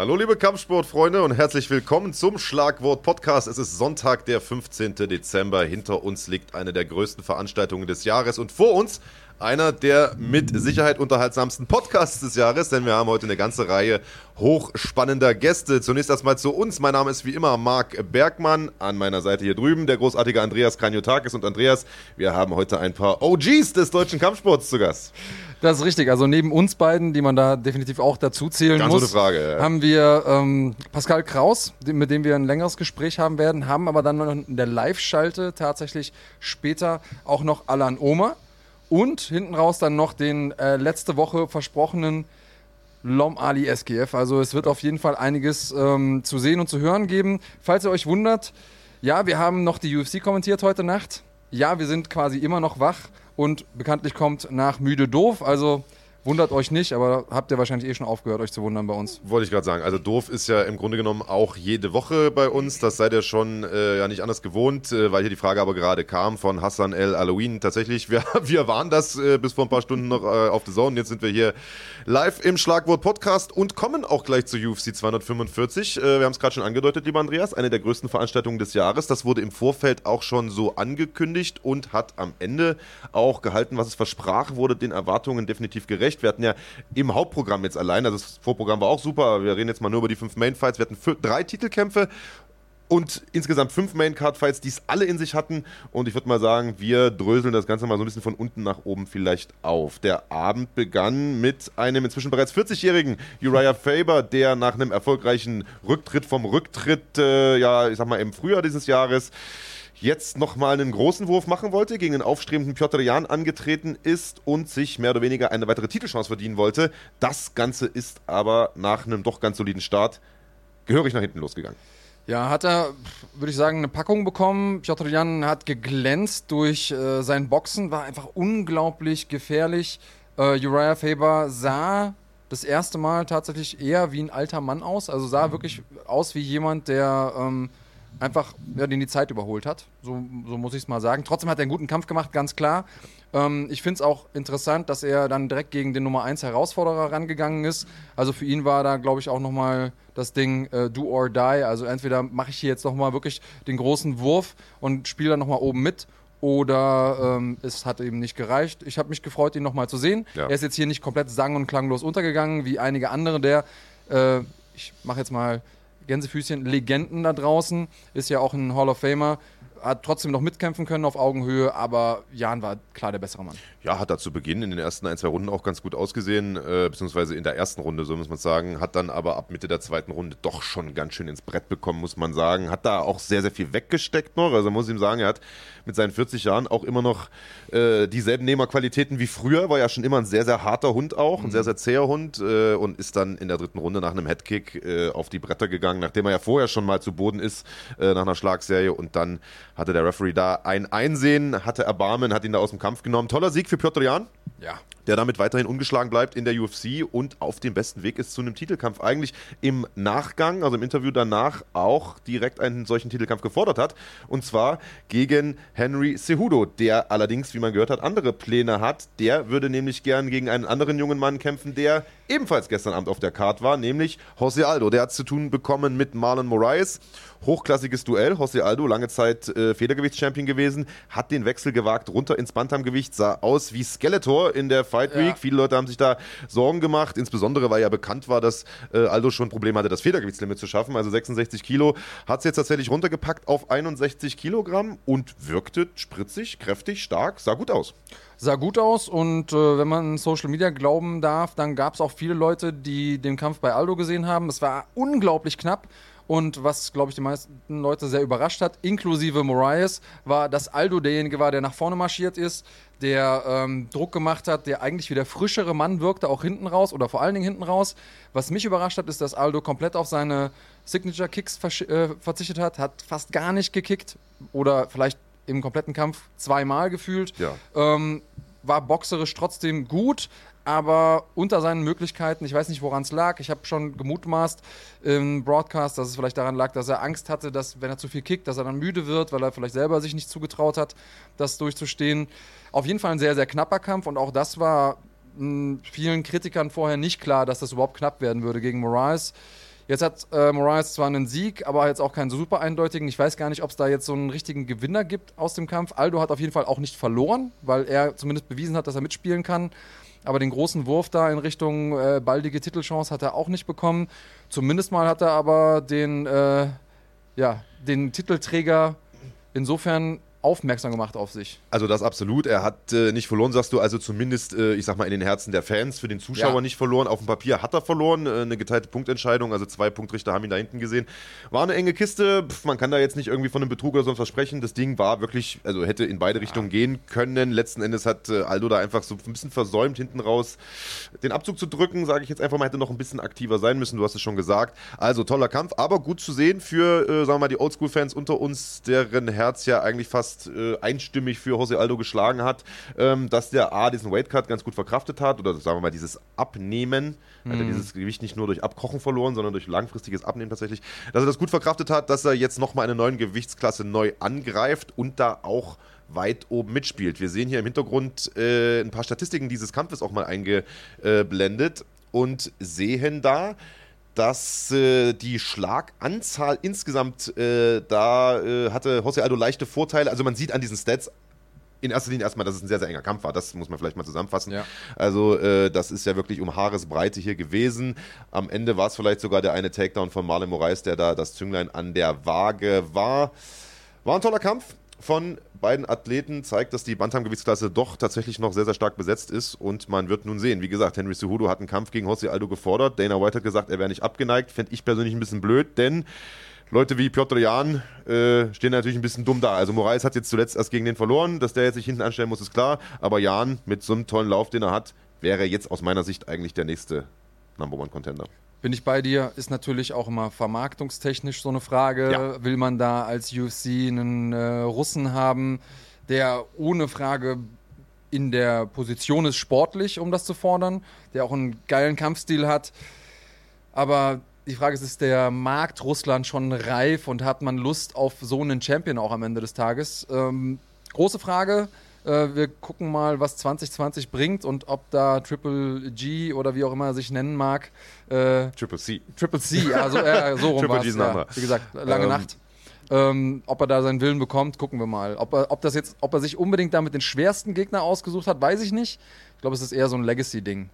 Hallo liebe Kampfsportfreunde und herzlich willkommen zum Schlagwort Podcast. Es ist Sonntag, der 15. Dezember. Hinter uns liegt eine der größten Veranstaltungen des Jahres und vor uns einer der mit Sicherheit unterhaltsamsten Podcasts des Jahres, denn wir haben heute eine ganze Reihe hochspannender Gäste. Zunächst erstmal zu uns. Mein Name ist wie immer Marc Bergmann. An meiner Seite hier drüben der großartige Andreas Kranjotakis. Und Andreas, wir haben heute ein paar OGs des deutschen Kampfsports zu Gast. Das ist richtig. Also neben uns beiden, die man da definitiv auch dazu zählen Ganz muss, Frage, ja. haben wir ähm, Pascal Kraus, mit dem wir ein längeres Gespräch haben werden, haben aber dann noch in der Live-Schalte tatsächlich später auch noch Alan Omer und hinten raus dann noch den äh, letzte Woche versprochenen Lom Ali SGF. Also es wird auf jeden Fall einiges ähm, zu sehen und zu hören geben. Falls ihr euch wundert, ja, wir haben noch die UFC kommentiert heute Nacht. Ja, wir sind quasi immer noch wach und bekanntlich kommt nach müde doof. Also Wundert euch nicht, aber habt ihr wahrscheinlich eh schon aufgehört, euch zu wundern bei uns. Wollte ich gerade sagen. Also doof ist ja im Grunde genommen auch jede Woche bei uns. Das seid ihr schon äh, ja nicht anders gewohnt, äh, weil hier die Frage aber gerade kam von Hassan El Alouin. Tatsächlich, wir, wir waren das äh, bis vor ein paar Stunden noch äh, auf The Zone. Jetzt sind wir hier live im Schlagwort Podcast und kommen auch gleich zu UFC 245. Äh, wir haben es gerade schon angedeutet, lieber Andreas, eine der größten Veranstaltungen des Jahres. Das wurde im Vorfeld auch schon so angekündigt und hat am Ende auch gehalten, was es versprach, wurde den Erwartungen definitiv gerecht recht. Wir hatten ja im Hauptprogramm jetzt allein, also das Vorprogramm war auch super, wir reden jetzt mal nur über die fünf Main-Fights. Wir hatten drei Titelkämpfe und insgesamt fünf Main-Card-Fights, die es alle in sich hatten. Und ich würde mal sagen, wir dröseln das Ganze mal so ein bisschen von unten nach oben vielleicht auf. Der Abend begann mit einem inzwischen bereits 40-jährigen Uriah Faber, der nach einem erfolgreichen Rücktritt vom Rücktritt, äh, ja, ich sag mal, im Frühjahr dieses Jahres jetzt nochmal einen großen Wurf machen wollte, gegen den aufstrebenden Piotr Jan angetreten ist und sich mehr oder weniger eine weitere Titelchance verdienen wollte. Das Ganze ist aber nach einem doch ganz soliden Start gehörig nach hinten losgegangen. Ja, hat er, würde ich sagen, eine Packung bekommen. Piotr Jan hat geglänzt durch äh, sein Boxen, war einfach unglaublich gefährlich. Äh, Uriah Faber sah das erste Mal tatsächlich eher wie ein alter Mann aus, also sah wirklich aus wie jemand, der ähm, einfach ja, den die Zeit überholt hat. So, so muss ich es mal sagen. Trotzdem hat er einen guten Kampf gemacht, ganz klar. Ähm, ich finde es auch interessant, dass er dann direkt gegen den Nummer 1 Herausforderer rangegangen ist. Also für ihn war da, glaube ich, auch nochmal das Ding äh, do or die. Also entweder mache ich hier jetzt nochmal wirklich den großen Wurf und spiele dann nochmal oben mit oder ähm, es hat eben nicht gereicht. Ich habe mich gefreut, ihn nochmal zu sehen. Ja. Er ist jetzt hier nicht komplett sang- und klanglos untergegangen, wie einige andere der, äh, ich mache jetzt mal Gänsefüßchen, Legenden da draußen, ist ja auch ein Hall of Famer, hat trotzdem noch mitkämpfen können auf Augenhöhe, aber Jan war klar der bessere Mann. Ja, hat da zu Beginn in den ersten ein, zwei Runden auch ganz gut ausgesehen, äh, beziehungsweise in der ersten Runde, so muss man sagen, hat dann aber ab Mitte der zweiten Runde doch schon ganz schön ins Brett bekommen, muss man sagen. Hat da auch sehr, sehr viel weggesteckt noch. Also muss ich ihm sagen, er hat mit seinen 40 Jahren auch immer noch äh, dieselben Nehmerqualitäten wie früher, war ja schon immer ein sehr, sehr harter Hund auch, ein mhm. sehr, sehr zäher Hund äh, und ist dann in der dritten Runde nach einem Headkick äh, auf die Bretter gegangen, nachdem er ja vorher schon mal zu Boden ist, äh, nach einer Schlagserie und dann hatte der Referee da ein Einsehen, hatte Erbarmen, hat ihn da aus dem Kampf genommen. Toller Sieg für Piotr Jan. Ja. Der damit weiterhin ungeschlagen bleibt in der UFC und auf dem besten Weg ist zu einem Titelkampf. Eigentlich im Nachgang, also im Interview danach, auch direkt einen solchen Titelkampf gefordert hat. Und zwar gegen Henry Cejudo, der allerdings, wie man gehört hat, andere Pläne hat. Der würde nämlich gern gegen einen anderen jungen Mann kämpfen, der ebenfalls gestern Abend auf der Card war, nämlich Jose Aldo. Der hat zu tun bekommen mit Marlon Moraes. Hochklassiges Duell. Jose Aldo, lange Zeit äh, Federgewichtschampion gewesen, hat den Wechsel gewagt runter ins Bantamgewicht, sah aus wie Skeletor in der Fight Week. Ja. Viele Leute haben sich da Sorgen gemacht, insbesondere weil ja bekannt war, dass äh, Aldo schon Probleme hatte, das Federgewichtslimit zu schaffen. Also 66 Kilo hat es jetzt tatsächlich runtergepackt auf 61 Kilogramm und wirkte spritzig, kräftig, stark, sah gut aus sah gut aus und äh, wenn man Social Media glauben darf, dann gab es auch viele Leute, die den Kampf bei Aldo gesehen haben. Es war unglaublich knapp. Und was, glaube ich, die meisten Leute sehr überrascht hat, inklusive Moraes, war, dass Aldo derjenige war, der nach vorne marschiert ist, der ähm, Druck gemacht hat, der eigentlich wie der frischere Mann wirkte, auch hinten raus oder vor allen Dingen hinten raus. Was mich überrascht hat, ist, dass Aldo komplett auf seine Signature Kicks äh, verzichtet hat, hat fast gar nicht gekickt oder vielleicht im kompletten Kampf zweimal gefühlt. Ja. Ähm, war boxerisch trotzdem gut, aber unter seinen Möglichkeiten. Ich weiß nicht, woran es lag. Ich habe schon gemutmaßt im Broadcast, dass es vielleicht daran lag, dass er Angst hatte, dass, wenn er zu viel kickt, dass er dann müde wird, weil er vielleicht selber sich nicht zugetraut hat, das durchzustehen. Auf jeden Fall ein sehr, sehr knapper Kampf und auch das war mh, vielen Kritikern vorher nicht klar, dass das überhaupt knapp werden würde gegen Morales. Jetzt hat äh, Moraes zwar einen Sieg, aber jetzt auch keinen super eindeutigen. Ich weiß gar nicht, ob es da jetzt so einen richtigen Gewinner gibt aus dem Kampf. Aldo hat auf jeden Fall auch nicht verloren, weil er zumindest bewiesen hat, dass er mitspielen kann. Aber den großen Wurf da in Richtung äh, baldige Titelchance hat er auch nicht bekommen. Zumindest mal hat er aber den, äh, ja, den Titelträger insofern aufmerksam gemacht auf sich. Also das absolut. Er hat äh, nicht verloren, sagst du, also zumindest, äh, ich sag mal, in den Herzen der Fans, für den Zuschauer ja. nicht verloren. Auf dem Papier hat er verloren, äh, eine geteilte Punktentscheidung, also zwei Punktrichter haben ihn da hinten gesehen. War eine enge Kiste, Pff, man kann da jetzt nicht irgendwie von einem Betrug oder so versprechen. Das Ding war wirklich, also hätte in beide Richtungen ja. gehen können. Letzten Endes hat äh, Aldo da einfach so ein bisschen versäumt, hinten raus den Abzug zu drücken, sage ich jetzt einfach mal, hätte noch ein bisschen aktiver sein müssen, du hast es schon gesagt. Also toller Kampf, aber gut zu sehen für, äh, sagen wir mal, die Oldschool-Fans unter uns, deren Herz ja eigentlich fast äh, einstimmig für Jose Aldo geschlagen hat, ähm, dass der A diesen Weightcut ganz gut verkraftet hat oder sagen wir mal dieses Abnehmen, mhm. hat er dieses Gewicht nicht nur durch Abkochen verloren, sondern durch langfristiges Abnehmen tatsächlich, dass er das gut verkraftet hat, dass er jetzt nochmal eine neuen Gewichtsklasse neu angreift und da auch weit oben mitspielt. Wir sehen hier im Hintergrund äh, ein paar Statistiken dieses Kampfes auch mal eingeblendet und sehen da, dass äh, die Schlaganzahl insgesamt, äh, da äh, hatte Jose Aldo leichte Vorteile. Also man sieht an diesen Stats in erster Linie erstmal, dass es ein sehr, sehr enger Kampf war. Das muss man vielleicht mal zusammenfassen. Ja. Also, äh, das ist ja wirklich um Haaresbreite hier gewesen. Am Ende war es vielleicht sogar der eine Takedown von Marlon Moraes, der da das Zünglein an der Waage war. War ein toller Kampf von beiden Athleten zeigt, dass die Bantamgewichtsklasse doch tatsächlich noch sehr, sehr stark besetzt ist und man wird nun sehen. Wie gesagt, Henry Cejudo hat einen Kampf gegen Jose Aldo gefordert. Dana White hat gesagt, er wäre nicht abgeneigt. Fände ich persönlich ein bisschen blöd, denn Leute wie Piotr Jan äh, stehen natürlich ein bisschen dumm da. Also Moraes hat jetzt zuletzt erst gegen den verloren. Dass der jetzt sich hinten anstellen muss, ist klar. Aber Jan mit so einem tollen Lauf, den er hat, wäre jetzt aus meiner Sicht eigentlich der nächste Number One Contender. Bin ich bei dir, ist natürlich auch immer vermarktungstechnisch so eine Frage. Ja. Will man da als UFC einen äh, Russen haben, der ohne Frage in der Position ist, sportlich, um das zu fordern, der auch einen geilen Kampfstil hat. Aber die Frage ist, ist der Markt Russland schon reif und hat man Lust auf so einen Champion auch am Ende des Tages? Ähm, große Frage. Äh, wir gucken mal, was 2020 bringt und ob da Triple G oder wie auch immer er sich nennen mag. Äh, Triple C. Triple C, also äh, so rum war ja, Wie gesagt, lange ähm, Nacht. Ähm, ob er da seinen Willen bekommt, gucken wir mal. Ob er, ob das jetzt, ob er sich unbedingt damit den schwersten Gegner ausgesucht hat, weiß ich nicht. Ich glaube, es ist eher so ein Legacy-Ding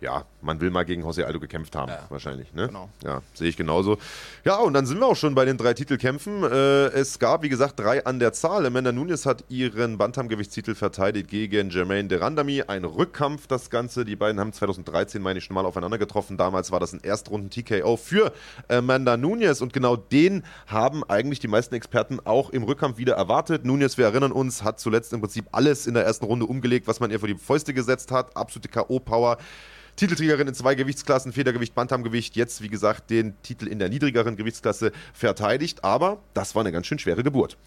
ja, man will mal gegen Jose Aldo gekämpft haben, ja. wahrscheinlich. Ne? Genau. Ja, sehe ich genauso. Ja, und dann sind wir auch schon bei den drei Titelkämpfen. Äh, es gab, wie gesagt, drei an der Zahl. Amanda Nunes hat ihren Bantamgewichtstitel verteidigt gegen Jermaine de Randami. Ein Rückkampf, das Ganze. Die beiden haben 2013, meine ich, schon mal aufeinander getroffen. Damals war das ein Erstrunden-TKO für Amanda Nunes. Und genau den haben eigentlich die meisten Experten auch im Rückkampf wieder erwartet. Nunes, wir erinnern uns, hat zuletzt im Prinzip alles in der ersten Runde umgelegt, was man ihr vor die Fäuste gesetzt hat. Absolute K.O.-Power. Titelträgerin in zwei Gewichtsklassen, Federgewicht, Bantamgewicht, jetzt wie gesagt den Titel in der niedrigeren Gewichtsklasse verteidigt. Aber das war eine ganz schön schwere Geburt.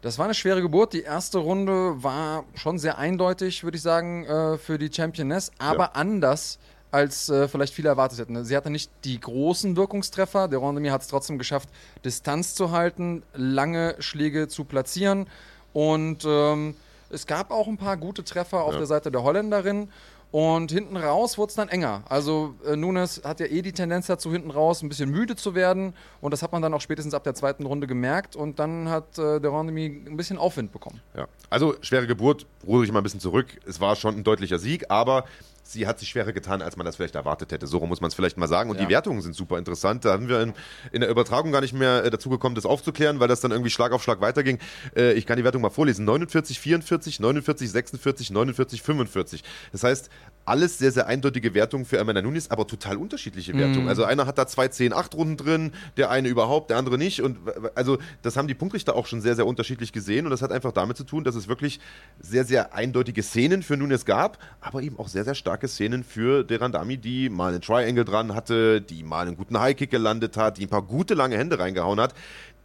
Das war eine schwere Geburt. Die erste Runde war schon sehr eindeutig, würde ich sagen, äh, für die Championess, aber ja. anders als äh, vielleicht viele erwartet hätten. Sie hatte nicht die großen Wirkungstreffer. Der Rondemir hat es trotzdem geschafft, Distanz zu halten, lange Schläge zu platzieren. Und ähm, es gab auch ein paar gute Treffer auf ja. der Seite der Holländerin. Und hinten raus wurde es dann enger. Also äh, Nunes hat ja eh die Tendenz dazu, hinten raus ein bisschen müde zu werden. Und das hat man dann auch spätestens ab der zweiten Runde gemerkt. Und dann hat äh, der Randemi ein bisschen Aufwind bekommen. Ja, also schwere Geburt, ruhe ich mal ein bisschen zurück. Es war schon ein deutlicher Sieg, aber sie hat sich schwerer getan, als man das vielleicht erwartet hätte. So muss man es vielleicht mal sagen. Und ja. die Wertungen sind super interessant. Da haben wir in, in der Übertragung gar nicht mehr äh, dazu gekommen, das aufzuklären, weil das dann irgendwie Schlag auf Schlag weiterging. Äh, ich kann die Wertung mal vorlesen. 49, 44, 49, 46, 49, 45. Das heißt, alles sehr, sehr eindeutige Wertungen für Amanda Nunes, aber total unterschiedliche Wertungen. Mm. Also einer hat da zwei 10-8 Runden drin, der eine überhaupt, der andere nicht. Und also das haben die Punktrichter auch schon sehr, sehr unterschiedlich gesehen. Und das hat einfach damit zu tun, dass es wirklich sehr, sehr eindeutige Szenen für Nunes gab, aber eben auch sehr, sehr starke Szenen für Derandami, die mal einen Triangle dran hatte, die mal einen guten Highkick gelandet hat, die ein paar gute lange Hände reingehauen hat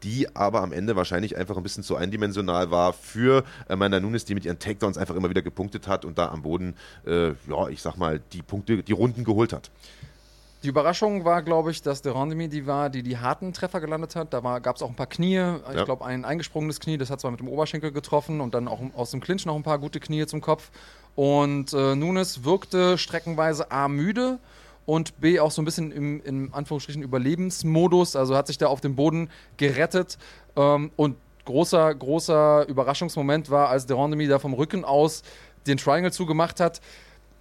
die aber am Ende wahrscheinlich einfach ein bisschen zu eindimensional war für Amanda Nunes, die mit ihren Takedowns einfach immer wieder gepunktet hat und da am Boden, äh, ja, ich sag mal, die Punkte, die Runden geholt hat. Die Überraschung war, glaube ich, dass der Randemi die war, die die harten Treffer gelandet hat. Da gab es auch ein paar Knie. Ich ja. glaube, ein eingesprungenes Knie, das hat zwar mit dem Oberschenkel getroffen und dann auch aus dem Clinch noch ein paar gute Knie zum Kopf. Und äh, Nunes wirkte streckenweise A müde und B auch so ein bisschen im, im Anführungsstrichen Überlebensmodus, also hat sich da auf dem Boden gerettet ähm, und großer, großer Überraschungsmoment war, als Derondemy da vom Rücken aus den Triangle zugemacht hat.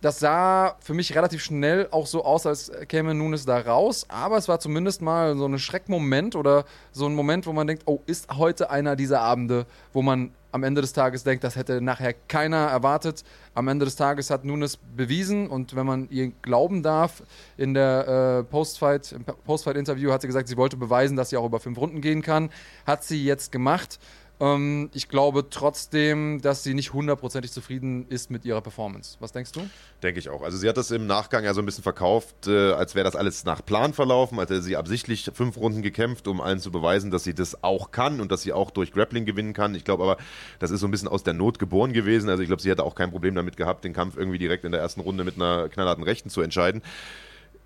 Das sah für mich relativ schnell auch so aus, als käme Nunes da raus, aber es war zumindest mal so ein Schreckmoment oder so ein Moment, wo man denkt, oh, ist heute einer dieser Abende, wo man am Ende des Tages denkt, das hätte nachher keiner erwartet. Am Ende des Tages hat Nunes bewiesen und wenn man ihr glauben darf, in der äh, Postfight, im Postfight-Interview hat sie gesagt, sie wollte beweisen, dass sie auch über fünf Runden gehen kann. Hat sie jetzt gemacht. Ähm, ich glaube trotzdem, dass sie nicht hundertprozentig zufrieden ist mit ihrer Performance. Was denkst du? Denke ich auch. Also sie hat das im Nachgang ja so ein bisschen verkauft, äh, als wäre das alles nach Plan verlaufen, als hätte sie absichtlich fünf Runden gekämpft, um allen zu beweisen, dass sie das auch kann und dass sie auch durch Grappling gewinnen kann. Ich glaube aber, das ist so ein bisschen aus der Not geboren gewesen. Also ich glaube, sie hätte auch kein Problem damit gehabt, den Kampf irgendwie direkt in der ersten Runde mit einer knallharten Rechten zu entscheiden.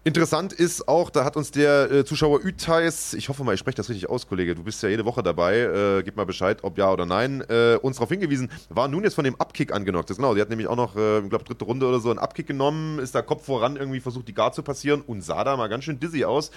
Interessant ist auch, da hat uns der äh, Zuschauer Ütheis, ich hoffe mal, ich spreche das richtig aus, Kollege, du bist ja jede Woche dabei, äh, gib mal Bescheid, ob ja oder nein, äh, uns darauf hingewiesen, war nun jetzt von dem Abkick angenockt. Das genau, die hat nämlich auch noch, äh, ich glaube, dritte Runde oder so einen Abkick genommen, ist da Kopf voran irgendwie versucht, die Guard zu passieren und sah da mal ganz schön dizzy aus.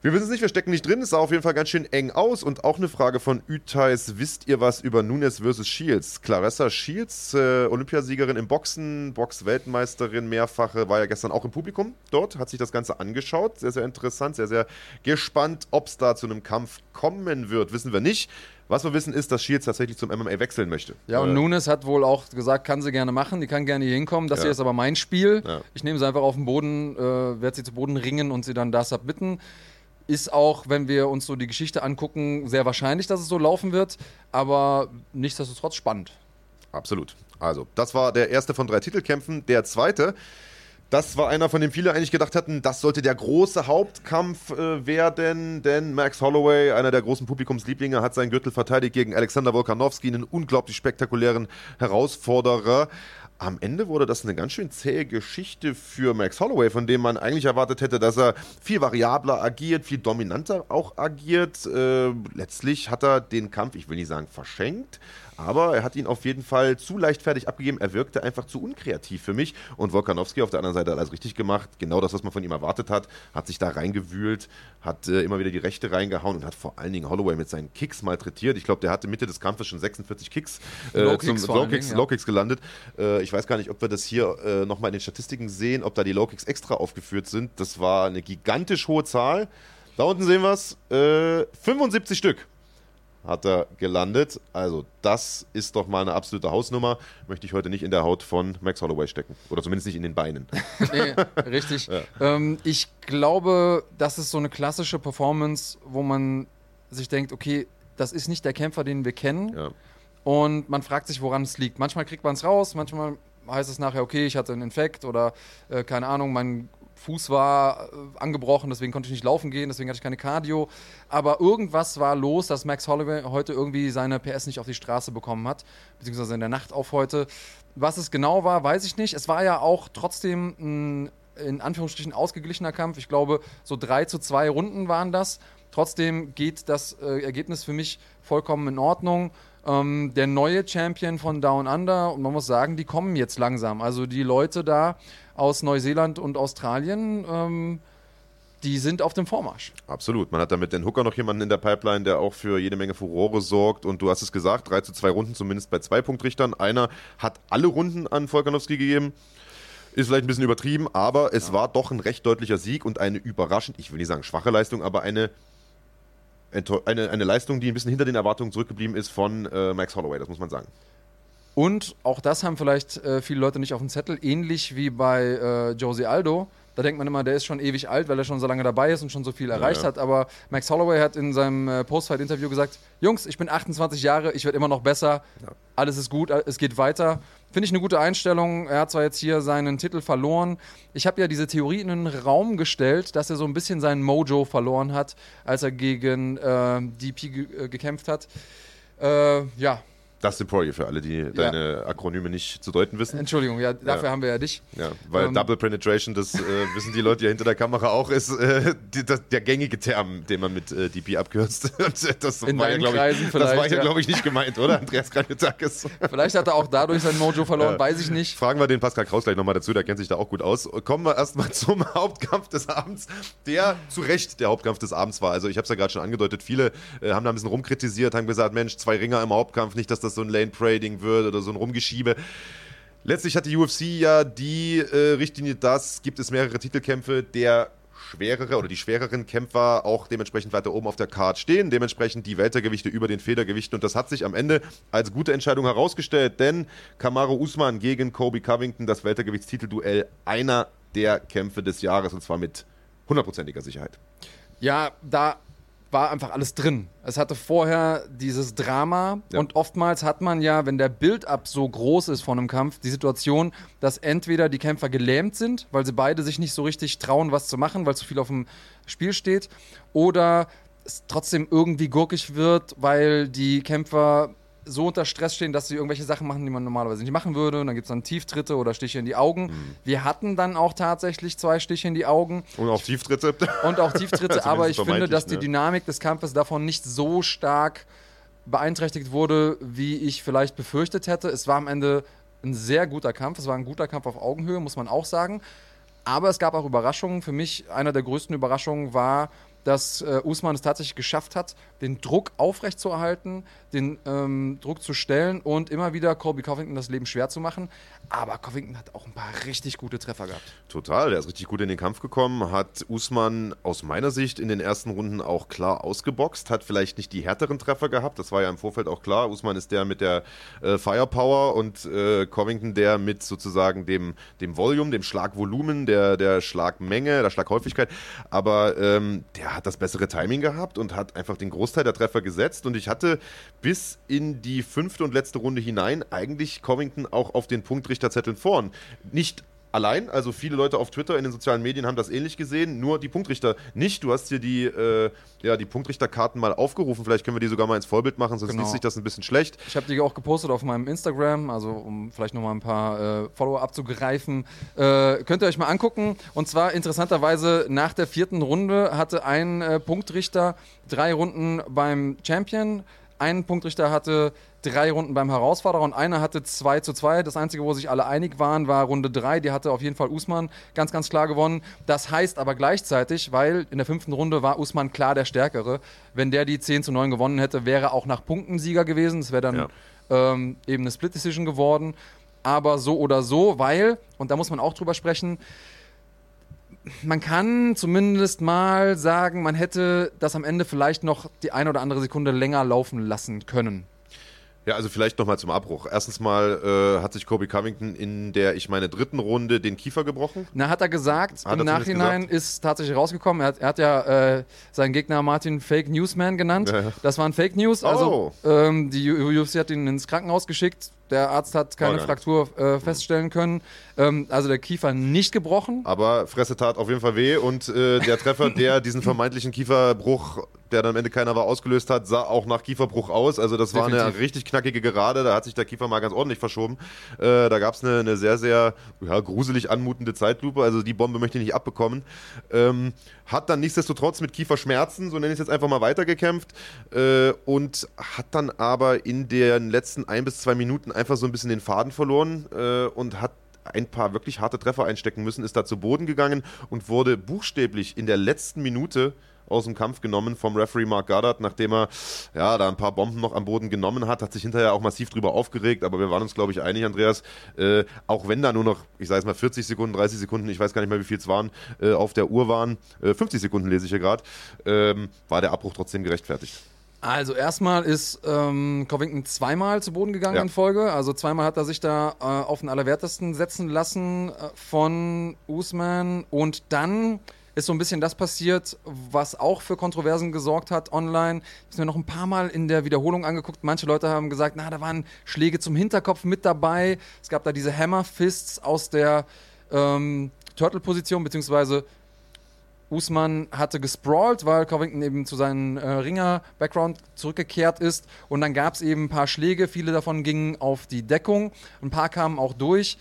Wir wissen es nicht, wir stecken nicht drin. Es sah auf jeden Fall ganz schön eng aus. Und auch eine Frage von Ütheis. Wisst ihr was über Nunes vs. Shields? Clarissa Shields, äh, Olympiasiegerin im Boxen, Box-Weltmeisterin, mehrfache, war ja gestern auch im Publikum dort, hat sich das Ganze angeschaut. Sehr, sehr interessant, sehr, sehr gespannt. Ob es da zu einem Kampf kommen wird, wissen wir nicht. Was wir wissen ist, dass Shields tatsächlich zum MMA wechseln möchte. Ja, und äh, Nunes hat wohl auch gesagt, kann sie gerne machen, die kann gerne hier hinkommen. Das ja. hier ist aber mein Spiel. Ja. Ich nehme sie einfach auf den Boden, äh, werde sie zu Boden ringen und sie dann da submitten ist auch, wenn wir uns so die Geschichte angucken, sehr wahrscheinlich, dass es so laufen wird, aber nichtsdestotrotz spannend. Absolut. Also, das war der erste von drei Titelkämpfen. Der zweite, das war einer, von dem viele eigentlich gedacht hatten, das sollte der große Hauptkampf äh, werden, denn Max Holloway, einer der großen Publikumslieblinge, hat seinen Gürtel verteidigt gegen Alexander Volkanovski, einen unglaublich spektakulären Herausforderer am Ende wurde das eine ganz schön zähe Geschichte für Max Holloway, von dem man eigentlich erwartet hätte, dass er viel variabler agiert, viel dominanter auch agiert. Äh, letztlich hat er den Kampf, ich will nicht sagen verschenkt, aber er hat ihn auf jeden Fall zu leichtfertig abgegeben. Er wirkte einfach zu unkreativ für mich. Und Volkanowski auf der anderen Seite hat alles richtig gemacht. Genau das, was man von ihm erwartet hat. Hat sich da reingewühlt, hat äh, immer wieder die Rechte reingehauen und hat vor allen Dingen Holloway mit seinen Kicks malträtiert. Ich glaube, der hatte Mitte des Kampfes schon 46 Kicks, äh, Low zum Low Kicks, ja. Low Kicks gelandet. Äh, ich weiß gar nicht, ob wir das hier äh, nochmal in den Statistiken sehen, ob da die Low Kicks extra aufgeführt sind. Das war eine gigantisch hohe Zahl. Da unten sehen wir es. 75 Stück hat er gelandet. Also das ist doch mal eine absolute Hausnummer. Möchte ich heute nicht in der Haut von Max Holloway stecken. Oder zumindest nicht in den Beinen. nee, richtig. Ja. Ähm, ich glaube, das ist so eine klassische Performance, wo man sich denkt, okay, das ist nicht der Kämpfer, den wir kennen. Ja. Und man fragt sich, woran es liegt. Manchmal kriegt man es raus, manchmal heißt es nachher, okay, ich hatte einen Infekt oder äh, keine Ahnung, mein Fuß war äh, angebrochen, deswegen konnte ich nicht laufen gehen, deswegen hatte ich keine Cardio. Aber irgendwas war los, dass Max Holloway heute irgendwie seine PS nicht auf die Straße bekommen hat, beziehungsweise in der Nacht auf heute. Was es genau war, weiß ich nicht. Es war ja auch trotzdem ein in Anführungsstrichen ausgeglichener Kampf. Ich glaube, so drei zu zwei Runden waren das. Trotzdem geht das äh, Ergebnis für mich vollkommen in Ordnung. Ähm, der neue Champion von Down Under, und man muss sagen, die kommen jetzt langsam. Also die Leute da aus Neuseeland und Australien, ähm, die sind auf dem Vormarsch. Absolut. Man hat da mit den Hooker noch jemanden in der Pipeline, der auch für jede Menge Furore sorgt. Und du hast es gesagt, 3 zu 2 Runden, zumindest bei zwei Punktrichtern. Einer hat alle Runden an Volkanowski gegeben. Ist vielleicht ein bisschen übertrieben, aber es ja. war doch ein recht deutlicher Sieg und eine überraschend, ich will nicht sagen schwache Leistung, aber eine, eine, eine Leistung, die ein bisschen hinter den Erwartungen zurückgeblieben ist von äh, Max Holloway, das muss man sagen. Und auch das haben vielleicht äh, viele Leute nicht auf dem Zettel, ähnlich wie bei äh, Josie Aldo. Da denkt man immer, der ist schon ewig alt, weil er schon so lange dabei ist und schon so viel erreicht ja, ja. hat. Aber Max Holloway hat in seinem äh, Postfight-Interview gesagt: Jungs, ich bin 28 Jahre, ich werde immer noch besser. Ja. Alles ist gut, es geht weiter. Finde ich eine gute Einstellung. Er hat zwar jetzt hier seinen Titel verloren. Ich habe ja diese Theorie in den Raum gestellt, dass er so ein bisschen seinen Mojo verloren hat, als er gegen äh, DP äh, gekämpft hat. Äh, ja, Dustin Poirier, für alle, die deine Akronyme nicht zu deuten wissen. Entschuldigung, ja, dafür Ja. haben wir ja dich. Ja, weil Ähm, Double Penetration, das äh, wissen die Leute ja hinter der Kamera auch, ist äh, die, das, der gängige Term, den man mit äh, DP abkürzt. Das In war ja, glaub ich, das war ja, ja. glaube ich, nicht gemeint, oder? Andreas Kranjotakis. Vielleicht hat er auch dadurch sein Mojo verloren, Ja. weiß ich nicht. Fragen wir den Pascal Kraus gleich nochmal dazu, der kennt sich da auch gut aus. Kommen wir erstmal zum Hauptkampf des Abends, der zu Recht der Hauptkampf des Abends war. Also ich habe es ja gerade schon angedeutet, viele äh, haben da ein bisschen rumkritisiert, haben gesagt, Mensch, zwei Ringer im Hauptkampf, nicht, dass das so ein Lane-Pray-Ding wird oder so ein Rumgeschiebe. Letztlich hat die UFC ja die äh, Richtlinie, dass gibt es mehrere Titelkämpfe, der schwerere oder die schwereren Kämpfer auch dementsprechend weiter oben auf der Card stehen, dementsprechend die Weltergewichte über den Federgewichten und das hat sich am Ende als gute Entscheidung herausgestellt, denn Kamaru Usman gegen Kobe Covington, das Weltergewichtstitelduell, einer der Kämpfe des Jahres und zwar mit hundertprozentiger Sicherheit. Ja, da war einfach alles drin. Es hatte vorher dieses Drama Ja. und oftmals hat man ja, wenn der Build-up so groß ist von einem Kampf, die Situation, dass entweder die Kämpfer gelähmt sind, weil sie beide sich nicht so richtig trauen, was zu machen, weil zu viel auf dem Spiel steht, oder es trotzdem irgendwie gurkig wird, weil die Kämpfer so unter Stress stehen, dass sie irgendwelche Sachen machen, die man normalerweise nicht machen würde. Und dann gibt es dann Tieftritte oder Stiche in die Augen. Mhm. Wir hatten dann auch tatsächlich zwei Stiche in die Augen Und auch Tieftritte. und auch Tieftritte, aber ich finde, dass die ne? Dynamik des Kampfes davon nicht so stark beeinträchtigt wurde, wie ich vielleicht befürchtet hätte. Es war am Ende ein sehr guter Kampf, es war ein guter Kampf auf Augenhöhe, muss man auch sagen. Aber es gab auch Überraschungen. Für mich einer der größten Überraschungen war, dass äh, Usman es tatsächlich geschafft hat, den Druck aufrechtzuerhalten, den ähm, Druck zu stellen und immer wieder Colby Covington das Leben schwer zu machen. Aber Covington hat auch ein paar richtig gute Treffer gehabt. Total, der ist richtig gut in den Kampf gekommen, hat Usman aus meiner Sicht in den ersten Runden auch klar ausgeboxt, hat vielleicht nicht die härteren Treffer gehabt, das war ja im Vorfeld auch klar. Usman ist der mit der äh, Firepower und äh, Covington der mit sozusagen dem, dem Volume, dem Schlagvolumen, der, der Schlagmenge, der Schlaghäufigkeit. Aber ähm, der hat das bessere Timing gehabt und hat einfach den Großteil der Treffer gesetzt. Und ich hatte bis in die fünfte und letzte Runde hinein eigentlich Covington auch auf den Punktrichterzetteln vorn. Nicht allein, also viele Leute auf Twitter, in den sozialen Medien haben das ähnlich gesehen, nur die Punktrichter nicht. Du hast hier die, äh, ja, die Punktrichterkarten mal aufgerufen, vielleicht können wir die sogar mal ins Vorbild machen, sonst Genau. liest sich das ein bisschen schlecht. Ich habe die auch gepostet auf meinem Instagram, also um vielleicht nochmal ein paar äh, Follower abzugreifen. Äh, könnt ihr euch mal angucken. Und zwar interessanterweise nach der vierten Runde hatte ein äh, Punktrichter drei Runden beim Champion, ein Punktrichter hatte drei Runden beim Herausforderer und einer hatte 2 zu 2. Das Einzige, wo sich alle einig waren, war Runde 3. Die hatte auf jeden Fall Usman ganz, ganz klar gewonnen. Das heißt aber gleichzeitig, weil in der fünften Runde war Usman klar der Stärkere. Wenn der die 10 zu 9 gewonnen hätte, wäre er auch nach Punkten Sieger gewesen. Das wäre dann Ja. ähm, eben eine Split Decision geworden. Aber so oder so, weil, und da muss man auch drüber sprechen, man kann zumindest mal sagen, man hätte das am Ende vielleicht noch die eine oder andere Sekunde länger laufen lassen können. Ja, also vielleicht nochmal zum Abbruch. Erstens mal äh, hat sich Kobe Covington in der, ich meine, dritten Runde den Kiefer gebrochen. Na, hat er gesagt, Hat im er Nachhinein gesagt. ist tatsächlich rausgekommen. Er hat, er hat ja äh, seinen Gegner Martin Fake Newsman genannt. Ja, ja. Das waren Fake News. Also ähm, die UFC hat ihn ins Krankenhaus geschickt. Der Arzt hat keine. Fraktur äh, feststellen können. Ähm, also der Kiefer nicht gebrochen. Aber Fresse tat auf jeden Fall weh und äh, der Treffer, der diesen vermeintlichen Kieferbruch, der dann am Ende keiner war, ausgelöst hat, sah auch nach Kieferbruch aus. Also das war eine Definitiv. richtig knackige Gerade, da hat sich der Kiefer mal ganz ordentlich verschoben. Äh, da gab es eine, eine sehr, sehr ja, gruselig anmutende Zeitlupe, also die Bombe möchte ich nicht abbekommen. Ähm, hat dann nichtsdestotrotz mit Kieferschmerzen, so nenne ich es jetzt einfach mal, weitergekämpft äh, und hat dann aber in den letzten ein bis zwei Minuten einfach so ein bisschen den Faden verloren äh, und hat ein paar wirklich harte Treffer einstecken müssen, ist da zu Boden gegangen und wurde buchstäblich in der letzten Minute aus dem Kampf genommen vom Referee Mark Goddard, nachdem er ja da ein paar Bomben noch am Boden genommen hat, hat sich hinterher auch massiv drüber aufgeregt, aber wir waren uns glaube ich einig, Andreas, äh, auch wenn da nur noch, ich sage es mal 40 Sekunden, 30 Sekunden, ich weiß gar nicht mehr wie viel es waren, äh, auf der Uhr waren, äh, 50 Sekunden lese ich hier gerade, ähm, war der Abbruch trotzdem gerechtfertigt. Also erstmal ist ähm, Covington zweimal zu Boden gegangen Ja. in Folge. Also zweimal hat er sich da äh, auf den Allerwertesten setzen lassen äh, von Usman. Und dann ist so ein bisschen das passiert, was auch für Kontroversen gesorgt hat online. Ich habe mir noch ein paar Mal in der Wiederholung angeguckt. Manche Leute haben gesagt, na, da waren Schläge zum Hinterkopf mit dabei. Es gab da diese Hammer Fists aus der ähm, Turtle-Position, beziehungsweise Usman hatte gesprawlt, weil Covington eben zu seinem äh, Ringer-Background zurückgekehrt ist. Und dann gab es eben ein paar Schläge. Viele davon gingen auf die Deckung. Ein paar kamen auch durch.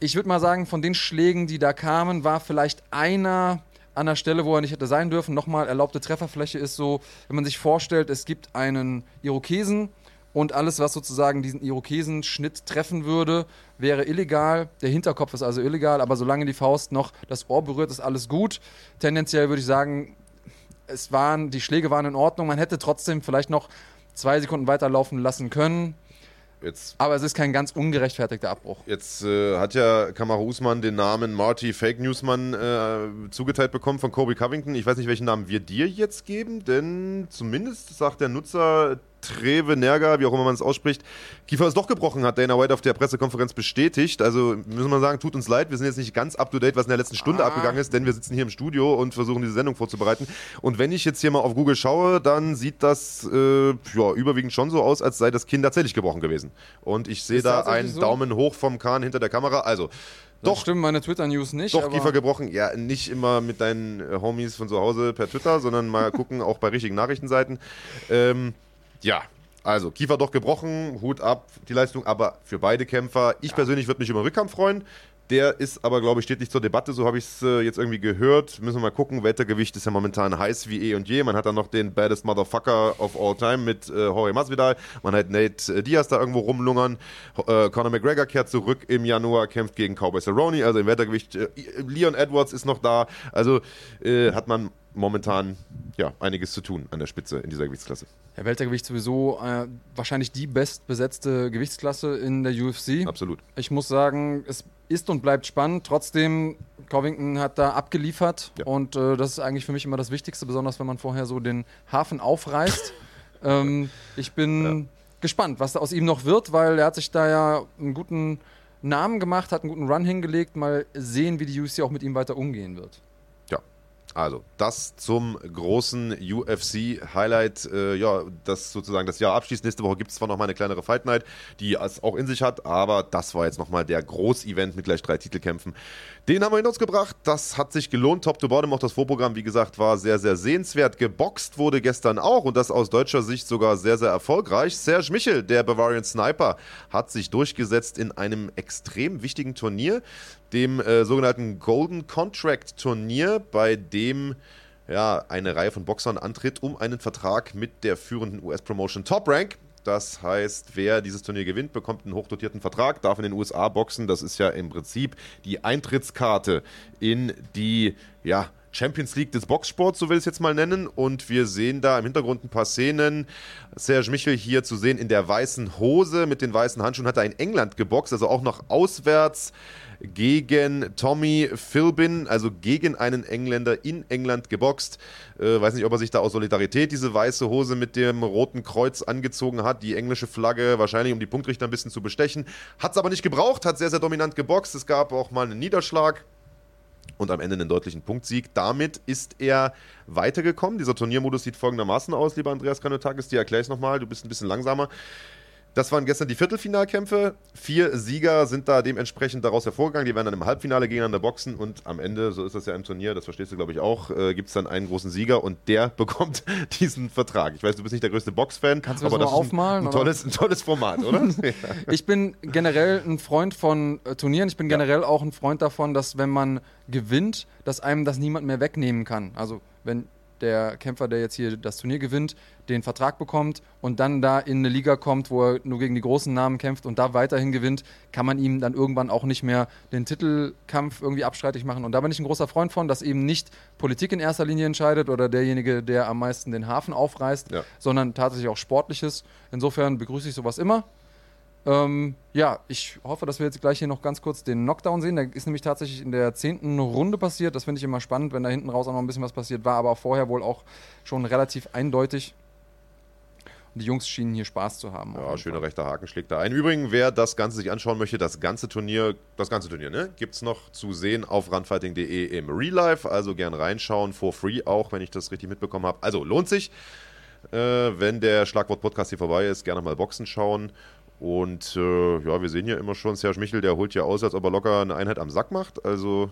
Ich würde mal sagen, von den Schlägen, die da kamen, war vielleicht einer an der Stelle, wo er nicht hätte sein dürfen. Nochmal, erlaubte Trefferfläche ist so, wenn man sich vorstellt, es gibt einen Irokesen und alles, was sozusagen diesen Irokesenschnitt treffen würde, wäre illegal. Der Hinterkopf ist also illegal, aber solange die Faust noch das Ohr berührt, ist alles gut. Tendenziell würde ich sagen, es waren, die Schläge waren in Ordnung. Man hätte trotzdem vielleicht noch zwei Sekunden weiterlaufen lassen können. Jetzt, aber es ist kein ganz ungerechtfertigter Abbruch. Jetzt äh, hat ja Kamaru Usman den Namen Marty Fake Newsman äh, zugeteilt bekommen von Kobe Covington. Ich weiß nicht, welchen Namen wir dir jetzt geben, denn zumindest sagt der Nutzer Treve Nerga, wie auch immer man es ausspricht, Kiefer ist doch gebrochen, hat Dana White auf der Pressekonferenz bestätigt. Also müssen wir sagen, tut uns leid, wir sind jetzt nicht ganz up to date, was in der letzten Stunde ah. abgegangen ist, denn wir sitzen hier im Studio und versuchen diese Sendung vorzubereiten. Und wenn ich jetzt hier mal auf Google schaue, dann sieht das äh, ja, überwiegend schon so aus, als sei das Kind tatsächlich gebrochen gewesen. Und ich sehe da einen so? Daumen hoch vom Kahn hinter der Kamera. Also doch. stimmen meine Twitter-News nicht. Doch, Kiefer gebrochen. Ja, nicht immer mit deinen äh, Homies von zu Hause per Twitter, sondern mal gucken, auch bei richtigen Nachrichtenseiten. Ähm, ja, also Kiefer doch gebrochen, Hut ab, die Leistung, aber für beide Kämpfer. Ich ja. persönlich würde mich über Rückkampf freuen. Der ist aber, glaube ich, steht nicht zur Debatte, so habe ich es äh, jetzt irgendwie gehört. Müssen wir mal gucken. Weltergewicht ist ja momentan heiß wie eh und je. Man hat dann noch den baddest Motherfucker of all time mit äh, Jorge Masvidal. Man hat Nate äh, Diaz da irgendwo rumlungern. Äh, Conor McGregor kehrt zurück im Januar, kämpft gegen Cowboy Cerrone. Also im Weltergewicht. Äh, Leon Edwards ist noch da. Also äh, hat man momentan ja, einiges zu tun an der Spitze in dieser Gewichtsklasse. Ja, Weltergewicht sowieso äh, wahrscheinlich die bestbesetzte Gewichtsklasse in der UFC. Absolut. Ich muss sagen, es ist und bleibt spannend. Trotzdem, Covington hat da abgeliefert ja. und äh, das ist eigentlich für mich immer das Wichtigste, besonders wenn man vorher so den Hafen aufreißt. ähm, ich bin ja. gespannt, was da aus ihm noch wird, weil er hat sich da ja einen guten Namen gemacht, hat einen guten Run hingelegt. Mal sehen, wie die UFC auch mit ihm weiter umgehen wird. Also, das zum großen UFC-Highlight, äh, ja, das sozusagen das Jahr abschließt. Nächste Woche gibt es zwar noch mal eine kleinere Fight Night, die es auch in sich hat, aber das war jetzt nochmal der Groß-Event mit gleich drei Titelkämpfen. Den haben wir hinter uns gebracht. Das hat sich gelohnt. Top to Bottom, auch das Vorprogramm, wie gesagt, war sehr, sehr sehenswert. Geboxt wurde gestern auch und das aus deutscher Sicht sogar sehr, sehr erfolgreich. Serge Michel, der Bavarian Sniper, hat sich durchgesetzt in einem extrem wichtigen Turnier, dem äh, sogenannten Golden Contract Turnier, bei dem ja, eine Reihe von Boxern antritt um einen Vertrag mit der führenden US-Promotion Top Rank. Das heißt, wer dieses Turnier gewinnt, bekommt einen hochdotierten Vertrag, darf in den USA boxen. Das ist ja im Prinzip die Eintrittskarte in die ja, Champions League des Boxsports, so will ich es jetzt mal nennen. Und wir sehen da im Hintergrund ein paar Szenen. Serge Michel hier zu sehen in der weißen Hose mit den weißen Handschuhen hat er in England geboxt, also auch noch auswärts gegen Tommy Philbin, also gegen einen Engländer in England geboxt. Äh, weiß nicht, ob er sich da aus Solidarität diese weiße Hose mit dem roten Kreuz angezogen hat, die englische Flagge, wahrscheinlich um die Punktrichter ein bisschen zu bestechen. Hat es aber nicht gebraucht, hat sehr, sehr dominant geboxt. Es gab auch mal einen Niederschlag und am Ende einen deutlichen Punktsieg. Damit ist er weitergekommen. Dieser Turniermodus sieht folgendermaßen aus, lieber Andreas Kanotakis, dir erkläre ich es nochmal, du bist ein bisschen langsamer. Das waren gestern die Viertelfinalkämpfe. Vier Sieger sind da dementsprechend daraus hervorgegangen. Die werden dann im Halbfinale gegeneinander boxen und am Ende, so ist das ja im Turnier, das verstehst du glaube ich auch, äh, gibt es dann einen großen Sieger und der bekommt diesen Vertrag. Ich weiß, du bist nicht der größte Boxfan, Kannst du aber das, das aufmalen, ist ein, ein, tolles, ein tolles Format, oder? ich bin generell ein Freund von äh, Turnieren. Ich bin generell ja. auch ein Freund davon, dass wenn man gewinnt, dass einem das niemand mehr wegnehmen kann. Also wenn der Kämpfer, der jetzt hier das Turnier gewinnt, den Vertrag bekommt und dann da in eine Liga kommt, wo er nur gegen die großen Namen kämpft und da weiterhin gewinnt, kann man ihm dann irgendwann auch nicht mehr den Titelkampf irgendwie abstreitig machen. Und da bin ich ein großer Freund von, dass eben nicht Politik in erster Linie entscheidet oder derjenige, der am meisten den Hafen aufreißt, ja. sondern tatsächlich auch Sportliches. Insofern begrüße ich sowas immer. Ähm, ja, ich hoffe, dass wir jetzt gleich hier noch ganz kurz den Knockdown sehen. Der ist nämlich tatsächlich in der zehnten Runde passiert. Das finde ich immer spannend, wenn da hinten raus auch noch ein bisschen was passiert war, aber vorher wohl auch schon relativ eindeutig. Und die Jungs schienen hier Spaß zu haben. Ja, schöner Fall. rechter Haken schlägt da ein. Übrigens, wer das Ganze sich anschauen möchte, das ganze Turnier, das ganze Turnier, ne, gibt es noch zu sehen auf runfighting.de im Real Life. Also gern reinschauen, for free auch, wenn ich das richtig mitbekommen habe. Also lohnt sich. Äh, wenn der Schlagwort-Podcast hier vorbei ist, gerne mal Boxen schauen. Und äh, ja, wir sehen ja immer schon, Serge Michel, der holt ja aus, als ob er locker eine Einheit am Sack macht. Also.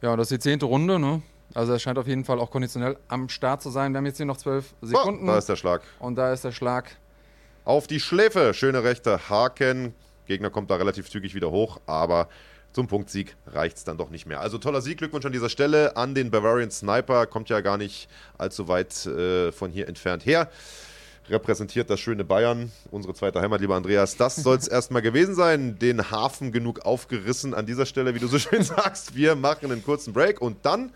Ja, das ist die zehnte Runde, ne? Also er scheint auf jeden Fall auch konditionell am Start zu sein. Wir haben jetzt hier noch zwölf Sekunden. Oh, da ist der Schlag. Und da ist der Schlag. Auf die Schläfe. Schöne rechte Haken. Gegner kommt da relativ zügig wieder hoch, aber zum Punktsieg reicht es dann doch nicht mehr. Also toller Sieg, Glückwunsch an dieser Stelle an den Bavarian Sniper. Kommt ja gar nicht allzu weit äh, von hier entfernt her. Repräsentiert das schöne Bayern, unsere zweite Heimat, lieber Andreas. Das soll es erstmal gewesen sein. Den Hafen genug aufgerissen an dieser Stelle, wie du so schön sagst. Wir machen einen kurzen Break und dann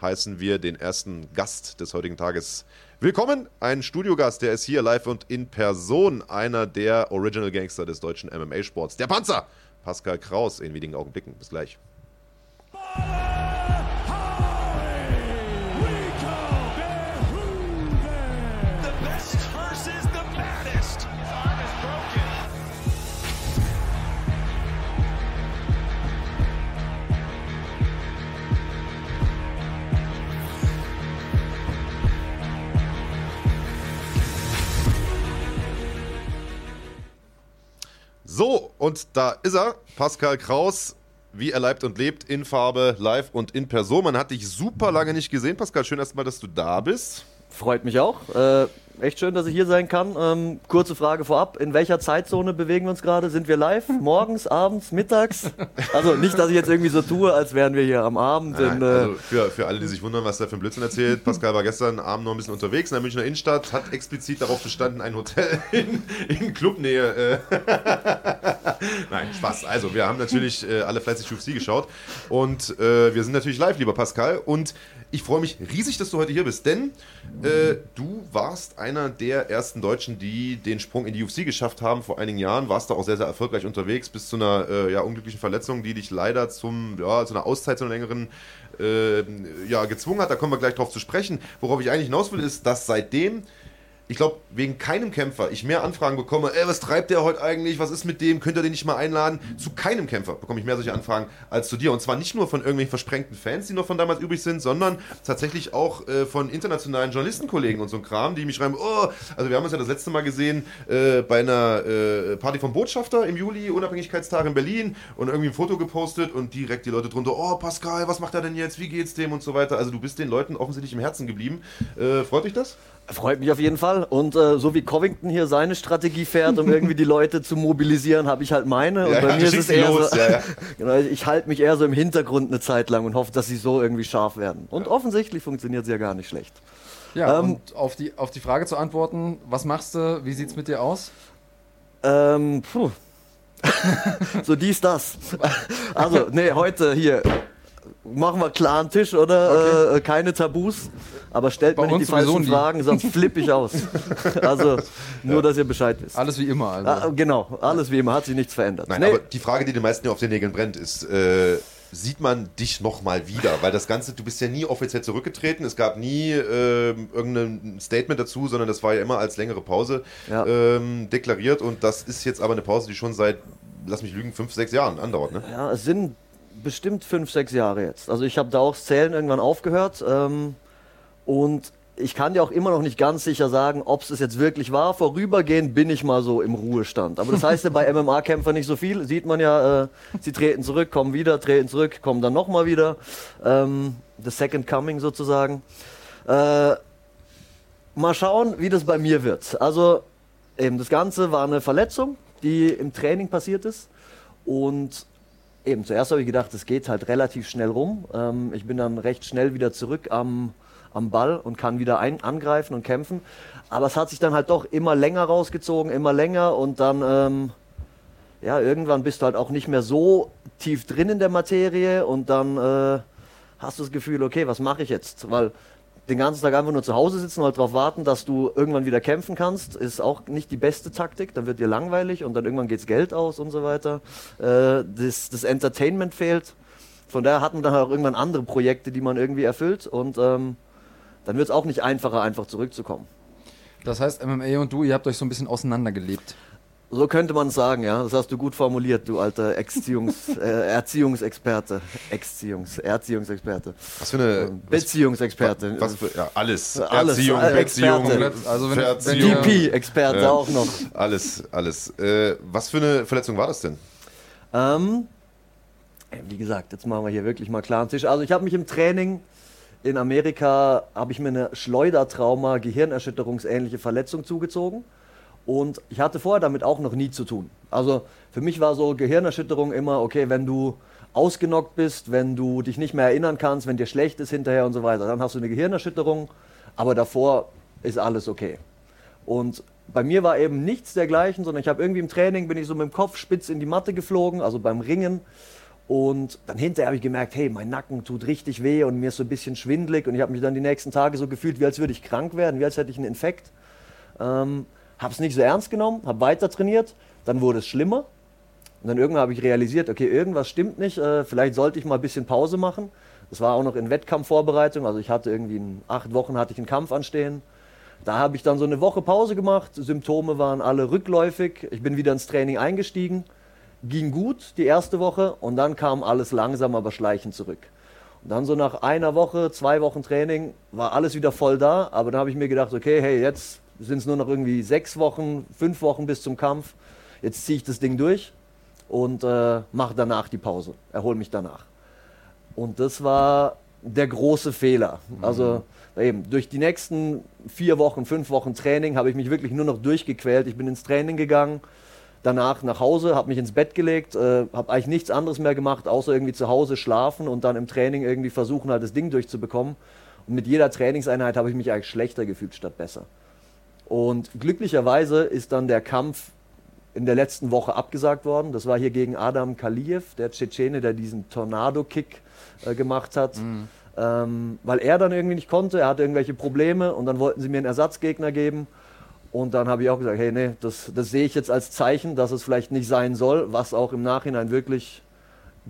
heißen wir den ersten Gast des heutigen Tages willkommen. Ein Studiogast, der ist hier live und in Person einer der Original Gangster des deutschen MMA-Sports. Der Panzer, Pascal Kraus, in wenigen Augenblicken. Bis gleich. So, und da ist er, Pascal Kraus, wie er leibt und lebt, in Farbe, live und in Person. Man hat dich super lange nicht gesehen, Pascal. Schön erstmal, dass du da bist. Freut mich auch. Äh, echt schön, dass ich hier sein kann. Ähm, kurze Frage vorab. In welcher Zeitzone bewegen wir uns gerade? Sind wir live? Morgens, abends, mittags? Also nicht, dass ich jetzt irgendwie so tue, als wären wir hier am Abend. Nein, in, äh, also für, für alle, die sich wundern, was der für ein Blödsinn erzählt, Pascal war gestern Abend noch ein bisschen unterwegs in der Münchner Innenstadt, hat explizit darauf bestanden, ein Hotel in, in Clubnähe. Äh Nein, Spaß. Also, wir haben natürlich äh, alle fleißig UFC geschaut und äh, wir sind natürlich live, lieber Pascal. Und ich freue mich riesig, dass du heute hier bist, denn äh, du warst einer der ersten Deutschen, die den Sprung in die UFC geschafft haben vor einigen Jahren. Warst da auch sehr, sehr erfolgreich unterwegs bis zu einer äh, ja, unglücklichen Verletzung, die dich leider zum, ja, zu einer Auszeit, zu einer längeren äh, ja, gezwungen hat. Da kommen wir gleich drauf zu sprechen. Worauf ich eigentlich hinaus will, ist, dass seitdem ich glaube, wegen keinem Kämpfer ich mehr Anfragen bekomme, ey, was treibt der heute eigentlich, was ist mit dem, könnt ihr den nicht mal einladen? Zu keinem Kämpfer bekomme ich mehr solche Anfragen als zu dir. Und zwar nicht nur von irgendwelchen versprengten Fans, die noch von damals übrig sind, sondern tatsächlich auch äh, von internationalen Journalistenkollegen und so ein Kram, die mich schreiben, oh, also wir haben uns ja das letzte Mal gesehen äh, bei einer äh, Party vom Botschafter im Juli, Unabhängigkeitstag in Berlin und irgendwie ein Foto gepostet und direkt die Leute drunter, oh Pascal, was macht er denn jetzt, wie geht's dem und so weiter. Also du bist den Leuten offensichtlich im Herzen geblieben. Äh, freut dich das? Freut mich auf jeden Fall. Und äh, so wie Covington hier seine Strategie fährt, um irgendwie die Leute zu mobilisieren, habe ich halt meine. Und Ja, bei ja, mir ist es sie eher los, so, ja, ja. genau, ich halte mich eher so im Hintergrund eine Zeit lang und hoffe, dass sie so irgendwie scharf werden. Und offensichtlich funktioniert es ja gar nicht schlecht. Ja, Ähm, und auf die, auf die Frage zu antworten, was machst du, wie sieht's mit dir aus? Ähm, puh. so dies, das. Also, nee, heute hier. Machen wir klaren Tisch, oder? Äh, keine Tabus. Aber stellt Bei mir nicht die falschen nie. Fragen, sonst flippe ich aus. Also, nur, dass ihr Bescheid wisst. Alles wie immer. Also. Ah, genau, alles wie immer, hat sich nichts verändert. Nein, Nee, aber die Frage, die den meisten ja auf den Nägeln brennt, ist, äh, sieht man dich nochmal wieder? Weil das Ganze, du bist ja nie offiziell zurückgetreten, es gab nie ähm, irgendein Statement dazu, sondern das war ja immer als längere Pause Ja. ähm, deklariert und das ist jetzt aber eine Pause, die schon seit, lass mich lügen, fünf, sechs Jahren andauert, ne? Ja, es sind bestimmt fünf, sechs Jahre jetzt. Also ich habe da auch Zählen irgendwann aufgehört. Ähm, und ich kann dir auch immer noch nicht ganz sicher sagen, ob es jetzt wirklich war. Vorübergehend bin ich mal so im Ruhestand. Aber das heißt ja bei MMA-Kämpfern nicht so viel. Sieht man ja, äh, sie treten zurück, kommen wieder, treten zurück, kommen dann nochmal wieder. Ähm, the second coming sozusagen. Äh, mal schauen, wie das bei mir wird. Also eben das Ganze war eine Verletzung, die im Training passiert ist. Und eben zuerst habe ich gedacht, es geht halt relativ schnell rum. Ähm, ich bin dann recht schnell wieder zurück am, am Ball und kann wieder ein, angreifen und kämpfen. Aber es hat sich dann halt doch immer länger rausgezogen, immer länger und dann, ähm, ja, irgendwann bist du halt auch nicht mehr so tief drin in der Materie und dann äh, hast du das Gefühl, okay, was mache ich jetzt? Weil den ganzen Tag einfach nur zu Hause sitzen und halt darauf warten, dass du irgendwann wieder kämpfen kannst, ist auch nicht die beste Taktik. Dann wird dir langweilig und dann irgendwann geht's Geld aus und so weiter. Äh, das, das Entertainment fehlt. Von daher hat man dann auch irgendwann andere Projekte, die man irgendwie erfüllt und ähm, dann wird es auch nicht einfacher, einfach zurückzukommen. Das heißt, MMA und du, ihr habt euch so ein bisschen auseinandergelebt. So könnte man es sagen, ja. Das hast du gut formuliert, du alter Erziehungs, äh, Erziehungsexperte. Erziehungs, Erziehungsexperte. Was für eine. Beziehungsexperte. Was für, ja, alles. Alles, Erziehung, äh, Erziehung. Also wenn- wenn Verziehung, ihr- DP-Experte Ja. auch noch. alles, alles. Äh, was für eine Verletzung war das denn? Ähm, wie gesagt, jetzt machen wir hier wirklich mal klaren Tisch. Also ich habe mich im Training in Amerika habe ich mir eine Schleudertrauma, Gehirnerschütterungsähnliche Verletzung zugezogen. Und ich hatte vorher damit auch noch nie zu tun. Also für mich war so Gehirnerschütterung immer, okay, wenn du ausgenockt bist, wenn du dich nicht mehr erinnern kannst, wenn dir schlecht ist hinterher und so weiter, dann hast du eine Gehirnerschütterung, aber davor ist alles okay. Und bei mir war eben nichts dergleichen, sondern ich habe irgendwie im Training, bin ich so mit dem Kopf spitz in die Matte geflogen, also beim Ringen. Und dann hinterher habe ich gemerkt, hey, mein Nacken tut richtig weh und mir ist so ein bisschen schwindlig. Und ich habe mich dann die nächsten Tage so gefühlt, wie als würde ich krank werden, wie als hätte ich einen Infekt. Ähm, habe es nicht so ernst genommen, habe weiter trainiert. Dann wurde es schlimmer. Und dann irgendwann habe ich realisiert, okay, irgendwas stimmt nicht. Äh, vielleicht sollte ich mal ein bisschen Pause machen. Das war auch noch in Wettkampfvorbereitung. Also ich hatte irgendwie in acht Wochen hatte ich einen Kampf anstehen. Da habe ich dann so eine Woche Pause gemacht. Symptome waren alle rückläufig. Ich bin wieder ins Training eingestiegen. Ging gut die erste Woche und dann kam alles langsam, aber schleichend zurück. Und dann so nach einer Woche, zwei Wochen Training war alles wieder voll da. Aber dann habe ich mir gedacht, okay, hey, jetzt sind es nur noch irgendwie sechs Wochen, fünf Wochen bis zum Kampf. Jetzt ziehe ich das Ding durch und äh, mache danach die Pause, erhole mich danach. Und das war der große Fehler. Also eben durch die nächsten vier Wochen, fünf Wochen Training habe ich mich wirklich nur noch durchgequält. Ich bin ins Training gegangen, danach nach Hause, habe mich ins Bett gelegt, äh, habe eigentlich nichts anderes mehr gemacht, außer irgendwie zu Hause schlafen und dann im Training irgendwie versuchen, halt das Ding durchzubekommen. Und mit jeder Trainingseinheit habe ich mich eigentlich schlechter gefühlt statt besser. Und glücklicherweise ist dann der Kampf in der letzten Woche abgesagt worden. Das war hier gegen Adam Kaliev, der Tschetschene, der diesen Tornado-Kick äh, gemacht hat. Mhm. Ähm, weil er dann irgendwie nicht konnte, er hatte irgendwelche Probleme und dann wollten sie mir einen Ersatzgegner geben. Und dann habe ich auch gesagt, hey, nee, das, das sehe ich jetzt als Zeichen, dass es vielleicht nicht sein soll, was auch im Nachhinein wirklich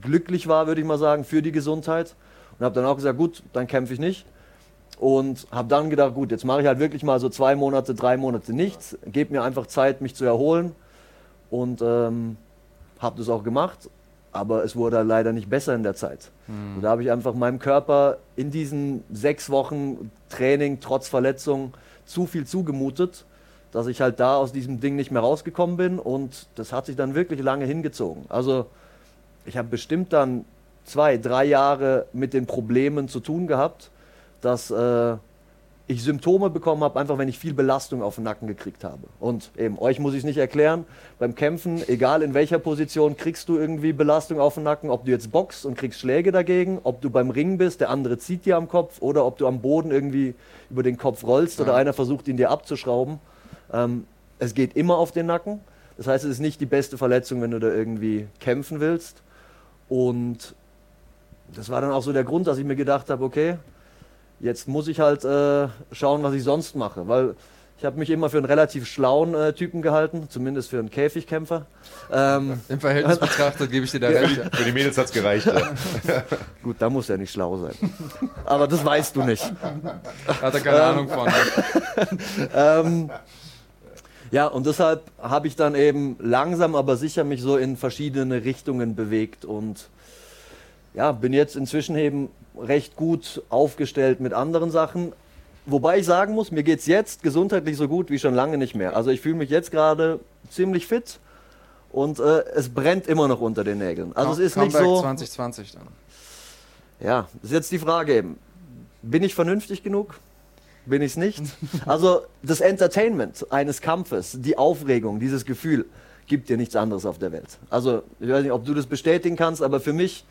glücklich war, würde ich mal sagen, für die Gesundheit. Und habe dann auch gesagt, gut, dann kämpfe ich nicht. Und habe dann gedacht, gut, jetzt mache ich halt wirklich mal so zwei Monate, drei Monate nichts, gebe mir einfach Zeit, mich zu erholen. Und ähm, habe das auch gemacht aber es wurde leider nicht besser in der Zeit. Mhm. Und da habe ich einfach meinem Körper in diesen sechs Wochen Training trotz Verletzung zu viel zugemutet, dass ich halt da aus diesem Ding nicht mehr rausgekommen bin und das hat sich dann wirklich lange hingezogen. Also ich habe bestimmt dann zwei, drei Jahre mit den Problemen zu tun gehabt, dass äh, ich Symptome bekommen habe, einfach wenn ich viel Belastung auf den Nacken gekriegt habe. Und eben, euch muss ich es nicht erklären, beim Kämpfen, egal in welcher Position, kriegst du irgendwie Belastung auf den Nacken, ob du jetzt boxst und kriegst Schläge dagegen, ob du beim Ringen bist, der andere zieht dir am Kopf oder ob du am Boden irgendwie über den Kopf rollst ja. oder einer versucht, ihn dir abzuschrauben. Ähm, es geht immer auf den Nacken. Das heißt, es ist nicht die beste Verletzung, wenn du da irgendwie kämpfen willst. Und das war dann auch so der Grund, dass ich mir gedacht habe, okay, Jetzt muss ich halt äh, schauen, was ich sonst mache, weil ich habe mich immer für einen relativ schlauen äh, Typen gehalten, zumindest für einen Käfigkämpfer. Ähm, Im Verhältnis betrachtet gebe ich dir da recht. Für die Mädels hat es gereicht. Ja. Gut, da muss er nicht schlau sein. Aber das weißt du nicht. Hat er keine ähm, Ahnung von. ähm, ja, und deshalb habe ich dann eben langsam, aber sicher mich so in verschiedene Richtungen bewegt und ja, bin jetzt inzwischen eben recht gut aufgestellt mit anderen Sachen. Wobei ich sagen muss, mir geht es jetzt gesundheitlich so gut wie schon lange nicht mehr. Also ich fühle mich jetzt gerade ziemlich fit und äh, es brennt immer noch unter den Nägeln. Also es ist Comeback nicht so. 2020 dann. Ja, ist jetzt die Frage eben. Bin ich vernünftig genug? Bin ich es nicht? also das Entertainment eines Kampfes, die Aufregung, dieses Gefühl, gibt dir nichts anderes auf der Welt. Also ich weiß nicht, ob du das bestätigen kannst, aber für mich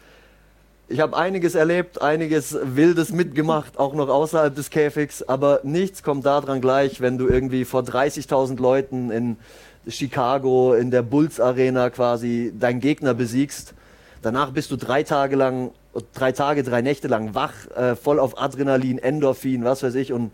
ich habe einiges erlebt, einiges Wildes mitgemacht, auch noch außerhalb des Käfigs, aber nichts kommt daran gleich, wenn du irgendwie vor 30.000 Leuten in Chicago in der Bulls Arena quasi deinen Gegner besiegst. Danach bist du drei Tage lang, drei Tage, drei Nächte lang wach, äh, voll auf Adrenalin, Endorphin, was weiß ich und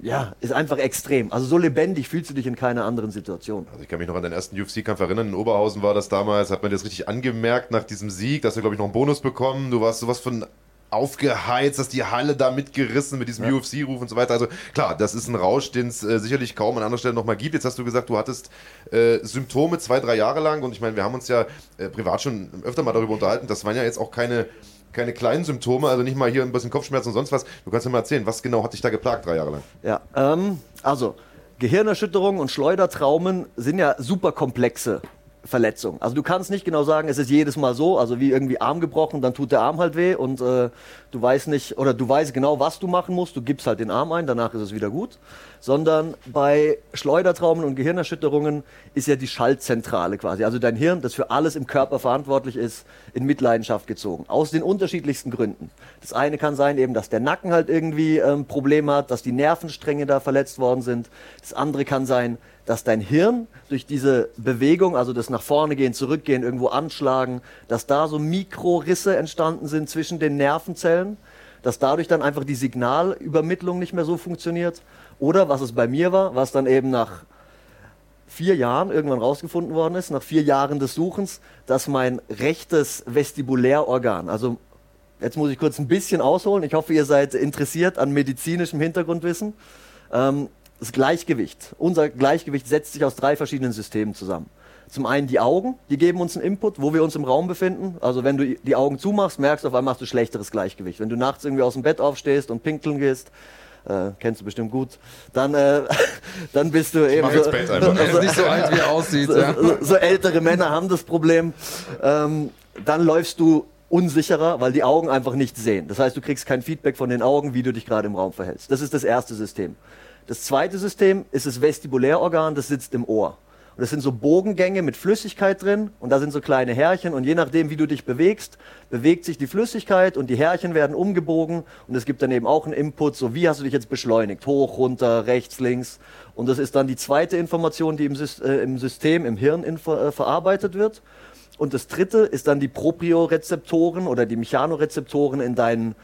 ja, ist einfach extrem. Also so lebendig fühlst du dich in keiner anderen Situation. Also ich kann mich noch an den ersten UFC-Kampf erinnern. In Oberhausen war das damals, hat man das richtig angemerkt nach diesem Sieg, dass du, glaube ich, noch einen Bonus bekommen. Du warst sowas von aufgeheizt, dass die Halle da mitgerissen mit diesem ja. UFC-Ruf und so weiter. Also klar, das ist ein Rausch, den es äh, sicherlich kaum an anderer Stelle nochmal gibt. Jetzt hast du gesagt, du hattest äh, Symptome zwei, drei Jahre lang und ich meine, wir haben uns ja äh, privat schon öfter mal darüber unterhalten. Das waren ja jetzt auch keine keine kleinen Symptome, also nicht mal hier ein bisschen Kopfschmerzen und sonst was. Du kannst mir mal erzählen, was genau hat dich da geplagt drei Jahre lang? Ja, ähm, also Gehirnerschütterungen und Schleudertraumen sind ja super komplexe Verletzung. Also du kannst nicht genau sagen, es ist jedes Mal so, also wie irgendwie Arm gebrochen, dann tut der Arm halt weh und äh, du weißt nicht, oder du weißt genau, was du machen musst, du gibst halt den Arm ein, danach ist es wieder gut. Sondern bei Schleudertraumen und Gehirnerschütterungen ist ja die Schaltzentrale quasi, also dein Hirn, das für alles im Körper verantwortlich ist, in Mitleidenschaft gezogen. Aus den unterschiedlichsten Gründen. Das eine kann sein eben, dass der Nacken halt irgendwie ähm, Probleme hat, dass die Nervenstränge da verletzt worden sind. Das andere kann sein, dass dein Hirn durch diese Bewegung, also das nach vorne gehen, zurückgehen, irgendwo anschlagen, dass da so Mikrorisse entstanden sind zwischen den Nervenzellen, dass dadurch dann einfach die Signalübermittlung nicht mehr so funktioniert. Oder was es bei mir war, was dann eben nach vier Jahren irgendwann rausgefunden worden ist, nach vier Jahren des Suchens, dass mein rechtes Vestibulärorgan, also jetzt muss ich kurz ein bisschen ausholen, ich hoffe, ihr seid interessiert an medizinischem Hintergrundwissen, ähm, das Gleichgewicht. Unser Gleichgewicht setzt sich aus drei verschiedenen Systemen zusammen. Zum einen die Augen, die geben uns einen Input, wo wir uns im Raum befinden. Also wenn du die Augen zumachst, merkst du auf einmal hast du schlechteres Gleichgewicht. Wenn du nachts irgendwie aus dem Bett aufstehst und pinkeln gehst, äh, kennst du bestimmt gut, dann, äh, dann bist du eben so, ist nicht so alt, wie er aussieht. so, ja. so, so ältere Männer haben das Problem. Ähm, dann läufst du unsicherer, weil die Augen einfach nicht sehen. Das heißt, du kriegst kein Feedback von den Augen, wie du dich gerade im Raum verhältst. Das ist das erste System. Das zweite System ist das Vestibulärorgan, das sitzt im Ohr. Und das sind so Bogengänge mit Flüssigkeit drin und da sind so kleine Härchen und je nachdem, wie du dich bewegst, bewegt sich die Flüssigkeit und die Härchen werden umgebogen und es gibt dann eben auch einen Input, so wie hast du dich jetzt beschleunigt, hoch, runter, rechts, links. Und das ist dann die zweite Information, die im, äh, System, im Hirn äh, verarbeitet wird. Und das dritte ist dann die Propriorezeptoren oder die Mechanorezeptoren in deinen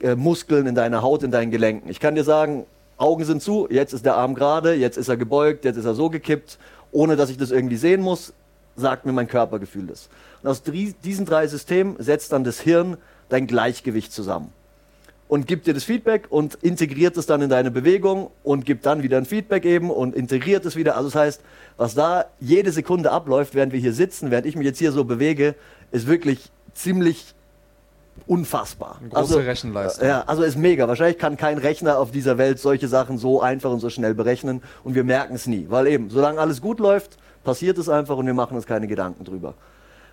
äh, Muskeln, in deiner Haut, in deinen Gelenken. Ich kann dir sagen, Augen sind zu, jetzt ist der Arm gerade, jetzt ist er gebeugt, jetzt ist er so gekippt, ohne dass ich das irgendwie sehen muss, sagt mir mein Körpergefühl das. Und aus diesen drei Systemen setzt dann das Hirn dein Gleichgewicht zusammen und gibt dir das Feedback und integriert es dann in deine Bewegung und gibt dann wieder ein Feedback eben und integriert es wieder. Also das heißt, was da jede Sekunde abläuft, während wir hier sitzen, während ich mich jetzt hier so bewege, ist wirklich ziemlich unfassbar. Eine große also, Rechenleistung. Ja, also ist mega. Wahrscheinlich kann kein Rechner auf dieser Welt solche Sachen so einfach und so schnell berechnen und wir merken es nie. Weil eben, solange alles gut läuft, passiert es einfach und wir machen uns keine Gedanken drüber.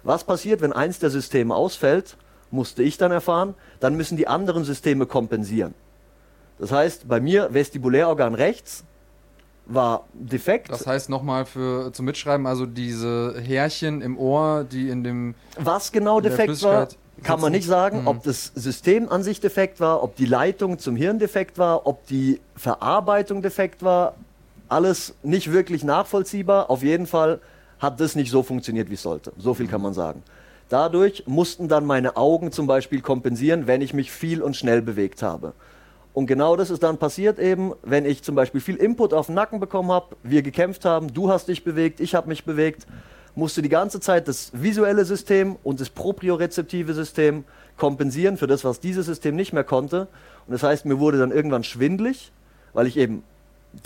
Was passiert, wenn eins der Systeme ausfällt, musste ich dann erfahren, dann müssen die anderen Systeme kompensieren. Das heißt, bei mir Vestibulärorgan rechts war defekt. Das heißt nochmal für zum Mitschreiben, also diese Härchen im Ohr, die in dem Was genau defekt war, kann man nicht sagen, mhm. ob das System an sich defekt war, ob die Leitung zum Hirn defekt war, ob die Verarbeitung defekt war. Alles nicht wirklich nachvollziehbar. Auf jeden Fall hat das nicht so funktioniert, wie es sollte. So viel kann man sagen. Dadurch mussten dann meine Augen zum Beispiel kompensieren, wenn ich mich viel und schnell bewegt habe. Und genau das ist dann passiert eben, wenn ich zum Beispiel viel Input auf den Nacken bekommen habe, wir gekämpft haben, du hast dich bewegt, ich habe mich bewegt musste die ganze Zeit das visuelle System und das propriorezeptive System kompensieren für das, was dieses System nicht mehr konnte. Und das heißt, mir wurde dann irgendwann schwindlig, weil ich eben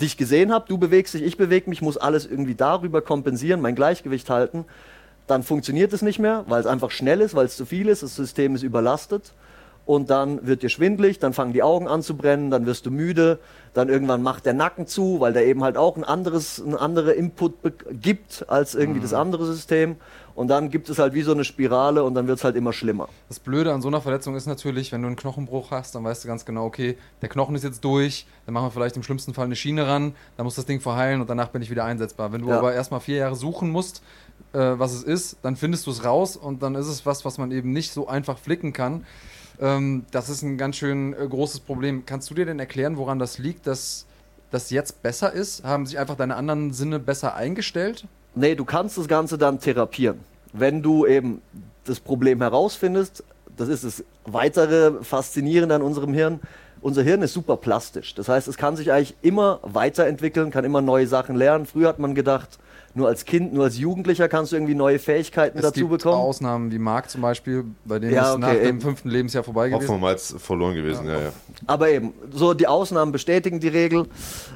dich gesehen habe, du bewegst dich, ich bewege mich, muss alles irgendwie darüber kompensieren, mein Gleichgewicht halten. Dann funktioniert es nicht mehr, weil es einfach schnell ist, weil es zu viel ist, das System ist überlastet und dann wird dir schwindlig, dann fangen die Augen an zu brennen, dann wirst du müde, dann irgendwann macht der Nacken zu, weil der eben halt auch ein anderes, ein andere Input gibt als irgendwie mhm. das andere System. Und dann gibt es halt wie so eine Spirale und dann wird es halt immer schlimmer. Das Blöde an so einer Verletzung ist natürlich, wenn du einen Knochenbruch hast, dann weißt du ganz genau, okay, der Knochen ist jetzt durch, dann machen wir vielleicht im schlimmsten Fall eine Schiene ran, dann muss das Ding verheilen und danach bin ich wieder einsetzbar. Wenn du ja. aber erstmal vier Jahre suchen musst, äh, was es ist, dann findest du es raus und dann ist es was, was man eben nicht so einfach flicken kann. Ähm, das ist ein ganz schön äh, großes Problem. Kannst du dir denn erklären, woran das liegt, dass das jetzt besser ist? Haben sich einfach deine anderen Sinne besser eingestellt? Nee, du kannst das Ganze dann therapieren. Wenn du eben das Problem herausfindest, das ist das weitere Faszinierende an unserem Hirn. Unser Hirn ist super plastisch. Das heißt, es kann sich eigentlich immer weiterentwickeln, kann immer neue Sachen lernen. Früher hat man gedacht, nur als Kind, nur als Jugendlicher kannst du irgendwie neue Fähigkeiten es dazu gibt bekommen. Ausnahmen wie Marc zum Beispiel, bei dem ja, ist okay, nach dem fünften Lebensjahr vorbei gewesen. Oftmals verloren gewesen, ja, ja. ja. Aber eben, so die Ausnahmen bestätigen die Regel.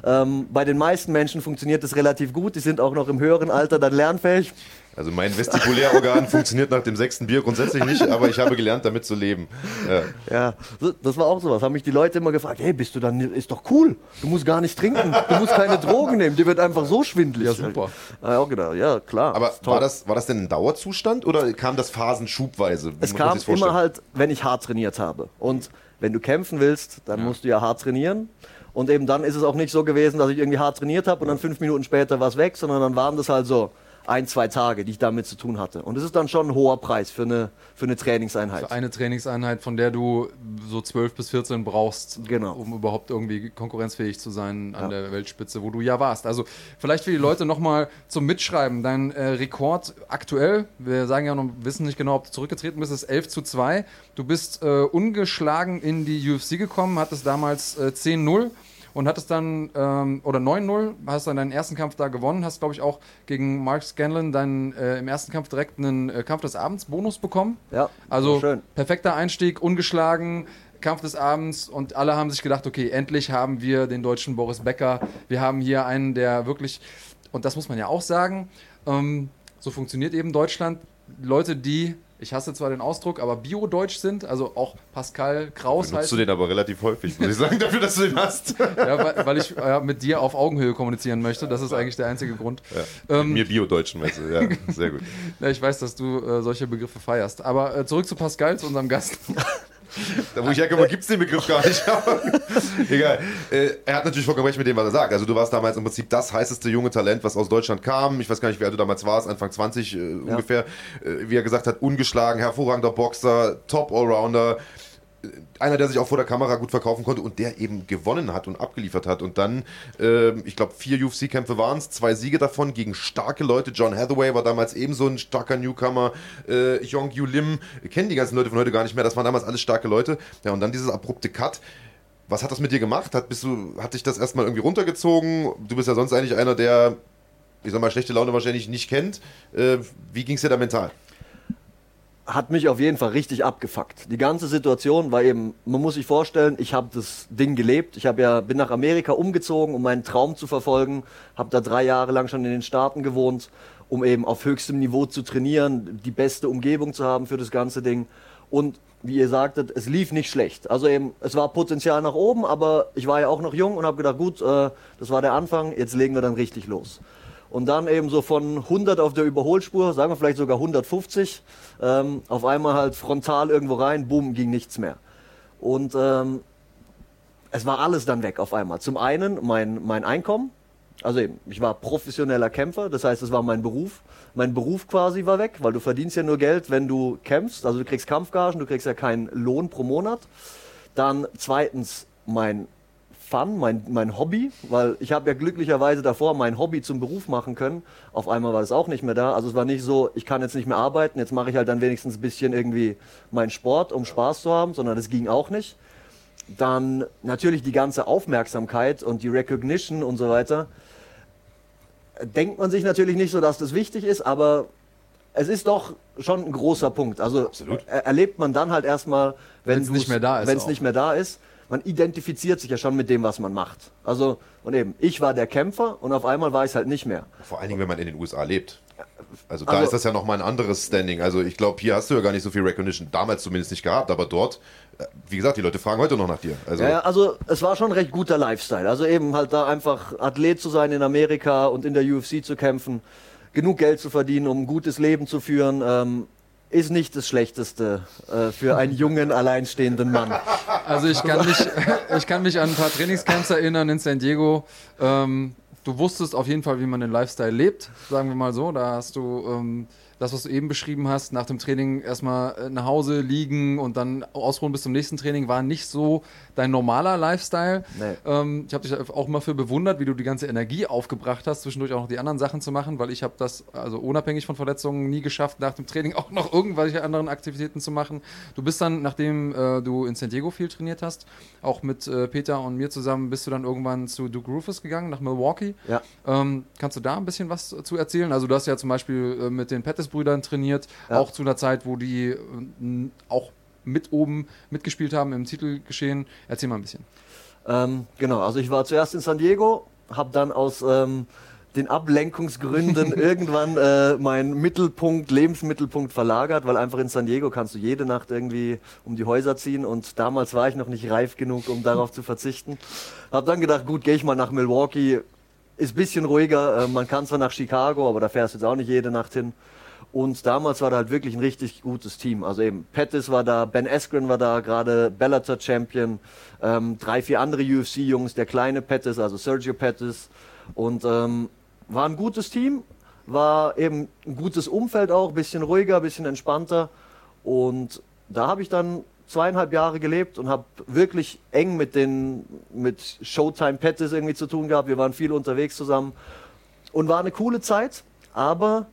Ähm, bei den meisten Menschen funktioniert das relativ gut. Die sind auch noch im höheren Alter dann lernfähig. Also mein Vestibulärorgan funktioniert nach dem sechsten Bier grundsätzlich nicht, aber ich habe gelernt, damit zu leben. Ja. Ja, das war auch sowas. Haben mich die Leute immer gefragt, hey, bist du dann, ist doch cool. Du musst gar nicht trinken. Du musst keine Drogen nehmen. Dir wird einfach so schwindelig. Ja, super. Ja, auch gedacht, ja, klar. Aber war das, war das denn ein Dauerzustand oder kam das phasenschubweise? Wie Es kam immer halt, wenn ich hart trainiert habe. Und wenn du kämpfen willst, dann musst du ja hart trainieren. Und eben dann ist es auch nicht so gewesen, dass ich irgendwie hart trainiert habe und dann fünf Minuten später war es weg, sondern dann waren das halt so ein, zwei Tage, die ich damit zu tun hatte. Und es ist dann schon ein hoher Preis für eine, für eine Trainingseinheit. Für eine Trainingseinheit, von der du so 12 bis 14 brauchst, Genau. um überhaupt irgendwie konkurrenzfähig zu sein an der Weltspitze, wo du ja warst. Also vielleicht für die Leute nochmal zum Mitschreiben. Dein äh, Rekord aktuell, wir sagen ja noch, wissen nicht genau, ob du zurückgetreten bist, ist 11 zu 2. Du bist äh, ungeschlagen in die UFC gekommen, hattest damals äh, 10-0 und hattest dann, ähm, oder 9-0, hast dann deinen ersten Kampf da gewonnen, hast, glaube ich, auch gegen Mark Scanlon dann äh, im ersten Kampf direkt einen äh, Kampf des Abends Bonus bekommen. Ja, Also schön. perfekter Einstieg, ungeschlagen, Kampf des Abends und alle haben sich gedacht, okay, endlich haben wir den deutschen Boris Becker. Wir haben hier einen, der wirklich, und das muss man ja auch sagen, ähm, so funktioniert eben Deutschland. Leute, die, ich hasse zwar den Ausdruck, aber bio-deutsch sind, also auch Pascal Kraus Benutzt heißt, du den aber relativ häufig, muss ich sagen, dafür, dass du den hast. ja, weil, weil ich äh, mit dir auf Augenhöhe kommunizieren möchte. Das ist eigentlich der einzige Grund. Ähm, Mir Bio-Deutschen, weißt du. Ja, sehr gut. ja, ich weiß, dass du äh, solche Begriffe feierst. Aber äh, zurück zu Pascal, zu unserem Gast. Da, wo ich herkomme, gibt es den Begriff gar nicht. Egal. Äh, er hat natürlich vollkommen recht mit dem, was er sagt. Also du warst damals im Prinzip das heißeste junge Talent, was aus Deutschland kam. Ich weiß gar nicht, wie alt du damals warst, Anfang 20 äh, ungefähr. Äh, wie er gesagt hat, ungeschlagen, hervorragender Boxer, Top-Allrounder. Äh, Einer, der sich auch vor der Kamera gut verkaufen konnte und der eben gewonnen hat und abgeliefert hat. Und dann, ähm, ich glaube, vier UFC-Kämpfe waren es, zwei Siege davon gegen starke Leute. John Hathaway war damals ebenso ein starker Newcomer. Äh, Yong Yu Lim, kennen die ganzen Leute von heute gar nicht mehr. Das waren damals alles starke Leute. Ja, und dann dieses abrupte Cut. Was hat das mit dir gemacht? Hat, bist du, hat dich das erstmal irgendwie runtergezogen? Du bist ja sonst eigentlich einer, der, ich sag mal, schlechte Laune wahrscheinlich nicht kennt. Äh, wie ging es dir da mental? Hat mich auf jeden Fall richtig abgefuckt. Die ganze Situation war eben, man muss sich vorstellen, ich habe das Ding gelebt. Ich ja bin nach Amerika umgezogen, um meinen Traum zu verfolgen, habe da drei Jahre lang schon in den Staaten gewohnt, um eben auf höchstem Niveau zu trainieren, die beste Umgebung zu haben für das ganze Ding. Und wie ihr sagtet, es lief nicht schlecht. Also eben, es war Potenzial nach oben, aber ich war ja auch noch jung und habe gedacht, gut, äh, das war der Anfang, jetzt legen wir dann richtig los. Und dann eben so von 100 auf der Überholspur, sagen wir vielleicht sogar 150, ähm, auf einmal halt frontal irgendwo rein, boom, ging nichts mehr. Und ähm, es war alles dann weg auf einmal. Zum einen mein, mein Einkommen, also eben, ich war professioneller Kämpfer, das heißt, es war mein Beruf. Mein Beruf quasi war weg, weil du verdienst ja nur Geld, wenn du kämpfst. Also du kriegst Kampfgagen, du kriegst ja keinen Lohn pro Monat. Dann zweitens mein Fun, mein, mein Hobby, weil ich habe ja glücklicherweise davor mein Hobby zum Beruf machen können. Auf einmal war es auch nicht mehr da. Also es war nicht so, ich kann jetzt nicht mehr arbeiten, jetzt mache ich halt dann wenigstens ein bisschen irgendwie meinen Sport, um Spaß zu haben, sondern das ging auch nicht. Dann natürlich die ganze Aufmerksamkeit und die Recognition und so weiter. Denkt man sich natürlich nicht so, dass das wichtig ist, aber es ist doch schon ein großer Punkt. Also Absolut. er erlebt man dann halt erstmal, wenn Wenn's du's- nicht mehr da ist Wenn es nicht mehr da ist. Man identifiziert sich ja schon mit dem, was man macht. Also, und eben, ich war der Kämpfer und auf einmal war ich es halt nicht mehr. Vor allen Dingen, wenn man in den USA lebt. Also da Also- ist das ja nochmal ein anderes Standing. Also ich glaube, hier hast du ja gar nicht so viel Recognition, damals zumindest nicht gehabt, aber dort, äh, wie gesagt, die Leute fragen heute noch nach dir. Also Ja, also es war schon ein recht guter Lifestyle. Also eben halt da einfach Athlet zu sein in Amerika und in der UFC zu kämpfen, genug Geld zu verdienen, um ein gutes Leben zu führen, ähm, ist nicht das Schlechteste äh, für einen jungen, alleinstehenden Mann. Also ich kann mich, ich kann mich an ein paar Trainingscamps erinnern in San Diego. Ähm, du wusstest auf jeden Fall, wie man den Lifestyle lebt, sagen wir mal so. Da hast du ähm, das, was du eben beschrieben hast, nach dem Training erstmal äh, nach Hause liegen und dann ausruhen bis zum nächsten Training, war nicht so dein normaler Lifestyle. Nee. Ähm, ich habe dich auch immer für bewundert, wie du die ganze Energie aufgebracht hast, zwischendurch auch noch die anderen Sachen zu machen, weil ich habe das, also unabhängig von Verletzungen, nie geschafft, nach dem Training auch noch irgendwelche anderen Aktivitäten zu machen. Du bist dann, nachdem äh, du in San Diego viel trainiert hast, auch mit äh, Peter und mir zusammen, bist du dann irgendwann zu Duke Rufus gegangen, nach Milwaukee. Ja. Ähm, kannst du da ein bisschen was zu erzählen? Also du hast ja zum Beispiel äh, mit den Pettis-Brüdern trainiert, Ja. auch zu einer Zeit, wo die äh, auch mit oben mitgespielt haben im Titelgeschehen. Erzähl mal ein bisschen. Ähm, genau, also ich war zuerst in San Diego, habe dann aus ähm, den Ablenkungsgründen irgendwann äh, meinen Mittelpunkt, Lebensmittelpunkt verlagert, weil einfach in San Diego kannst du jede Nacht irgendwie um die Häuser ziehen und damals war ich noch nicht reif genug, um darauf zu verzichten. Hab dann gedacht, gut, gehe ich mal nach Milwaukee, ist ein bisschen ruhiger, äh, man kann zwar nach Chicago, aber da fährst du jetzt auch nicht jede Nacht hin. Und damals war da halt wirklich ein richtig gutes Team. Also eben Pettis war da, Ben Askren war da, gerade Bellator Champion, ähm, drei, vier andere UFC-Jungs, der kleine Pettis, also Sergio Pettis. Und ähm, war ein gutes Team, war eben ein gutes Umfeld auch, bisschen ruhiger, bisschen entspannter. Und da habe ich dann zweieinhalb Jahre gelebt und habe wirklich eng mit den mit Showtime Pettis irgendwie zu tun gehabt. Wir waren viel unterwegs zusammen und war eine coole Zeit. Aber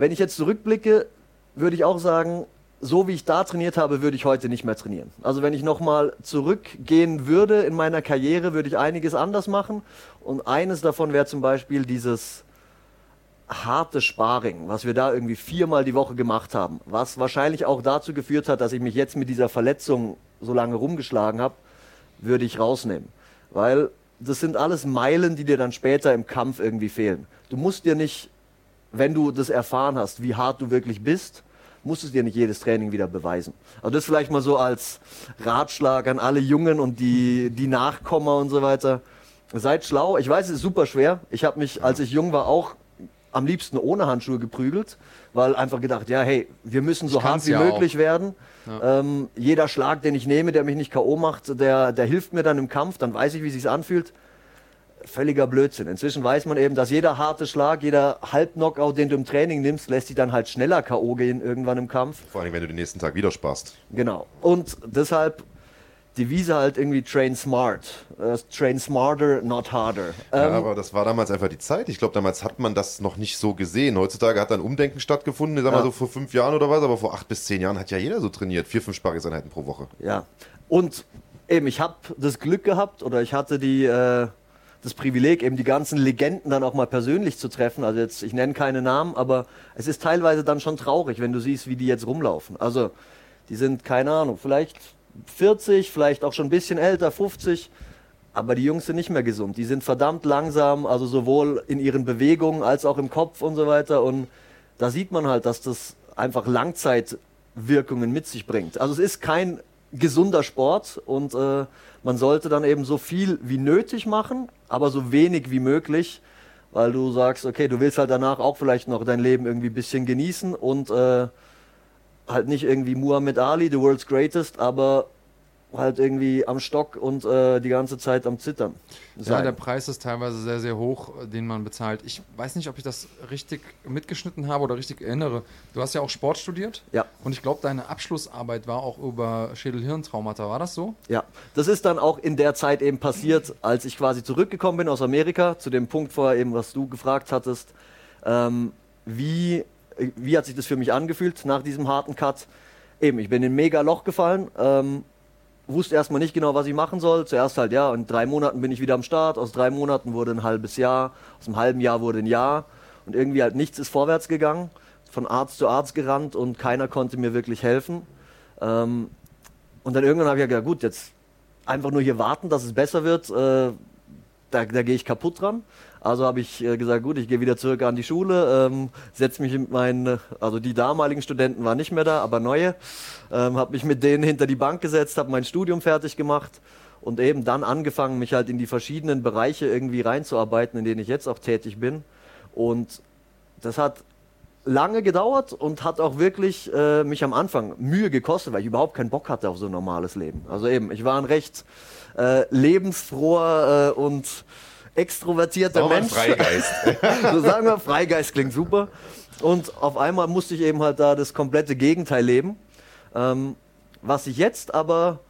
wenn ich jetzt zurückblicke, würde ich auch sagen, so wie ich da trainiert habe, würde ich heute nicht mehr trainieren. Also wenn ich nochmal zurückgehen würde in meiner Karriere, würde ich einiges anders machen. Und eines davon wäre zum Beispiel dieses harte Sparring, was wir da irgendwie viermal die Woche gemacht haben, was wahrscheinlich auch dazu geführt hat, dass ich mich jetzt mit dieser Verletzung so lange rumgeschlagen habe, würde ich rausnehmen. Weil das sind alles Meilen, die dir dann später im Kampf irgendwie fehlen. Du musst dir nicht, wenn du das erfahren hast, wie hart du wirklich bist, musst du dir nicht jedes Training wieder beweisen. Also das vielleicht mal so als Ratschlag an alle Jungen und die, die Nachkommer und so weiter. Seid schlau. Ich weiß, es ist super schwer. Ich habe mich, als ich jung war, auch am liebsten ohne Handschuhe geprügelt, weil einfach gedacht, ja, hey, wir müssen so hart wie ja möglich auch. werden. Ja. Ähm, jeder Schlag, den ich nehme, der mich nicht K.O. macht, der, der hilft mir dann im Kampf, dann weiß ich, wie es sich anfühlt. Völliger Blödsinn. Inzwischen weiß man eben, dass jeder harte Schlag, jeder Halbknockout, den du im Training nimmst, lässt dich dann halt schneller K.O. gehen irgendwann im Kampf. Vor allem, wenn du den nächsten Tag wieder sparst. Genau. Und deshalb Devise halt irgendwie train smart. Uh, train smarter, not harder. Ja, ähm, aber das war damals einfach die Zeit. Ich glaube, damals hat man das noch nicht so gesehen. Heutzutage hat dann Umdenken stattgefunden, ich sag mal so vor fünf Jahren oder was, aber vor acht bis zehn Jahren hat ja jeder so trainiert. Vier, fünf Sparringseinheiten pro Woche. Ja. Und eben, ich habe das Glück gehabt oder ich hatte die, äh, das Privileg, eben die ganzen Legenden dann auch mal persönlich zu treffen. Also jetzt, ich nenne keine Namen, aber es ist teilweise dann schon traurig, wenn du siehst, wie die jetzt rumlaufen. Also, die sind, keine Ahnung, vielleicht 40, vielleicht auch schon ein bisschen älter, 50. Aber die Jungs sind nicht mehr gesund. Die sind verdammt langsam, also sowohl in ihren Bewegungen als auch im Kopf und so weiter. Und da sieht man halt, dass das einfach Langzeitwirkungen mit sich bringt. Also es ist kein gesunder Sport und äh, man sollte dann eben so viel wie nötig machen, aber so wenig wie möglich, weil du sagst, okay, du willst halt danach auch vielleicht noch dein Leben irgendwie ein bisschen genießen und äh, halt nicht irgendwie Muhammad Ali, the world's greatest, aber halt irgendwie am Stock und äh, die ganze Zeit am Zittern. Sein. Ja, der Preis ist teilweise sehr, sehr hoch, den man bezahlt. Ich weiß nicht, ob ich das richtig mitgeschnitten habe oder richtig erinnere. Du hast ja auch Sport studiert. Ja. Und ich glaube, deine Abschlussarbeit war auch über Schädel-Hirntraumata. War das so? Ja. Das ist dann auch in der Zeit eben passiert, als ich quasi zurückgekommen bin aus Amerika, zu dem Punkt vorher eben, was du gefragt hattest. Ähm, wie wie hat sich das für mich angefühlt nach diesem harten Cut? Eben, ich bin in ein mega Loch gefallen, ähm, wusste erstmal nicht genau, was ich machen soll. Zuerst halt, ja, in drei Monaten bin ich wieder am Start. Aus drei Monaten wurde ein halbes Jahr, aus einem halben Jahr wurde ein Jahr. Und irgendwie halt nichts ist vorwärts gegangen. Von Arzt zu Arzt gerannt und keiner konnte mir wirklich helfen. Ähm, und dann irgendwann habe ich ja gedacht, gut, jetzt einfach nur hier warten, dass es besser wird. Äh, da, da gehe ich kaputt dran. Also habe ich äh, gesagt, gut, ich gehe wieder zurück an die Schule, ähm, setze mich mit meinen, also die damaligen Studenten waren nicht mehr da, aber neue, ähm, habe mich mit denen hinter die Bank gesetzt, habe mein Studium fertig gemacht und eben dann angefangen, mich halt in die verschiedenen Bereiche irgendwie reinzuarbeiten, in denen ich jetzt auch tätig bin. Und das hat lange gedauert und hat auch wirklich äh, mich am Anfang Mühe gekostet, weil ich überhaupt keinen Bock hatte auf so ein normales Leben. Also eben, ich war ein recht äh, lebensfroher äh, und extrovertierter sagen Mensch. Freigeist. so sagen wir, Freigeist klingt super. Und auf einmal musste ich eben halt da das komplette Gegenteil leben. Ähm, was ich jetzt aber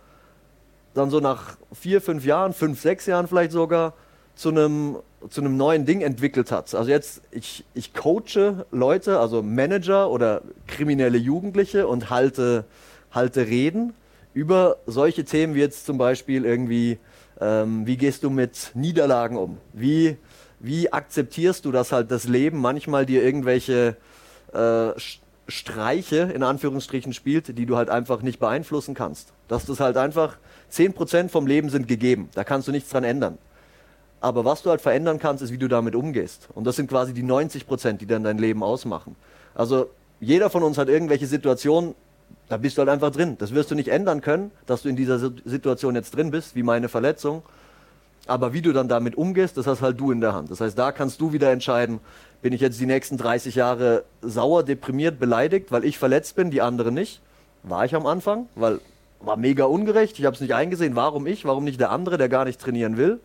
dann so nach vier, fünf Jahren, fünf, sechs Jahren vielleicht sogar zu einem zu einem neuen Ding entwickelt hat. Also jetzt, ich, ich coache Leute, also Manager oder kriminelle Jugendliche und halte, halte Reden über solche Themen wie jetzt zum Beispiel irgendwie ähm, wie gehst du mit Niederlagen um? Wie, wie akzeptierst du, dass halt das Leben manchmal dir irgendwelche äh, Streiche in Anführungsstrichen spielt, die du halt einfach nicht beeinflussen kannst? Dass das halt einfach 10% vom Leben sind gegeben. Da kannst du nichts dran ändern. Aber was du halt verändern kannst, ist, wie du damit umgehst. Und das sind quasi die 90 Prozent, die dann dein Leben ausmachen. Also jeder von uns hat irgendwelche Situationen, da bist du halt einfach drin. Das wirst du nicht ändern können, dass du in dieser Situation jetzt drin bist, wie meine Verletzung. Aber wie du dann damit umgehst, das hast halt du in der Hand. Das heißt, da kannst du wieder entscheiden, bin ich jetzt die nächsten 30 Jahre sauer, deprimiert, beleidigt, weil ich verletzt bin, die anderen nicht. War ich am Anfang, weil war mega ungerecht, ich habe es nicht eingesehen, warum ich, warum nicht der andere, der gar nicht trainieren will.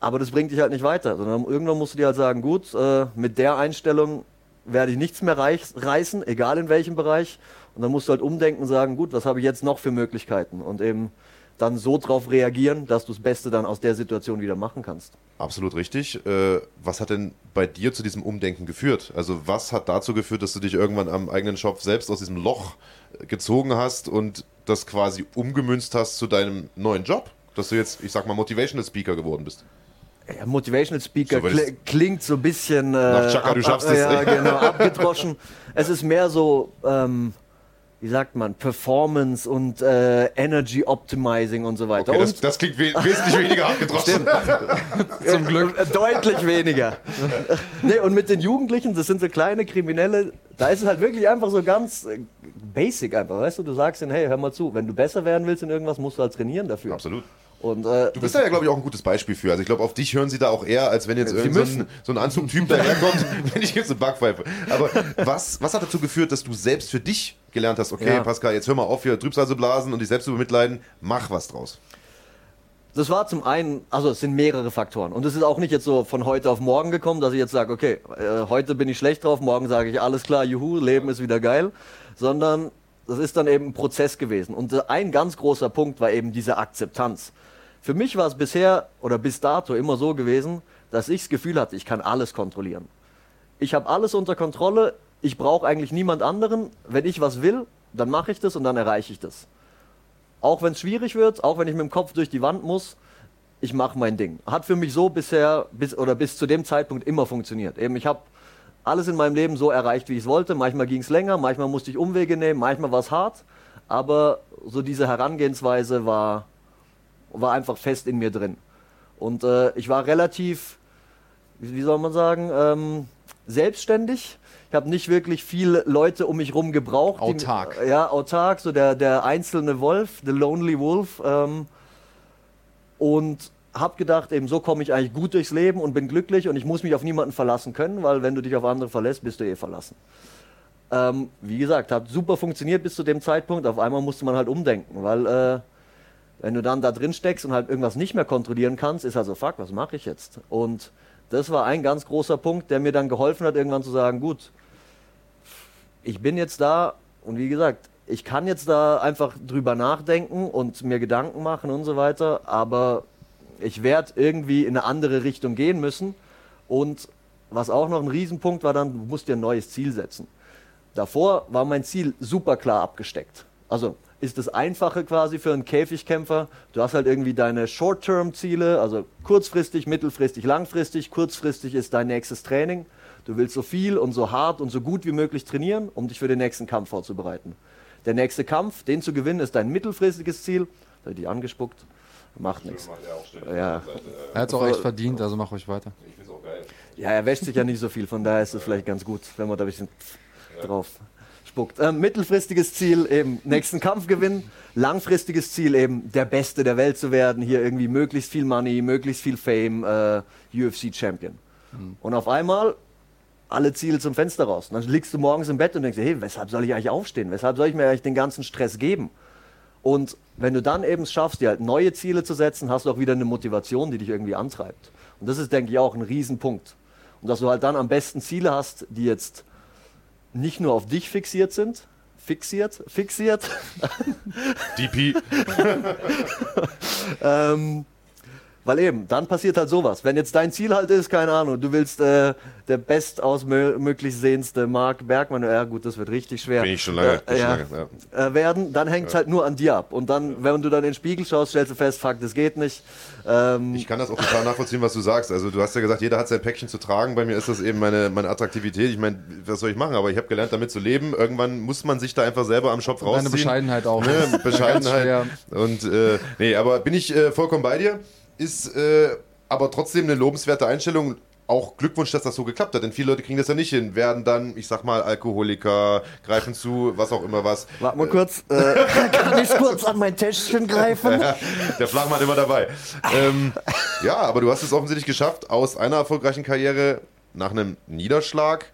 Aber das bringt dich halt nicht weiter, sondern irgendwann musst du dir halt sagen, gut, äh, mit der Einstellung werde ich nichts mehr reich, reißen, egal in welchem Bereich. Und dann musst du halt umdenken und sagen, gut, was habe ich jetzt noch für Möglichkeiten? Und eben dann so darauf reagieren, dass du das Beste dann aus der Situation wieder machen kannst. Absolut richtig. Äh, was hat denn bei dir zu diesem Umdenken geführt? Also was hat dazu geführt, dass du dich irgendwann am eigenen Shop selbst aus diesem Loch äh, gezogen hast und das quasi umgemünzt hast zu deinem neuen Job? Dass du jetzt, ich sag mal, Motivational Speaker geworden bist? Ja, Motivational Speaker so, kli klingt so ein bisschen äh, nach Chaka, du schaffst es. Ja, genau, abgedroschen. es ist mehr so, ähm, wie sagt man, Performance und äh, Energy Optimizing und so weiter. Okay, und das, das, klingt we wesentlich weniger abgedroschen. Zum Glück. Äh, deutlich weniger. nee, und mit den Jugendlichen, das sind so kleine Kriminelle, da ist es halt wirklich einfach so ganz äh, basic einfach, weißt du? Du sagst ihnen, hey, hör mal zu, wenn du besser werden willst in irgendwas, musst du halt trainieren dafür. Absolut. Und, äh, du bist da ja, glaube ich, auch ein gutes Beispiel für. Also ich glaube, auf dich hören sie da auch eher, als wenn jetzt irgend so ein, so ein Anzugtyp daherkommt, wenn ich jetzt eine Backpfeife. Aber was, was hat dazu geführt, dass du selbst für dich gelernt hast, okay, ja. Pascal, jetzt hör mal auf, hier Trübsal zu blasen und dich selbst zu bemitleiden, mach was draus? Das war zum einen, also es sind mehrere Faktoren. Und es ist auch nicht jetzt so von heute auf morgen gekommen, dass ich jetzt sage, okay, äh, heute bin ich schlecht drauf, morgen sage ich, alles klar, juhu, Leben ist wieder geil. Sondern das ist dann eben ein Prozess gewesen. Und ein ganz großer Punkt war eben diese Akzeptanz. Für mich war es bisher oder bis dato immer so gewesen, dass ich das Gefühl hatte, ich kann alles kontrollieren. Ich habe alles unter Kontrolle, ich brauche eigentlich niemand anderen. Wenn ich was will, dann mache ich das und dann erreiche ich das. Auch wenn es schwierig wird, auch wenn ich mit dem Kopf durch die Wand muss, ich mache mein Ding. Hat für mich so bisher bis oder bis zu dem Zeitpunkt immer funktioniert. Eben ich habe alles in meinem Leben so erreicht, wie ich es wollte. Manchmal ging es länger, manchmal musste ich Umwege nehmen, manchmal war es hart, aber so diese Herangehensweise war war einfach fest in mir drin. Und äh, ich war relativ, wie, soll man sagen, ähm, selbstständig. Ich habe nicht wirklich viele Leute um mich herum gebraucht. Autark. Die, ja, autark, so der, der einzelne Wolf, the lonely wolf. Ähm, und habe gedacht, eben so komme ich eigentlich gut durchs Leben und bin glücklich und ich muss mich auf niemanden verlassen können, weil wenn du dich auf andere verlässt, bist du eh verlassen. Ähm, wie gesagt, hat super funktioniert bis zu dem Zeitpunkt. Auf einmal musste man halt umdenken, weil äh, wenn du dann da drin steckst und halt irgendwas nicht mehr kontrollieren kannst, ist also fuck, was mache ich jetzt? Und das war ein ganz großer Punkt, der mir dann geholfen hat, irgendwann zu sagen, gut, ich bin jetzt da und wie gesagt, ich kann jetzt da einfach drüber nachdenken und mir Gedanken machen und so weiter, aber ich werde irgendwie in eine andere Richtung gehen müssen. Und was auch noch ein Riesenpunkt war, dann du musst dir ein neues Ziel setzen. Davor war mein Ziel super klar abgesteckt. Also ist das Einfache quasi für einen Käfigkämpfer. Du hast halt irgendwie deine Short-Term-Ziele, also kurzfristig, mittelfristig, langfristig. Kurzfristig ist dein nächstes Training. Du willst so viel und so hart und so gut wie möglich trainieren, um dich für den nächsten Kampf vorzubereiten. Der nächste Kampf, den zu gewinnen, ist dein mittelfristiges Ziel. Da die angespuckt. Macht nichts. Ja. Er hat es auch echt verdient, also mach euch weiter. Ja, er wäscht sich ja nicht so viel, von daher ist es vielleicht ganz gut, wenn man da ein bisschen drauf ausspuckt. Ähm, mittelfristiges Ziel eben nächsten Kampf gewinnen. Langfristiges Ziel eben der Beste der Welt zu werden. Hier irgendwie möglichst viel Money, möglichst viel Fame, äh, UFC Champion. Mhm. Und auf einmal alle Ziele zum Fenster raus. Und dann liegst du morgens im Bett und denkst, hey, weshalb soll ich eigentlich aufstehen? Weshalb soll ich mir eigentlich den ganzen Stress geben? Und wenn du dann eben schaffst, dir halt neue Ziele zu setzen, hast du auch wieder eine Motivation, die dich irgendwie antreibt. Und das ist, denke ich, auch ein Riesenpunkt. Und dass du halt dann am besten Ziele hast, die jetzt nicht nur auf dich fixiert sind, fixiert, fixiert. DP. ähm, weil eben, dann passiert halt sowas. Wenn jetzt dein Ziel halt ist, keine Ahnung, du willst äh, der bestausmöglich sehendste Mark Bergmann, ja gut, das wird richtig schwer. Bin ich schon lange, äh, ja, schon lange ja. Äh, werden, dann hängt es ja. halt nur an dir ab. Und dann, wenn du dann in den Spiegel schaust, stellst du fest, fuck, das geht nicht. Ähm, ich kann das auch total nachvollziehen, was du sagst. Also du hast ja gesagt, jeder hat sein Päckchen zu tragen. Bei mir ist das eben meine, meine Attraktivität. Ich meine, was soll ich machen? Aber ich habe gelernt, damit zu leben. Irgendwann muss man sich da einfach selber am Shop rausziehen. Deine Bescheidenheit auch. Ne? Bescheidenheit. Und äh, nee, aber bin ich äh, vollkommen bei dir ist äh, aber trotzdem eine lobenswerte Einstellung. Auch Glückwunsch, dass das so geklappt hat, denn viele Leute kriegen das ja nicht hin, werden dann, ich sag mal, Alkoholiker, greifen zu, was auch immer was. Warte mal kurz, äh, kann ich kurz an mein Täschchen greifen? Der Flachmann immer dabei. Ähm, ja, aber du hast es offensichtlich geschafft, aus einer erfolgreichen Karriere nach einem Niederschlag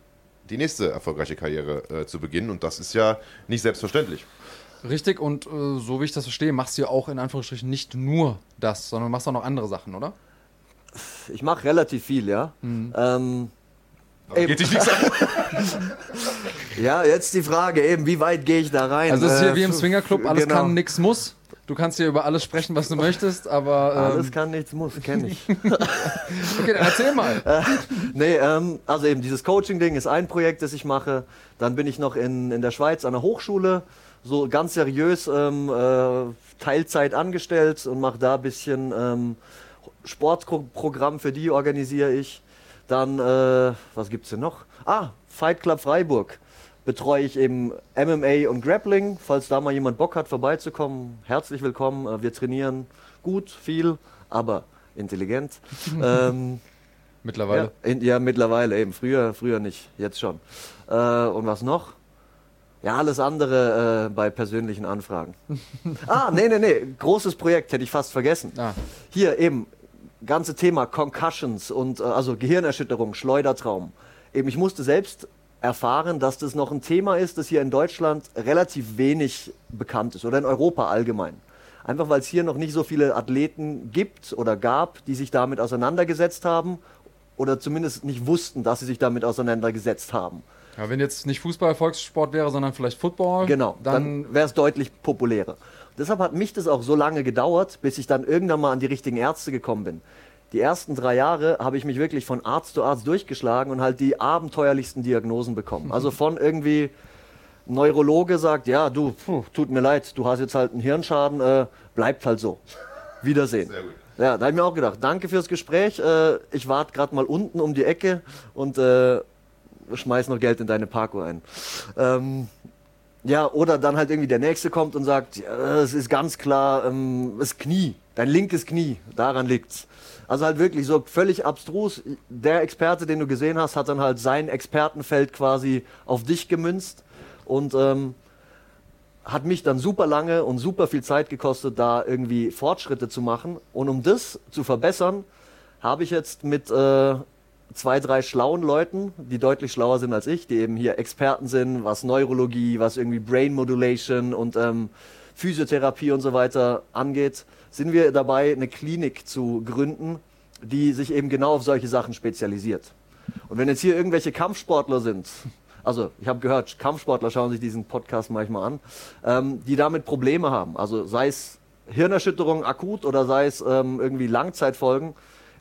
die nächste erfolgreiche Karriere äh, zu beginnen. Und das ist ja nicht selbstverständlich. Richtig, und äh, so wie ich das verstehe, machst du ja auch in Anführungsstrichen nicht nur das, sondern machst auch noch andere Sachen, oder? Ich mache relativ viel, ja. Ähm, Aber Eben. Geht dich nichts an. ja, jetzt die Frage eben, wie weit gehe ich da rein? Also es ist hier Äh, wie im Swingerclub, alles genau. kann, nix muss. Du kannst hier über alles sprechen, was du möchtest, aber Alles ähm, kann, nichts muss, kenne ich. okay, dann erzähl mal. nee, ähm, also eben dieses Coaching-Ding ist ein Projekt, das ich mache. Dann bin ich noch in, in der Schweiz an der Hochschule, so ganz seriös ähm, äh, Teilzeit angestellt und mache da ein bisschen ähm, Sportprogramm für die organisiere ich. Dann, äh, was gibt's denn noch? Ah, Fight Club Freiburg. Betreue ich eben MMA und Grappling. Falls da mal jemand Bock hat, vorbeizukommen, herzlich willkommen. Äh, Wir trainieren gut, viel, aber intelligent. ähm, Mittlerweile. ja, in, ja, mittlerweile eben. Früher, früher nicht, jetzt schon. Äh, und was noch? Ja, alles andere äh, bei persönlichen Anfragen. ah, nee, nee, nee. Großes Projekt, hätte ich fast vergessen. Ah. Hier eben, ganze Thema Concussions und äh, also Gehirnerschütterung, Schleudertraum. Eben, ich musste selbst erfahren, dass das noch ein Thema ist, das hier in Deutschland relativ wenig bekannt ist oder in Europa allgemein. Einfach weil es hier noch nicht so viele Athleten gibt oder gab, die sich damit auseinandergesetzt haben oder zumindest nicht wussten, dass sie sich damit auseinandergesetzt haben. Ja, wenn jetzt nicht Fußball Volkssport wäre, sondern vielleicht Football, Genau, dann, dann, wäre es deutlich populärer. Deshalb hat mich das auch so lange gedauert, bis ich dann irgendwann mal an die richtigen Ärzte gekommen bin. Die ersten drei Jahre habe ich mich wirklich von Arzt zu Arzt durchgeschlagen und halt die abenteuerlichsten Diagnosen bekommen. Also von irgendwie Neurologe sagt, ja, du, puh, tut mir leid, du hast jetzt halt einen Hirnschaden, äh, bleibt halt so. Wiedersehen. Sehr gut. Ja, da habe ich mir auch gedacht, danke fürs Gespräch. Äh, ich warte gerade mal unten um die Ecke und äh, schmeiß noch Geld in deine Parko ein. Ähm, ja, oder dann halt irgendwie der Nächste kommt und sagt, ja, es ist ganz klar, ähm, das Knie, dein linkes Knie, daran liegt's. Also halt wirklich so völlig abstrus. Der Experte, den du gesehen hast, hat dann halt sein Expertenfeld quasi auf dich gemünzt und ähm, hat mich dann super lange und super viel Zeit gekostet, da irgendwie Fortschritte zu machen. Und um das zu verbessern, habe ich jetzt mit äh, zwei, drei schlauen Leuten, die deutlich schlauer sind als ich, die eben hier Experten sind, was Neurologie, was irgendwie Brain Modulation und ähm, Physiotherapie und so weiter angeht, sind wir dabei, eine Klinik zu gründen, die sich eben genau auf solche Sachen spezialisiert. Und wenn jetzt hier irgendwelche Kampfsportler sind, also ich habe gehört, Kampfsportler schauen sich diesen Podcast manchmal an, ähm, die damit Probleme haben, also sei es Hirnerschütterung akut oder sei es ähm, irgendwie Langzeitfolgen,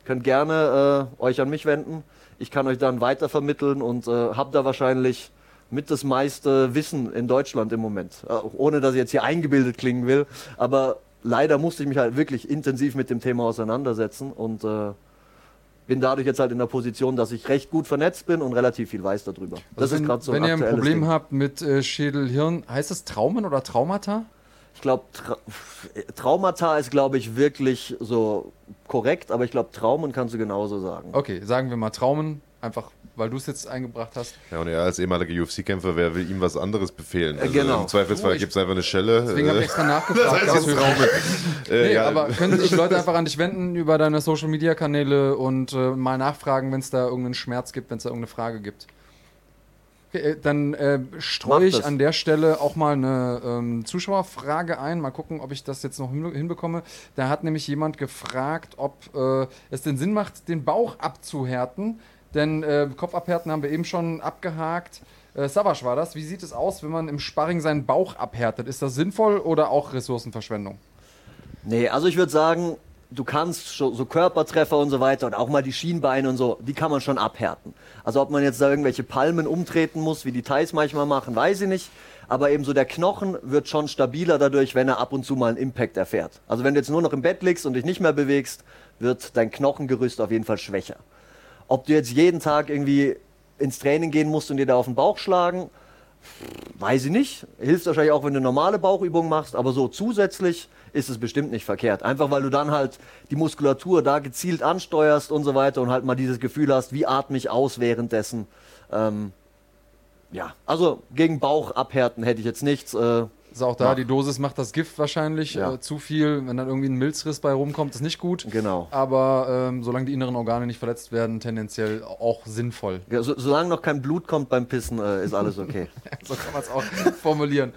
könnt gerne äh, euch an mich wenden. Ich kann euch dann weitervermitteln und äh, habe da wahrscheinlich mit das meiste Wissen in Deutschland im Moment. Äh, ohne dass ich jetzt hier eingebildet klingen will. Aber leider musste ich mich halt wirklich intensiv mit dem Thema auseinandersetzen und äh, bin dadurch jetzt halt in der Position, dass ich recht gut vernetzt bin und relativ viel weiß darüber. Das Also ist wenn, gerade so wenn ihr ein Problem Ding. habt mit äh, Schädel-Hirn, heißt es Traumen oder Traumata? Ich glaube, Tra Traumata ist, glaube ich, wirklich so korrekt, aber ich glaube, Traumen kannst du genauso sagen. Okay, sagen wir mal Traumen, einfach weil du es jetzt eingebracht hast. Ja, und er als ehemaliger UFC-Kämpfer, wer will ihm was anderes befehlen? Also genau. Im Zweifelsfall Oh, ich- gibt es einfach eine Schelle. Deswegen habe ich äh, extra nachgefragt. das heißt jetzt. Äh, Nee, ja, aber können sich Leute einfach an dich wenden über deine Social Media Kanäle und äh, mal nachfragen, wenn es da irgendeinen Schmerz gibt, wenn es da irgendeine Frage gibt? Okay, äh, dann äh, streue ich an der Stelle auch mal eine ähm, Zuschauerfrage ein. Mal gucken, ob ich das jetzt noch hin- hinbekomme. Da hat nämlich jemand gefragt, ob äh, es den Sinn macht, den Bauch abzuhärten. Denn äh, Kopf abhärten haben wir eben schon abgehakt. Äh, Savasch war das. Wie sieht es aus, wenn man im Sparring seinen Bauch abhärtet? Ist das sinnvoll oder auch Ressourcenverschwendung? Nee, also ich würde sagen, du kannst schon so Körpertreffer und so weiter und auch mal die Schienbeine und so, die kann man schon abhärten. Also ob man jetzt da irgendwelche Palmen umtreten muss, wie die Thais manchmal machen, weiß ich nicht. Aber eben so der Knochen wird schon stabiler dadurch, wenn er ab und zu mal einen Impact erfährt. Also wenn du jetzt nur noch im Bett liegst und dich nicht mehr bewegst, wird dein Knochengerüst auf jeden Fall schwächer. Ob du jetzt jeden Tag irgendwie ins Training gehen musst und dir da auf den Bauch schlagen, Weiß ich nicht. Hilft wahrscheinlich auch, wenn du normale Bauchübungen machst, aber so zusätzlich ist es bestimmt nicht verkehrt. Einfach weil du dann halt die Muskulatur da gezielt ansteuerst und so weiter und halt mal dieses Gefühl hast, wie atme ich aus währenddessen. Ähm, ja, also gegen Bauch abhärten hätte ich jetzt nichts. Äh, Ist auch da, die Dosis macht das Gift wahrscheinlich. Ja. Äh, zu viel, wenn dann irgendwie ein Milzriss bei rumkommt, ist nicht gut. Genau. Aber ähm, solange die inneren Organe nicht verletzt werden, tendenziell auch sinnvoll. ja, so, solange noch kein Blut kommt beim Pissen, äh, ist alles okay. so kann man es auch formulieren.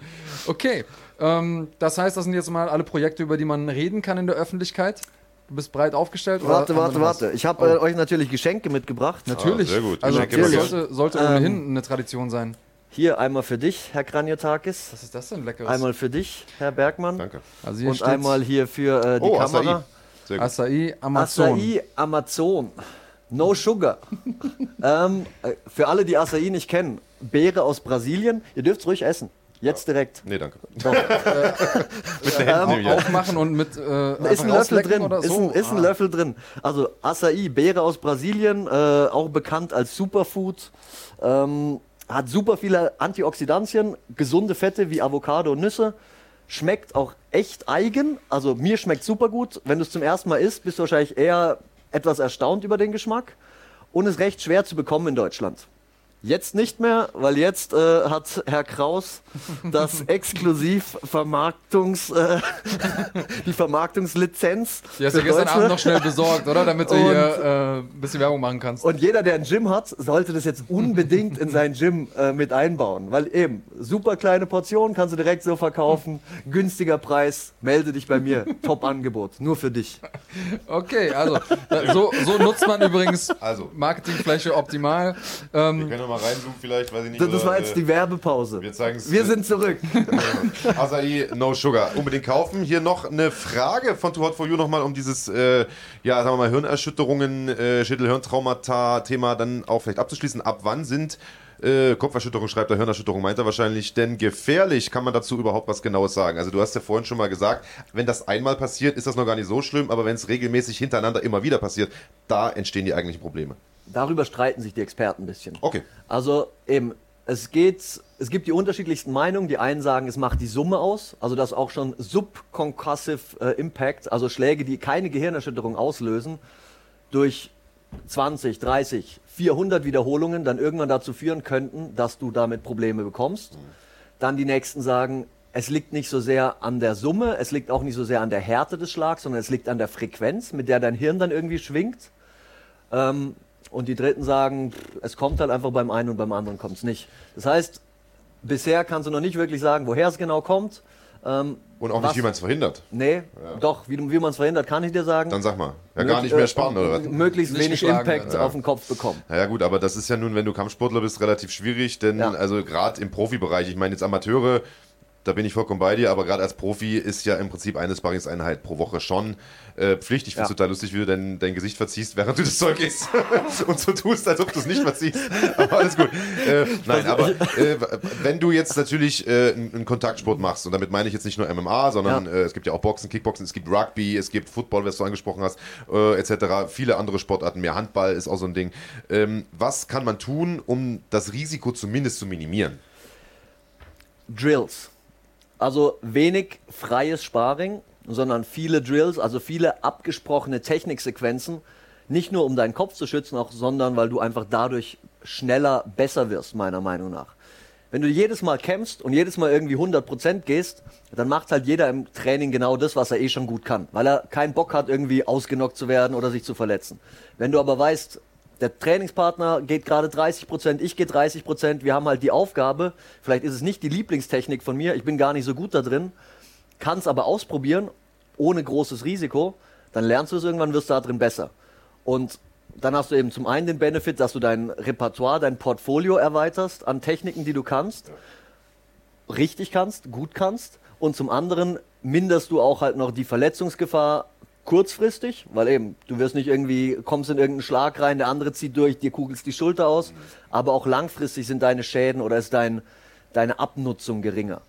Okay, ähm, das heißt, das sind jetzt mal alle Projekte, über die man reden kann in der Öffentlichkeit. Du bist breit aufgestellt? oder warte, warte, warte. Ich habe äh, euch natürlich Geschenke mitgebracht. Natürlich. Ah, sehr gut. Also Geschenke sollte, sollte Ähm, ohnehin eine Tradition sein. Hier einmal für dich, Herr Kranjotakis. Was ist das denn leckeres? Einmal für dich, Herr Bergmann. Danke. also hier Und steht einmal hier für äh, die Oh, Kamera. Acai. Sehr gut. Acai Amazon. Acai Amazon. No Sugar. ähm, äh, für alle, die Acai nicht kennen, Beere aus Brasilien. Ihr dürft es ruhig essen. Jetzt direkt. Nee, danke. Doch. Mit den Händen nehme ich an. Aufmachen und mit äh, Ist ein Löffel drin. Oder Ist, so? ein, ist ein Ah. Löffel drin. Also Acai, Beere aus Brasilien, äh, auch bekannt als Superfood. Ähm, hat super viele Antioxidantien, gesunde Fette wie Avocado und Nüsse. Schmeckt auch echt eigen. Also mir schmeckt super gut. Wenn du es zum ersten Mal isst, bist du wahrscheinlich eher etwas erstaunt über den Geschmack. Und ist recht schwer zu bekommen in Deutschland. Jetzt nicht mehr, weil jetzt äh, hat Herr Kraus das exklusiv Vermarktungs, äh, die Vermarktungslizenz. Die hast du gestern Deutsche. Abend noch schnell besorgt, oder? Damit du Und- hier äh, ein bisschen Werbung machen kannst. Und jeder, der ein Gym hat, sollte das jetzt unbedingt in sein Gym äh, mit einbauen. Weil eben, super kleine Portion, kannst du direkt so verkaufen. Günstiger Preis, melde dich bei mir. Top-Angebot, nur für dich. Okay, also äh, so, so nutzt man übrigens Also. Marketingfläche optimal. Wir Ähm, können noch mal reinzoomen vielleicht, weiß ich nicht. Das, oder, war jetzt äh, die Werbepause. wir Wir sind zurück. Acai No Sugar. Unbedingt kaufen. Hier noch eine Frage von Too Hot For You nochmal um dieses, äh, ja, sagen wir mal, Hirnerschütterungen, äh, Schädel-Hirntraumata-Thema dann auch vielleicht abzuschließen. Ab wann sind äh, Kopferschütterung, schreibt er, Hirnerschütterung meint er wahrscheinlich, denn gefährlich kann man dazu überhaupt was Genaues sagen. Also du hast ja vorhin schon mal gesagt, wenn das einmal passiert, ist das noch gar nicht so schlimm, aber wenn es regelmäßig hintereinander immer wieder passiert, da entstehen die eigentlichen Probleme. Darüber streiten sich die Experten ein bisschen. Okay. Also eben, es geht, es gibt die unterschiedlichsten Meinungen. Die einen sagen, es macht die Summe aus, also dass auch schon subconcussive äh, Impact, also Schläge, die keine Gehirnerschütterung auslösen, durch 20, 30, 400 Wiederholungen dann irgendwann dazu führen könnten, dass du damit Probleme bekommst. Dann die nächsten sagen, es liegt nicht so sehr an der Summe, es liegt auch nicht so sehr an der Härte des Schlags, sondern es liegt an der Frequenz, mit der dein Hirn dann irgendwie schwingt. Ähm, und die Dritten sagen, es kommt halt einfach beim einen und beim anderen kommt es nicht. Das heißt, bisher kannst du noch nicht wirklich sagen, woher es genau kommt. Ähm, Und auch was- nicht, wie man es verhindert. Nee, doch, wie, wie man es verhindert, kann ich dir sagen. Dann sag mal. Ja, gar nicht mehr äh, spannend, oder was? Möglichst Nicht wenig geschlagen Impact werden, auf den Kopf bekommen. Naja gut, aber das ist ja nun, wenn du Kampfsportler bist, relativ schwierig, denn Ja. also gerade im Profibereich, ich meine jetzt Amateure, da bin ich vollkommen bei dir, aber gerade als Profi ist ja im Prinzip eine Sparringseinheit pro Woche schon äh, Pflicht. Ich finde es Ja. total lustig, wie du dein, dein Gesicht verziehst, während du das Zeug isst und so tust, als ob du es nicht verziehst. Aber alles gut. Äh, nein, aber äh, wenn du jetzt natürlich äh, einen einen Kontaktsport machst, und damit meine ich jetzt nicht nur MMA, sondern Ja. äh, es gibt ja auch Boxen, Kickboxen, es gibt Rugby, es gibt Football, was du angesprochen hast, äh, etc. Viele andere Sportarten mehr. Handball ist auch so ein Ding. Ähm, was kann man tun, um das Risiko zumindest zu minimieren? Drills. Also wenig freies Sparring, sondern viele Drills, also viele abgesprochene Techniksequenzen. Nicht nur um deinen Kopf zu schützen, auch, sondern weil du einfach dadurch schneller besser wirst, meiner Meinung nach. Wenn du jedes Mal kämpfst und jedes Mal irgendwie 100% gehst, dann macht halt jeder im Training genau das, was er eh schon gut kann, weil er keinen Bock hat, irgendwie ausgenockt zu werden oder sich zu verletzen. Wenn du aber weißt, der Trainingspartner geht gerade 30%, ich gehe 30%, wir haben halt die Aufgabe, vielleicht ist es nicht die Lieblingstechnik von mir, ich bin gar nicht so gut da drin, kann es aber ausprobieren, ohne großes Risiko, dann lernst du es irgendwann, wirst du da drin besser. Und dann hast du eben zum einen den Benefit, dass du dein Repertoire, dein Portfolio erweiterst an Techniken, die du kannst, richtig kannst, gut kannst. Und zum anderen minderst du auch halt noch die Verletzungsgefahr kurzfristig, weil eben, du wirst nicht irgendwie, kommst in irgendeinen Schlag rein, der andere zieht durch, dir kugelst die Schulter aus, aber auch langfristig sind deine Schäden oder ist dein, deine Abnutzung geringer.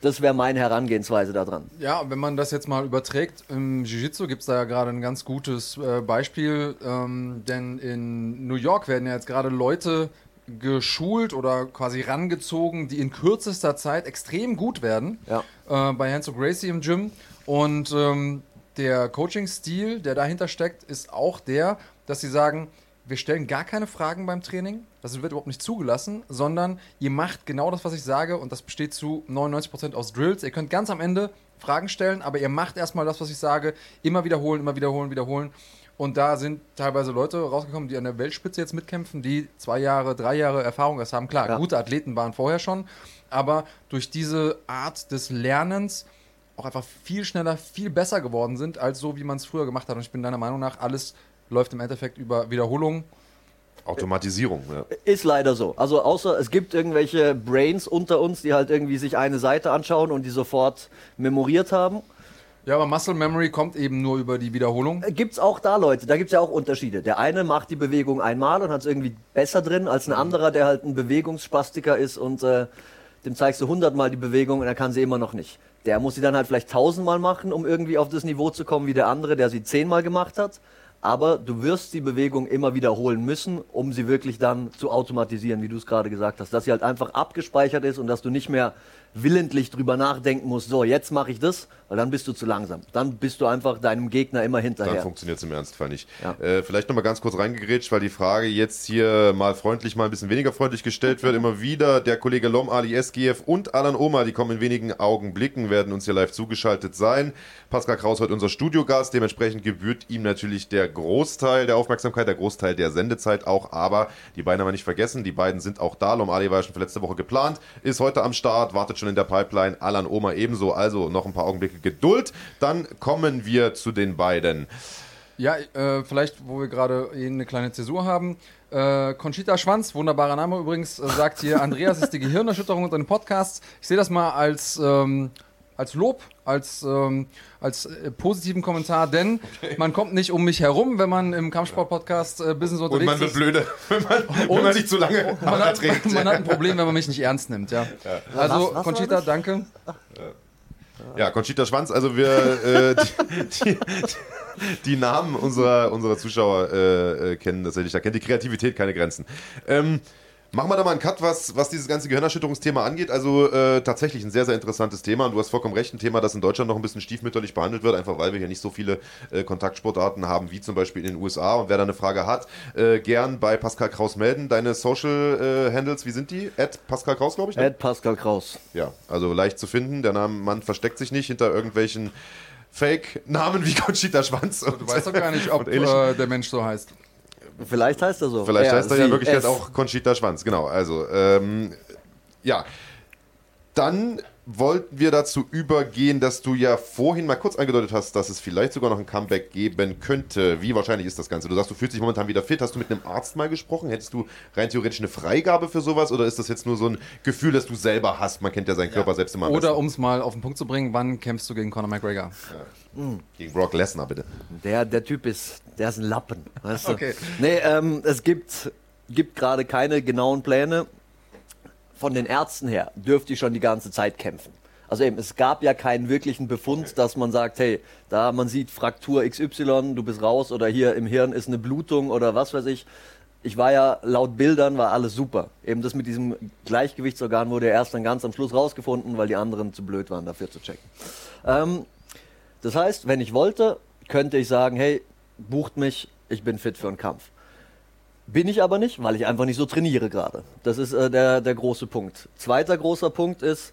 Das wäre meine Herangehensweise daran. Ja, wenn man das jetzt mal überträgt, im Jiu-Jitsu gibt es da ja gerade ein ganz gutes äh, Beispiel, ähm, denn in New York werden ja jetzt gerade Leute geschult oder quasi rangezogen, die in kürzester Zeit extrem gut werden. Ja. Äh, bei Hanzo Gracie im Gym. Und ähm, der Coaching-Stil, der dahinter steckt, ist auch der, dass sie sagen, wir stellen gar keine Fragen beim Training, das wird überhaupt nicht zugelassen, sondern ihr macht genau das, was ich sage und das besteht zu 99% aus Drills. Ihr könnt ganz am Ende Fragen stellen, aber ihr macht erstmal das, was ich sage, immer wiederholen, immer wiederholen, wiederholen. Und da sind teilweise Leute rausgekommen, die an der Weltspitze jetzt mitkämpfen, die zwei Jahre, drei Jahre Erfahrung erst haben. Klar, Ja. gute Athleten waren vorher schon, aber durch diese Art des Lernens auch einfach viel schneller, viel besser geworden sind, als so, wie man es früher gemacht hat. Und ich bin deiner Meinung nach, alles läuft im Endeffekt über Wiederholung. Automatisierung. Ja. Ist leider so. Also außer es gibt irgendwelche Brains unter uns, die halt irgendwie sich eine Seite anschauen und die sofort memoriert haben. Ja, aber Muscle Memory kommt eben nur über die Wiederholung. Gibt es auch da Leute, da gibt es ja auch Unterschiede. Der eine macht die Bewegung einmal und hat es irgendwie besser drin als ein anderer, der halt ein Bewegungsspastiker ist und äh, dem zeigst du hundertmal die Bewegung und er kann sie immer noch nicht. Der muss sie dann halt vielleicht tausendmal machen, um irgendwie auf das Niveau zu kommen wie der andere, der sie zehnmal gemacht hat. Aber du wirst die Bewegung immer wiederholen müssen, um sie wirklich dann zu automatisieren, wie du es gerade gesagt hast. Dass sie halt einfach abgespeichert ist und dass du nicht mehr willentlich drüber nachdenken musst, so jetzt mache ich das, weil dann bist du zu langsam. Dann bist du einfach deinem Gegner immer Dann hinterher. funktioniert es im Ernstfall nicht. Ja. Äh, vielleicht nochmal ganz kurz reingegrätscht, weil die Frage jetzt hier mal freundlich, mal ein bisschen weniger freundlich gestellt wird. Immer wieder der Kollege Lom, Ali SGF und Alan Oma, die kommen in wenigen Augenblicken, werden uns hier live zugeschaltet sein. Pascal Kraus heute unser Studiogast. Dementsprechend gebührt ihm natürlich der Großteil der Aufmerksamkeit, der Großteil der Sendezeit auch. Aber die beiden haben wir nicht vergessen. Die beiden sind auch da. Lom Ali war ja schon für letzte Woche geplant, ist heute am Start, wartet schon in der Pipeline. Alan Oma ebenso. Also noch ein paar Augenblicke Geduld. Dann kommen wir zu den beiden. Ja, äh, vielleicht, wo wir gerade eine kleine Zäsur haben. Äh, Conchita Schwanz, wunderbarer Name übrigens, äh, sagt hier, Andreas ist die Gehirnerschütterung unter den Podcasts. Ich sehe das mal als, ähm, als Lob, als, ähm, als äh, positiven Kommentar, denn man kommt nicht um mich herum, wenn man im Kampfsport-Podcast äh, Business Und unterwegs man wird ist. blöde, wenn man, wenn man nicht zu lange Man hat, trägt. man hat ein Problem, wenn man mich nicht ernst nimmt, ja. Also, Was- was Conchita, danke. Ja, Conchita Schwanz, also wir äh, die, die, die Namen unserer, unserer Zuschauer äh, äh, kennen tatsächlich. Da kennt die Kreativität keine Grenzen. Ähm, machen wir da mal einen Cut, was, was dieses ganze Gehirnerschütterungsthema angeht. Also äh, tatsächlich ein sehr, sehr interessantes Thema. Und du hast vollkommen recht, ein Thema, das in Deutschland noch ein bisschen stiefmütterlich behandelt wird, einfach weil wir hier nicht so viele äh, Kontaktsportarten haben, wie zum Beispiel in den USA. Und wer da eine Frage hat, äh, gern bei Pascal Kraus melden. Deine Social äh, Handles, wie sind die? At Pascal Kraus, glaube ich. ne? Ed Pascal Kraus. Ja, also leicht zu finden. Der Name Mann versteckt sich nicht hinter irgendwelchen Fake-Namen wie Conchita Schwanz. Und, Du weißt doch gar nicht, ob äh, der Mensch so heißt. Vielleicht heißt er so. Vielleicht heißt er ja sie, wirklich halt es. auch Conchita Schwanz, genau. Also, ähm, ja. Dann wollten wir dazu übergehen, dass du ja vorhin mal kurz angedeutet hast, dass es vielleicht sogar noch ein Comeback geben könnte. Wie wahrscheinlich ist das Ganze? Du sagst, du fühlst dich momentan wieder fit. Hast du mit einem Arzt mal gesprochen? Hättest du rein theoretisch eine Freigabe für sowas? Oder ist das jetzt nur so ein Gefühl, das du selber hast? Man kennt ja seinen Körper selbst immer Oder um es mal auf den Punkt zu bringen, wann kämpfst du gegen Conor McGregor? Gegen Brock Lesnar, bitte. Der, der Typ ist, der ist ein Lappen. Weißt du? Okay. Nee, ähm, es gibt, gibt gerade keine genauen Pläne. Von den Ärzten her dürfte ich schon die ganze Zeit kämpfen. Also eben, es gab ja keinen wirklichen Befund, dass man sagt, hey, da man sieht Fraktur XY, du bist raus oder hier im Hirn ist eine Blutung oder was weiß ich. Ich war ja, laut Bildern war alles super. Eben das mit diesem Gleichgewichtsorgan wurde ja erst dann ganz am Schluss rausgefunden, weil die anderen zu blöd waren, dafür zu checken. Ähm, das heißt, wenn ich wollte, könnte ich sagen, hey, bucht mich, ich bin fit für einen Kampf. Bin ich aber nicht, weil ich einfach nicht so trainiere gerade. Das ist äh, der, der große Punkt. Zweiter großer Punkt ist,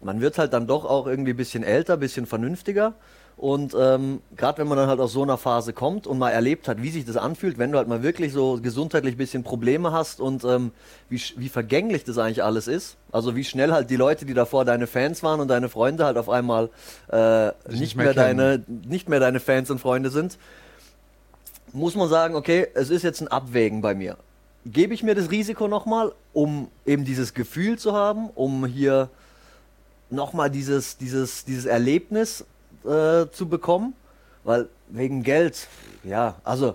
man wird halt dann doch auch irgendwie ein bisschen älter, ein bisschen vernünftiger. Und ähm, gerade wenn man dann halt aus so einer Phase kommt und mal erlebt hat, wie sich das anfühlt, wenn du halt mal wirklich so gesundheitlich ein bisschen Probleme hast und ähm, wie, wie vergänglich das eigentlich alles ist. Also wie schnell halt die Leute, die davor deine Fans waren und deine Freunde halt auf einmal äh, nicht, nicht mehr, mehr deine, nicht mehr deine Fans und Freunde sind muss man sagen, okay, es ist jetzt ein Abwägen bei mir. Gebe ich mir das Risiko nochmal, um eben dieses Gefühl zu haben, um hier nochmal dieses, dieses, dieses Erlebnis äh, zu bekommen? Weil wegen Geld, ja, also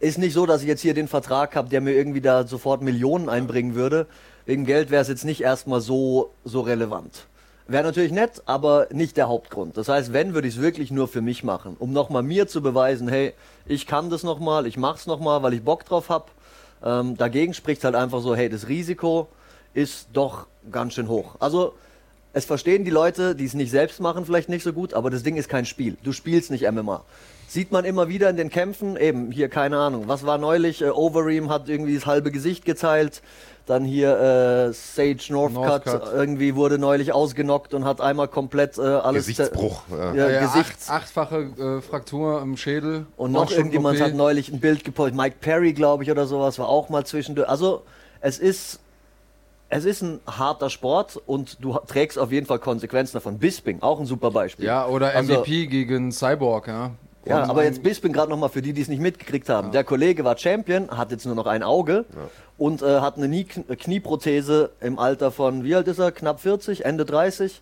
ist nicht so, dass ich jetzt hier den Vertrag habe, der mir irgendwie da sofort Millionen einbringen würde. Wegen Geld wäre es jetzt nicht erstmal so, so relevant. Wäre natürlich nett, aber nicht der Hauptgrund. Das heißt, wenn, würde ich es wirklich nur für mich machen, um nochmal mir zu beweisen, hey, ich kann das nochmal, ich mach's nochmal, weil ich Bock drauf hab. Ähm, dagegen spricht halt einfach so, hey, das Risiko ist doch ganz schön hoch. Also es verstehen die Leute, die es nicht selbst machen, vielleicht nicht so gut, aber das Ding ist kein Spiel. Du spielst nicht MMA. Sieht man immer wieder in den Kämpfen, eben hier, keine Ahnung, was war neulich? Äh, Overeem hat irgendwie das halbe Gesicht geteilt. Dann hier äh, Sage Northcutt, Northcutt. irgendwie wurde neulich ausgenockt und hat einmal komplett äh, alles. Gesichtsbruch. Ja. Ja, Ja, Gesichts- acht, achtfache äh, Fraktur im Schädel. Und noch irgendjemand hat neulich ein Bild gepostet. Mike Perry, glaube ich, oder sowas, war auch mal zwischendurch. Also, es ist, es ist ein harter Sport und du trägst auf jeden Fall Konsequenzen davon. Bisping, auch ein super Beispiel. Ja, oder Also- MVP gegen Cyborg, ja. Ja, aber jetzt Bisping gerade nochmal für die, die es nicht mitgekriegt haben. Der Kollege war Champion, hat jetzt nur noch ein Auge und äh, hat eine Nie Knieprothese im Alter von, wie alt ist er? Knapp 40, Ende 30.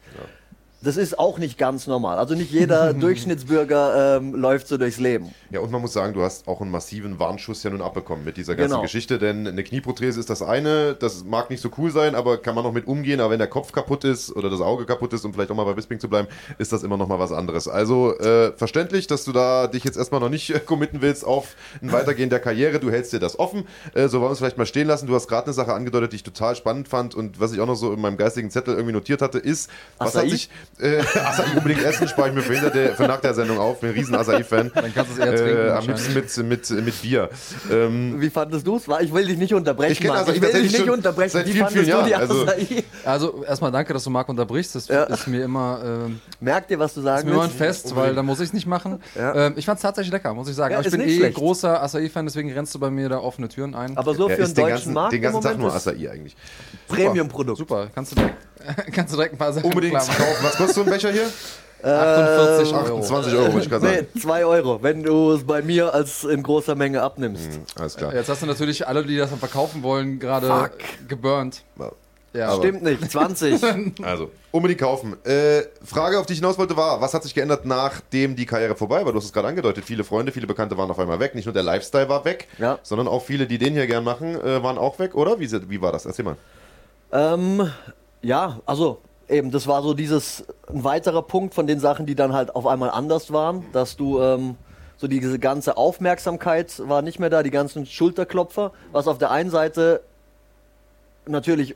Das ist auch nicht ganz normal. Also nicht jeder Durchschnittsbürger ähm, läuft so durchs Leben. Ja, und man muss sagen, du hast auch einen massiven Warnschuss ja nun abbekommen mit dieser ganzen Genau. Geschichte, denn eine Knieprothese ist das eine, das mag nicht so cool sein, aber kann man noch mit umgehen, aber wenn der Kopf kaputt ist oder das Auge kaputt ist, um vielleicht auch mal bei Bisping zu bleiben, ist das immer noch mal was anderes. Also äh, verständlich, dass du da dich jetzt erstmal noch nicht äh, committen willst auf ein Weitergehen der Karriere, du hältst dir das offen, äh, so wollen wir es vielleicht mal stehen lassen. Du hast gerade eine Sache angedeutet, die ich total spannend fand und was ich auch noch so in meinem geistigen Zettel irgendwie notiert hatte, ist, was Acai? hat sich, äh, Acai unbedingt essen, spare ich mir für, hinter der, für nach der Sendung auf, bin ein riesen Acai-Fan. Dann kannst du es eher trinken Äh, am liebsten mit, mit, mit Bier. Ähm, Wie fandest du es? Ich will dich nicht unterbrechen, Ich kenn Ich will dich nicht unterbrechen. seit Wie vielen, fandest vielen du die Jahren, also- Acai? Also erstmal danke, dass du Marc unterbrichst. Das Ja. ist mir immer, ähm, Merkt ihr, was du ist sagen mir immer ein? Fest, weil da muss ich es nicht machen. Ja. Ähm, ich fand es tatsächlich lecker, muss ich sagen. Ja, Aber ich ist bin eh schlecht. großer Acai-Fan, deswegen rennst du bei mir da offene Türen ein. Aber so für einen den deutschen ganzen, Markt den ganzen Tag nur ist Acai eigentlich. Premium-Produkt. Super, kannst du direkt, kannst du direkt ein paar Sachen Unbedingt kaufen. Was kostet so ein Becher hier? 48 Euro. 28 Euro, würde ich gerade sagen. Nee, 2 Euro, wenn du es bei mir als in großer Menge abnimmst. Alles klar. Jetzt hast du natürlich alle, die das dann verkaufen wollen, gerade geburnt. Ja, Aber- Stimmt nicht, 20. Also, unbedingt kaufen. Äh, Frage, auf die ich hinaus wollte, war, was hat sich geändert, nachdem die Karriere vorbei war? Du hast es gerade angedeutet, viele Freunde, viele Bekannte waren auf einmal weg. Nicht nur der Lifestyle war weg, Ja. sondern auch viele, die den hier gern machen, äh, waren auch weg, oder? Wie, wie war das? Erzähl mal. ähm, ja, also eben, das war so dieses, ein weiterer Punkt von den Sachen, die dann halt auf einmal anders waren, dass du, ähm, so diese ganze Aufmerksamkeit war nicht mehr da, die ganzen Schulterklopfer, was auf der einen Seite natürlich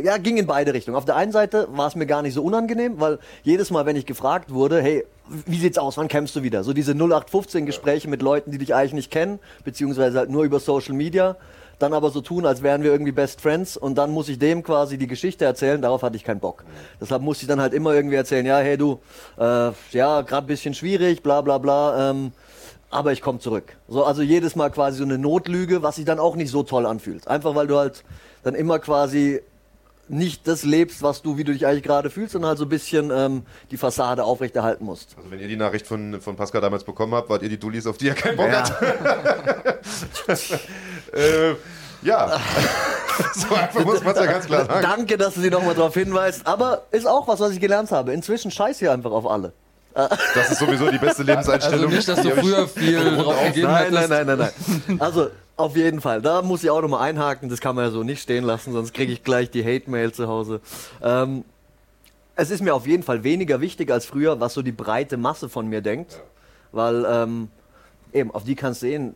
ja, ging in beide Richtungen. Auf der einen Seite war es mir gar nicht so unangenehm, weil jedes Mal, wenn ich gefragt wurde, hey, wie sieht's aus, wann kämpfst du wieder? So diese 0815 Gespräche mit Leuten, die dich eigentlich nicht kennen, beziehungsweise halt nur über Social Media, dann aber so tun, als wären wir irgendwie Best Friends und dann muss ich dem quasi die Geschichte erzählen, darauf hatte ich keinen Bock. Deshalb musste ich dann halt immer irgendwie erzählen, ja, hey du, äh, ja, gerade ein bisschen schwierig, bla bla bla, ähm, aber ich komme zurück. So, also jedes Mal quasi so eine Notlüge, was sich dann auch nicht so toll anfühlt. Einfach weil du halt dann immer quasi nicht das lebst, was du, wie du dich eigentlich gerade fühlst, sondern halt so ein bisschen ähm, die Fassade aufrechterhalten musst. Also, wenn ihr die Nachricht von, von Pascal damals bekommen habt, wart ihr die Dullis, auf die er keinen Bock hat? äh, ja. so einfach muss man es ja ganz klar sagen. Danke, dass du sie nochmal darauf hinweist. Aber ist auch was, was ich gelernt habe. Inzwischen scheiß hier einfach auf alle. Das ist sowieso die beste Lebenseinstellung. also nicht, dass du früher viel drauf gegeben Nein, hättest. nein, nein, nein, nein. Also, auf jeden Fall. Da muss ich auch nochmal einhaken. Das kann man ja so nicht stehen lassen, sonst kriege ich gleich die Hate-Mail zu Hause. Ähm, es ist mir auf jeden Fall weniger wichtig als früher, was so die breite Masse von mir denkt. Weil, ähm, eben, auf die kannst du eh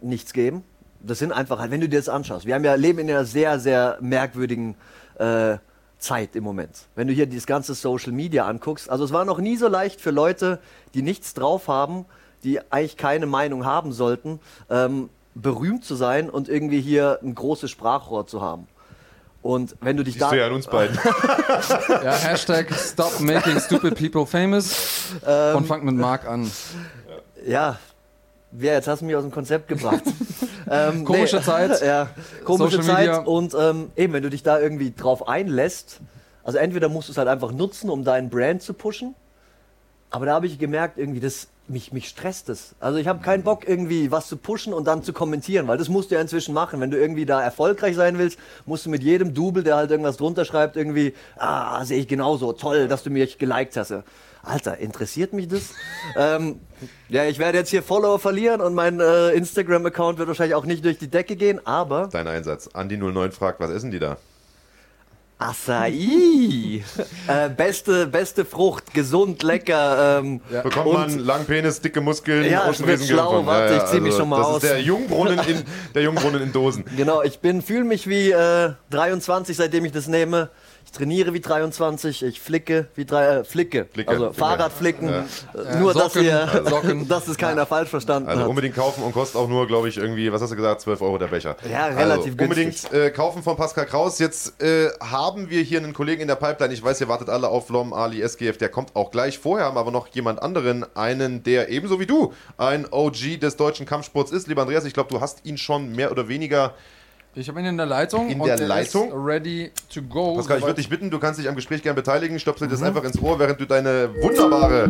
nichts geben. Das sind einfach halt, wenn du dir das anschaust. Wir haben ja, leben in einer sehr, sehr merkwürdigen äh, Zeit im Moment. Wenn du hier dieses ganze Social Media anguckst, also es war noch nie so leicht für Leute, die nichts drauf haben, die eigentlich keine Meinung haben sollten, ähm, berühmt zu sein und irgendwie hier ein großes Sprachrohr zu haben. Und wenn du dich Siehst da du ja an uns beiden. Ja, Hashtag Stop Making Stupid People Famous Ähm. und fangt mit Marc an. Ja, wer jetzt hast du mich aus dem Konzept gebracht. ähm, Komische Zeit. Ja, komische Social Zeit. Media. Und ähm, eben, wenn du dich da irgendwie drauf einlässt, also entweder musst du es halt einfach nutzen, um deinen Brand zu pushen, aber da habe ich gemerkt, irgendwie, das, mich, mich stresst es. Also ich habe keinen Bock, irgendwie was zu pushen und dann zu kommentieren, weil das musst du ja inzwischen machen. Wenn du irgendwie da erfolgreich sein willst, musst du mit jedem Double, der halt irgendwas drunter schreibt, irgendwie, ah, sehe ich genauso, toll, dass du mich geliked hast. Alter, interessiert mich das? ähm, ja, ich werde jetzt hier Follower verlieren und mein äh, Instagram-Account wird wahrscheinlich auch nicht durch die Decke gehen, aber Dein Einsatz. Andi09 fragt, was essen die da? Acai. äh, beste, beste Frucht, gesund, lecker. Ähm, Ja. Bekommt Und- man langen Penis, dicke Muskeln, Ja, es wird Außenriesengehirn schlau, warte, ich zieh mich schon mal das aus. ist der Jungbrunnen in, der Jungbrunnen in Dosen. Genau, ich bin, fühle mich wie äh, 23, seitdem ich das nehme. Ich trainiere wie 23, ich flicke wie drei, äh, flicke. Flicke, also Flicke. Fahrrad flicken. Ja. Äh, Nur, dass Socken, ihr, Socken. dass es keiner falsch verstanden Also hat. unbedingt kaufen und kostet auch nur, glaube ich, irgendwie, was hast du gesagt, 12 Euro der Becher. Ja, relativ also, Unbedingt äh, kaufen von Pascal Kraus. Jetzt äh, haben wir hier einen Kollegen in der Pipeline. Ich weiß, ihr wartet alle auf Lom Ali SGF. Der kommt auch gleich. Vorher haben wir aber noch jemand anderen, einen, der ebenso wie du ein OG des deutschen Kampfsports ist. Lieber Andreas, ich glaube, du hast ihn schon mehr oder weniger. Ich habe ihn in der Leitung. In und der er Leitung? Ready to go. Pascal, ich würde dich bitten, du kannst dich am Gespräch gerne beteiligen. Stöpsel Mhm. das einfach ins Ohr, während du deine wunderbare,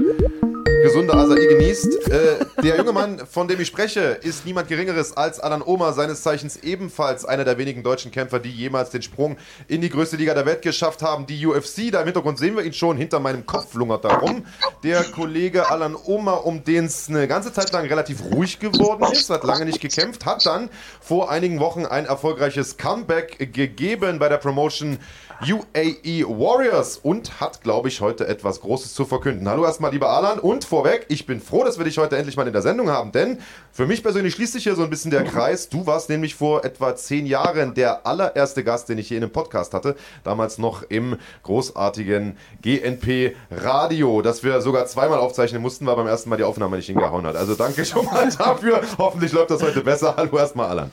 gesunde Acai genießt. Äh, der junge Mann, von dem ich spreche, ist niemand Geringeres als Alan Oma, seines Zeichens ebenfalls einer der wenigen deutschen Kämpfer, die jemals den Sprung in die größte Liga der Welt geschafft haben, die UFC. Da im Hintergrund sehen wir ihn schon, hinter meinem Kopf lungert da rum. Der Kollege Alan Oma, um den es eine ganze Zeit lang relativ ruhig geworden ist, hat lange nicht gekämpft, hat dann vor einigen Wochen ein erfolgreiches Comeback gegeben bei der Promotion UAE Warriors und hat, glaube ich, heute etwas Großes zu verkünden. Hallo erstmal, lieber Alan. Und vorweg, ich bin froh, dass wir dich heute endlich mal in der Sendung haben, denn für mich persönlich schließt sich hier so ein bisschen der Kreis. Du warst nämlich vor etwa zehn Jahren der allererste Gast, den ich hier in einem Podcast hatte. Damals noch im großartigen GNP Radio, das wir sogar zweimal aufzeichnen mussten, weil beim ersten Mal die Aufnahme nicht hingehauen hat. Also danke schon mal dafür. Hoffentlich läuft das heute besser. Hallo erstmal, Alan.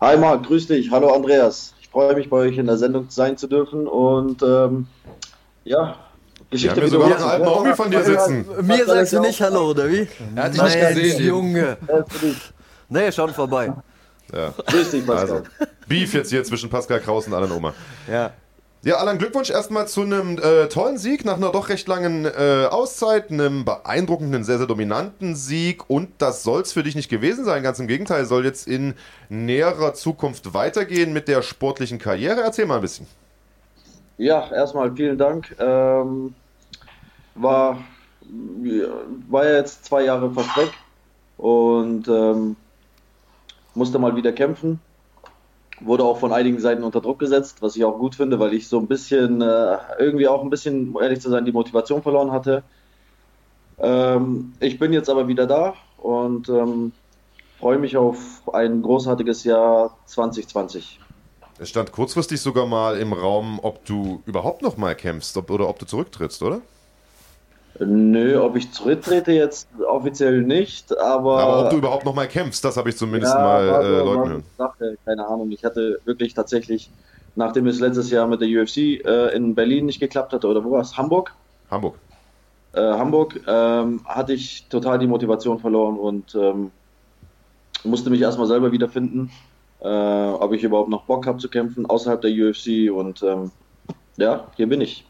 Hi Marc, grüß dich. Hallo Andreas. Ich freue mich, bei euch in der Sendung sein zu dürfen und ähm, ja, Wir haben hier sogar noch einen alten Homie von dir sitzen. Mir sagst du nicht Hallo, oder wie? Er hat dich nicht Nein, gesehen. Junge. Nee, schon vorbei. Ja. Grüß dich, Pascal. Also, Beef jetzt hier zwischen Pascal Kraus und Alan Oma. Ja. Ja, Alan, Glückwunsch erstmal zu einem äh, tollen Sieg nach einer doch recht langen äh, Auszeit, einem beeindruckenden, sehr, sehr dominanten Sieg. Und das soll es für dich nicht gewesen sein. Ganz im Gegenteil, soll jetzt in näherer Zukunft weitergehen mit der sportlichen Karriere. Erzähl mal ein bisschen. Ja, erstmal vielen Dank. Ähm, war, war ja jetzt zwei Jahre fast weg und ähm, musste mal wieder kämpfen. Wurde auch von einigen Seiten unter Druck gesetzt, was ich auch gut finde, weil ich so ein bisschen, äh, irgendwie auch ein bisschen, ehrlich zu sein, die Motivation verloren hatte. Ähm, ich bin jetzt aber wieder da und ähm, freue mich auf ein großartiges Jahr 2020. Es stand kurzfristig sogar mal im Raum, ob du überhaupt noch mal kämpfst ob, oder ob du zurücktrittst, oder? Nö, ob ich zurücktrete jetzt offiziell nicht, aber. Aber ob du überhaupt noch mal kämpfst, das habe ich zumindest ja, mal äh, so- so hören. Sache, keine Ahnung. Ich hatte wirklich tatsächlich, nachdem es letztes Jahr mit der UFC äh, in Berlin nicht geklappt hatte, oder wo war es? Hamburg? Hamburg. Äh, Hamburg, ähm, hatte ich total die Motivation verloren und ähm, musste mich erstmal selber wiederfinden, äh, ob ich überhaupt noch Bock habe zu kämpfen außerhalb der UFC und ähm, ja, hier bin ich.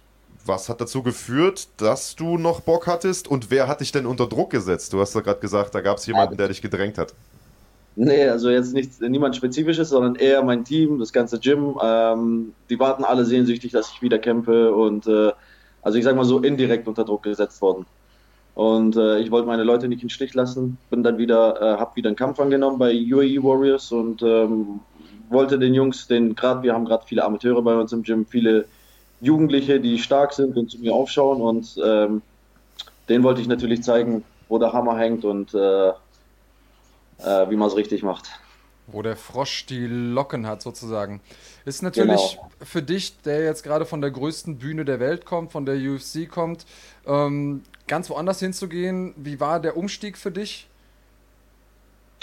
Was hat dazu geführt, dass du noch Bock hattest und wer hat dich denn unter Druck gesetzt? Du hast ja gerade gesagt, da gab es jemanden, der dich gedrängt hat. Nee, also jetzt nicht, niemand Spezifisches, sondern eher mein Team, das ganze Gym. Ähm, die warten alle sehnsüchtig, dass ich wieder kämpfe und äh, also ich sag mal so indirekt unter Druck gesetzt worden. Und äh, ich wollte meine Leute nicht im Stich lassen, bin dann wieder, äh, hab wieder einen Kampf angenommen bei UAE Warriors und ähm, wollte den Jungs, den gerade, wir haben gerade viele Amateure bei uns im Gym, viele Jugendliche, die stark sind und zu mir aufschauen und ähm, denen wollte ich natürlich zeigen, wo der Hammer hängt und äh, äh, wie man es richtig macht. Wo der Frosch die Locken hat, sozusagen. Ist natürlich für dich, der jetzt gerade von der größten Bühne der Welt kommt, von der UFC kommt, ähm, ganz woanders hinzugehen. Wie war der Umstieg für dich?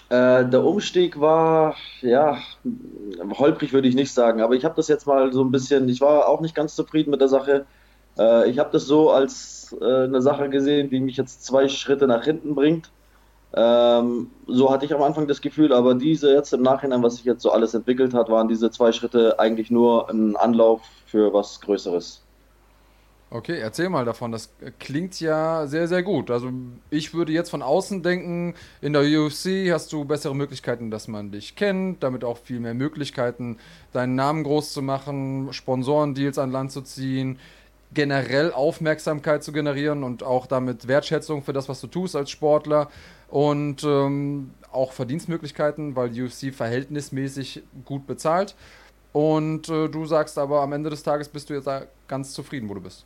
Äh, der Umstieg war, ja, holprig würde ich nicht sagen, aber ich habe das jetzt mal so ein bisschen, ich war auch nicht ganz zufrieden mit der Sache. Äh, ich habe das so als äh, eine Sache gesehen, die mich jetzt zwei Schritte nach hinten bringt. Ähm, so hatte ich am Anfang das Gefühl, aber diese jetzt im Nachhinein, was sich jetzt so alles entwickelt hat, waren diese zwei Schritte eigentlich nur ein Anlauf für was Größeres. Okay, erzähl mal davon. Das klingt ja sehr, sehr gut. Also ich würde jetzt von außen denken, in der UFC hast du bessere Möglichkeiten, dass man dich kennt, damit auch viel mehr Möglichkeiten, deinen Namen groß zu machen, Sponsorendeals an Land zu ziehen, generell Aufmerksamkeit zu generieren und auch damit Wertschätzung für das, was du tust als Sportler und ähm, auch Verdienstmöglichkeiten, weil UFC verhältnismäßig gut bezahlt. Und äh, du sagst aber, am Ende des Tages bist du jetzt ganz zufrieden, wo du bist.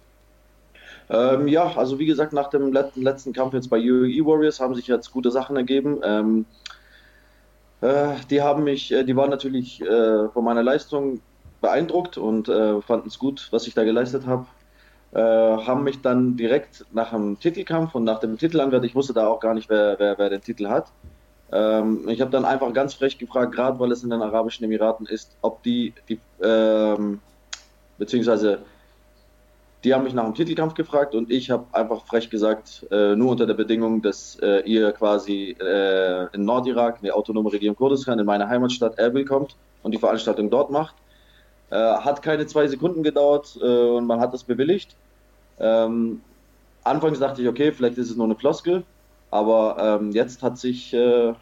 Ähm, ja, also wie gesagt, nach dem letzten, letzten Kampf jetzt bei UE Warriors haben sich jetzt gute Sachen ergeben. Ähm, äh, die haben mich, äh, die waren natürlich äh, von meiner Leistung beeindruckt und äh, fanden es gut, was ich da geleistet habe. Äh, haben mich dann direkt nach dem Titelkampf und nach dem Titelanwärter, ich wusste da auch gar nicht, wer, wer, wer den Titel hat. Ähm, ich habe dann einfach ganz frech gefragt, gerade weil es in den Arabischen Emiraten ist, ob die, die ähm, beziehungsweise die haben mich nach dem Titelkampf gefragt und ich habe einfach frech gesagt, äh, nur unter der Bedingung, dass äh, ihr quasi äh, in Nordirak, in die autonome Region Kurdistan, in meine Heimatstadt Erbil kommt und die Veranstaltung dort macht. Äh, hat keine zwei Sekunden gedauert äh, und man hat das bewilligt. Ähm, anfangs dachte ich, okay, vielleicht ist es nur eine Floskel, aber ähm, jetzt hat sich äh,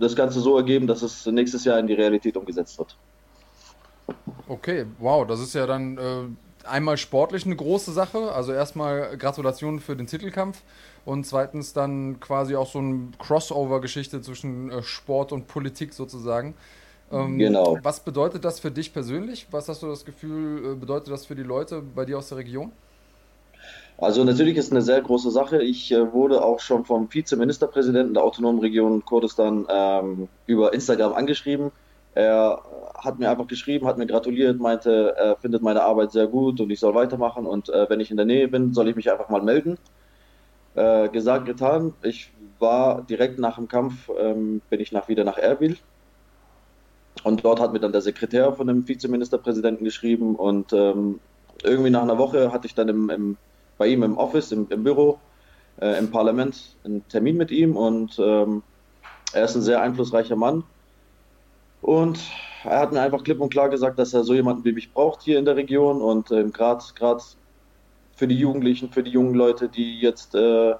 das Ganze so ergeben, dass es nächstes Jahr in die Realität umgesetzt wird. Okay, wow, das ist ja dann einmal sportlich eine große Sache. Also erstmal Gratulation für den Titelkampf und zweitens dann quasi auch so eine Crossover-Geschichte zwischen äh, Sport und Politik sozusagen. Ähm, genau. Was bedeutet das für dich persönlich? Was hast du das Gefühl, äh, bedeutet das für die Leute bei dir aus der Region? Also natürlich ist eine sehr große Sache. Ich äh, wurde auch schon vom Vizeministerpräsidenten der autonomen Region Kurdistan ähm, über Instagram angeschrieben. Er hat mir einfach geschrieben, hat mir gratuliert, meinte, er findet meine Arbeit sehr gut und ich soll weitermachen und äh, wenn ich in der Nähe bin, soll ich mich einfach mal melden. Äh, gesagt, getan. Ich war direkt nach dem Kampf, ähm, bin ich nach, wieder nach Erbil und dort hat mir dann der Sekretär von dem Vizeministerpräsidenten geschrieben und ähm, irgendwie nach einer Woche hatte ich dann im, im, bei ihm im Office, im, im Büro, äh, im Parlament einen Termin mit ihm und ähm, er ist ein sehr einflussreicher Mann und er hat mir einfach klipp und klar gesagt, dass er so jemanden wie mich braucht hier in der Region und äh, gerade für die Jugendlichen, für die jungen Leute, die jetzt äh,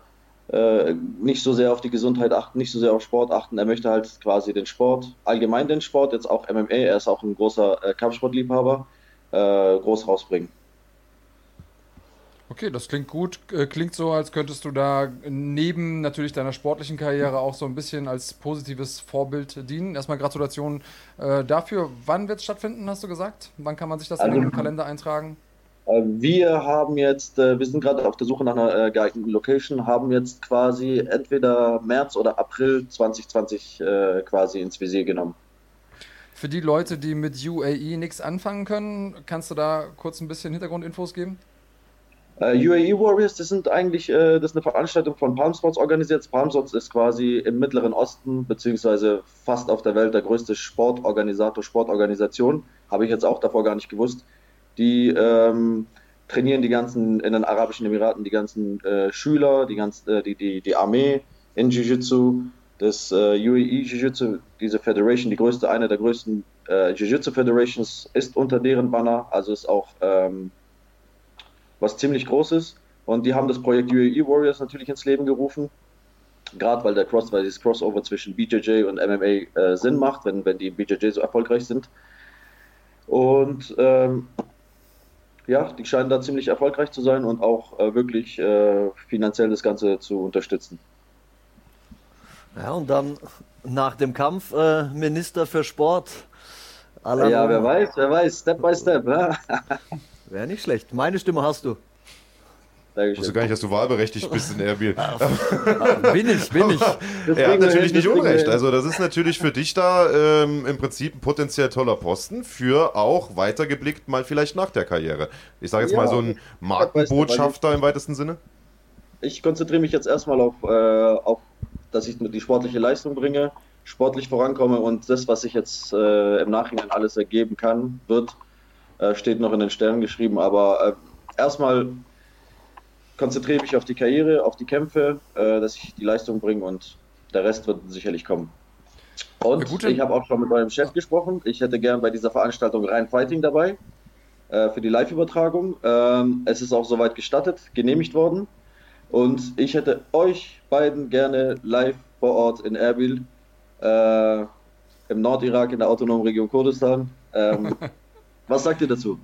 äh, nicht so sehr auf die Gesundheit achten, nicht so sehr auf Sport achten. Er möchte halt quasi den Sport, allgemein den Sport, jetzt auch MMA, er ist auch ein großer äh, Kampfsportliebhaber, äh, groß rausbringen. Okay, das klingt gut. Äh, klingt so, als könntest du da neben natürlich deiner sportlichen Karriere auch so ein bisschen als positives Vorbild dienen. Erstmal Gratulation äh, dafür. Wann wird es stattfinden, hast du gesagt? Wann kann man sich das also, in den Kalender eintragen? Äh, wir haben jetzt, äh, wir sind gerade auf der Suche nach einer geeigneten Location, haben jetzt quasi entweder März oder April 2020 quasi ins Visier genommen. Für die Leute, die mit UAE nichts anfangen können, kannst du da kurz ein bisschen Hintergrundinfos geben? Äh, UAE Warriors, das sind eigentlich, äh, das ist eine Veranstaltung von Palm Sports organisiert. Palm Sports ist quasi im Mittleren Osten, beziehungsweise fast auf der Welt der größte Sportorganisator, Sportorganisation. Habe ich jetzt auch davor gar nicht gewusst. Die ähm, trainieren die ganzen, in den Arabischen Emiraten, die ganzen äh, Schüler, die, ganzen, äh, die, die, die Armee in Jiu-Jitsu. Das äh, UAE Jiu-Jitsu, diese Federation, die größte, eine der größten äh, Jiu-Jitsu Federations, ist unter deren Banner, also ist auch ähm, was ziemlich groß ist. Und die haben das Projekt UAE Warriors natürlich ins Leben gerufen. Gerade weil der Cross, weil dieses Crossover zwischen BJJ und MMA äh, Sinn macht, wenn, wenn die BJJ so erfolgreich sind. Und ähm, ja, die scheinen da ziemlich erfolgreich zu sein und auch äh, wirklich äh, finanziell das Ganze zu unterstützen. Ja, und dann nach dem Kampf äh, Minister für Sport. ja, wer weiß, wer weiß, Step by Step. Wäre nicht schlecht. Meine Stimme hast du. Ich wusste gar nicht, dass du wahlberechtigt bist in Erbil. bin ich, bin ich. er hat natürlich nicht unrecht. Also das ist natürlich für dich da ähm, im Prinzip ein potenziell toller Posten für auch weitergeblickt mal vielleicht nach der Karriere. Ich sage jetzt ja, mal so ein Markenbotschafter im weitesten Sinne. Ich konzentriere mich jetzt erstmal auf, äh, auf, dass ich die sportliche Leistung bringe, sportlich vorankomme und das, was sich jetzt äh, im Nachhinein alles ergeben kann, wird, äh, steht noch in den Sternen geschrieben. Aber äh, erstmal konzentriere ich mich auf die Karriere, auf die Kämpfe, äh, dass ich die Leistung bringe und der Rest wird sicherlich kommen. Und ja, ich habe auch schon mit meinem Chef gesprochen. Ich hätte gern bei dieser Veranstaltung rein Fighting dabei äh, für die Live-Übertragung. Ähm, es ist auch soweit gestattet, genehmigt worden. Und ich hätte euch beiden gerne live vor Ort in Erbil, äh, im Nordirak, in der autonomen Region Kurdistan. Ähm, Was sagt ihr dazu?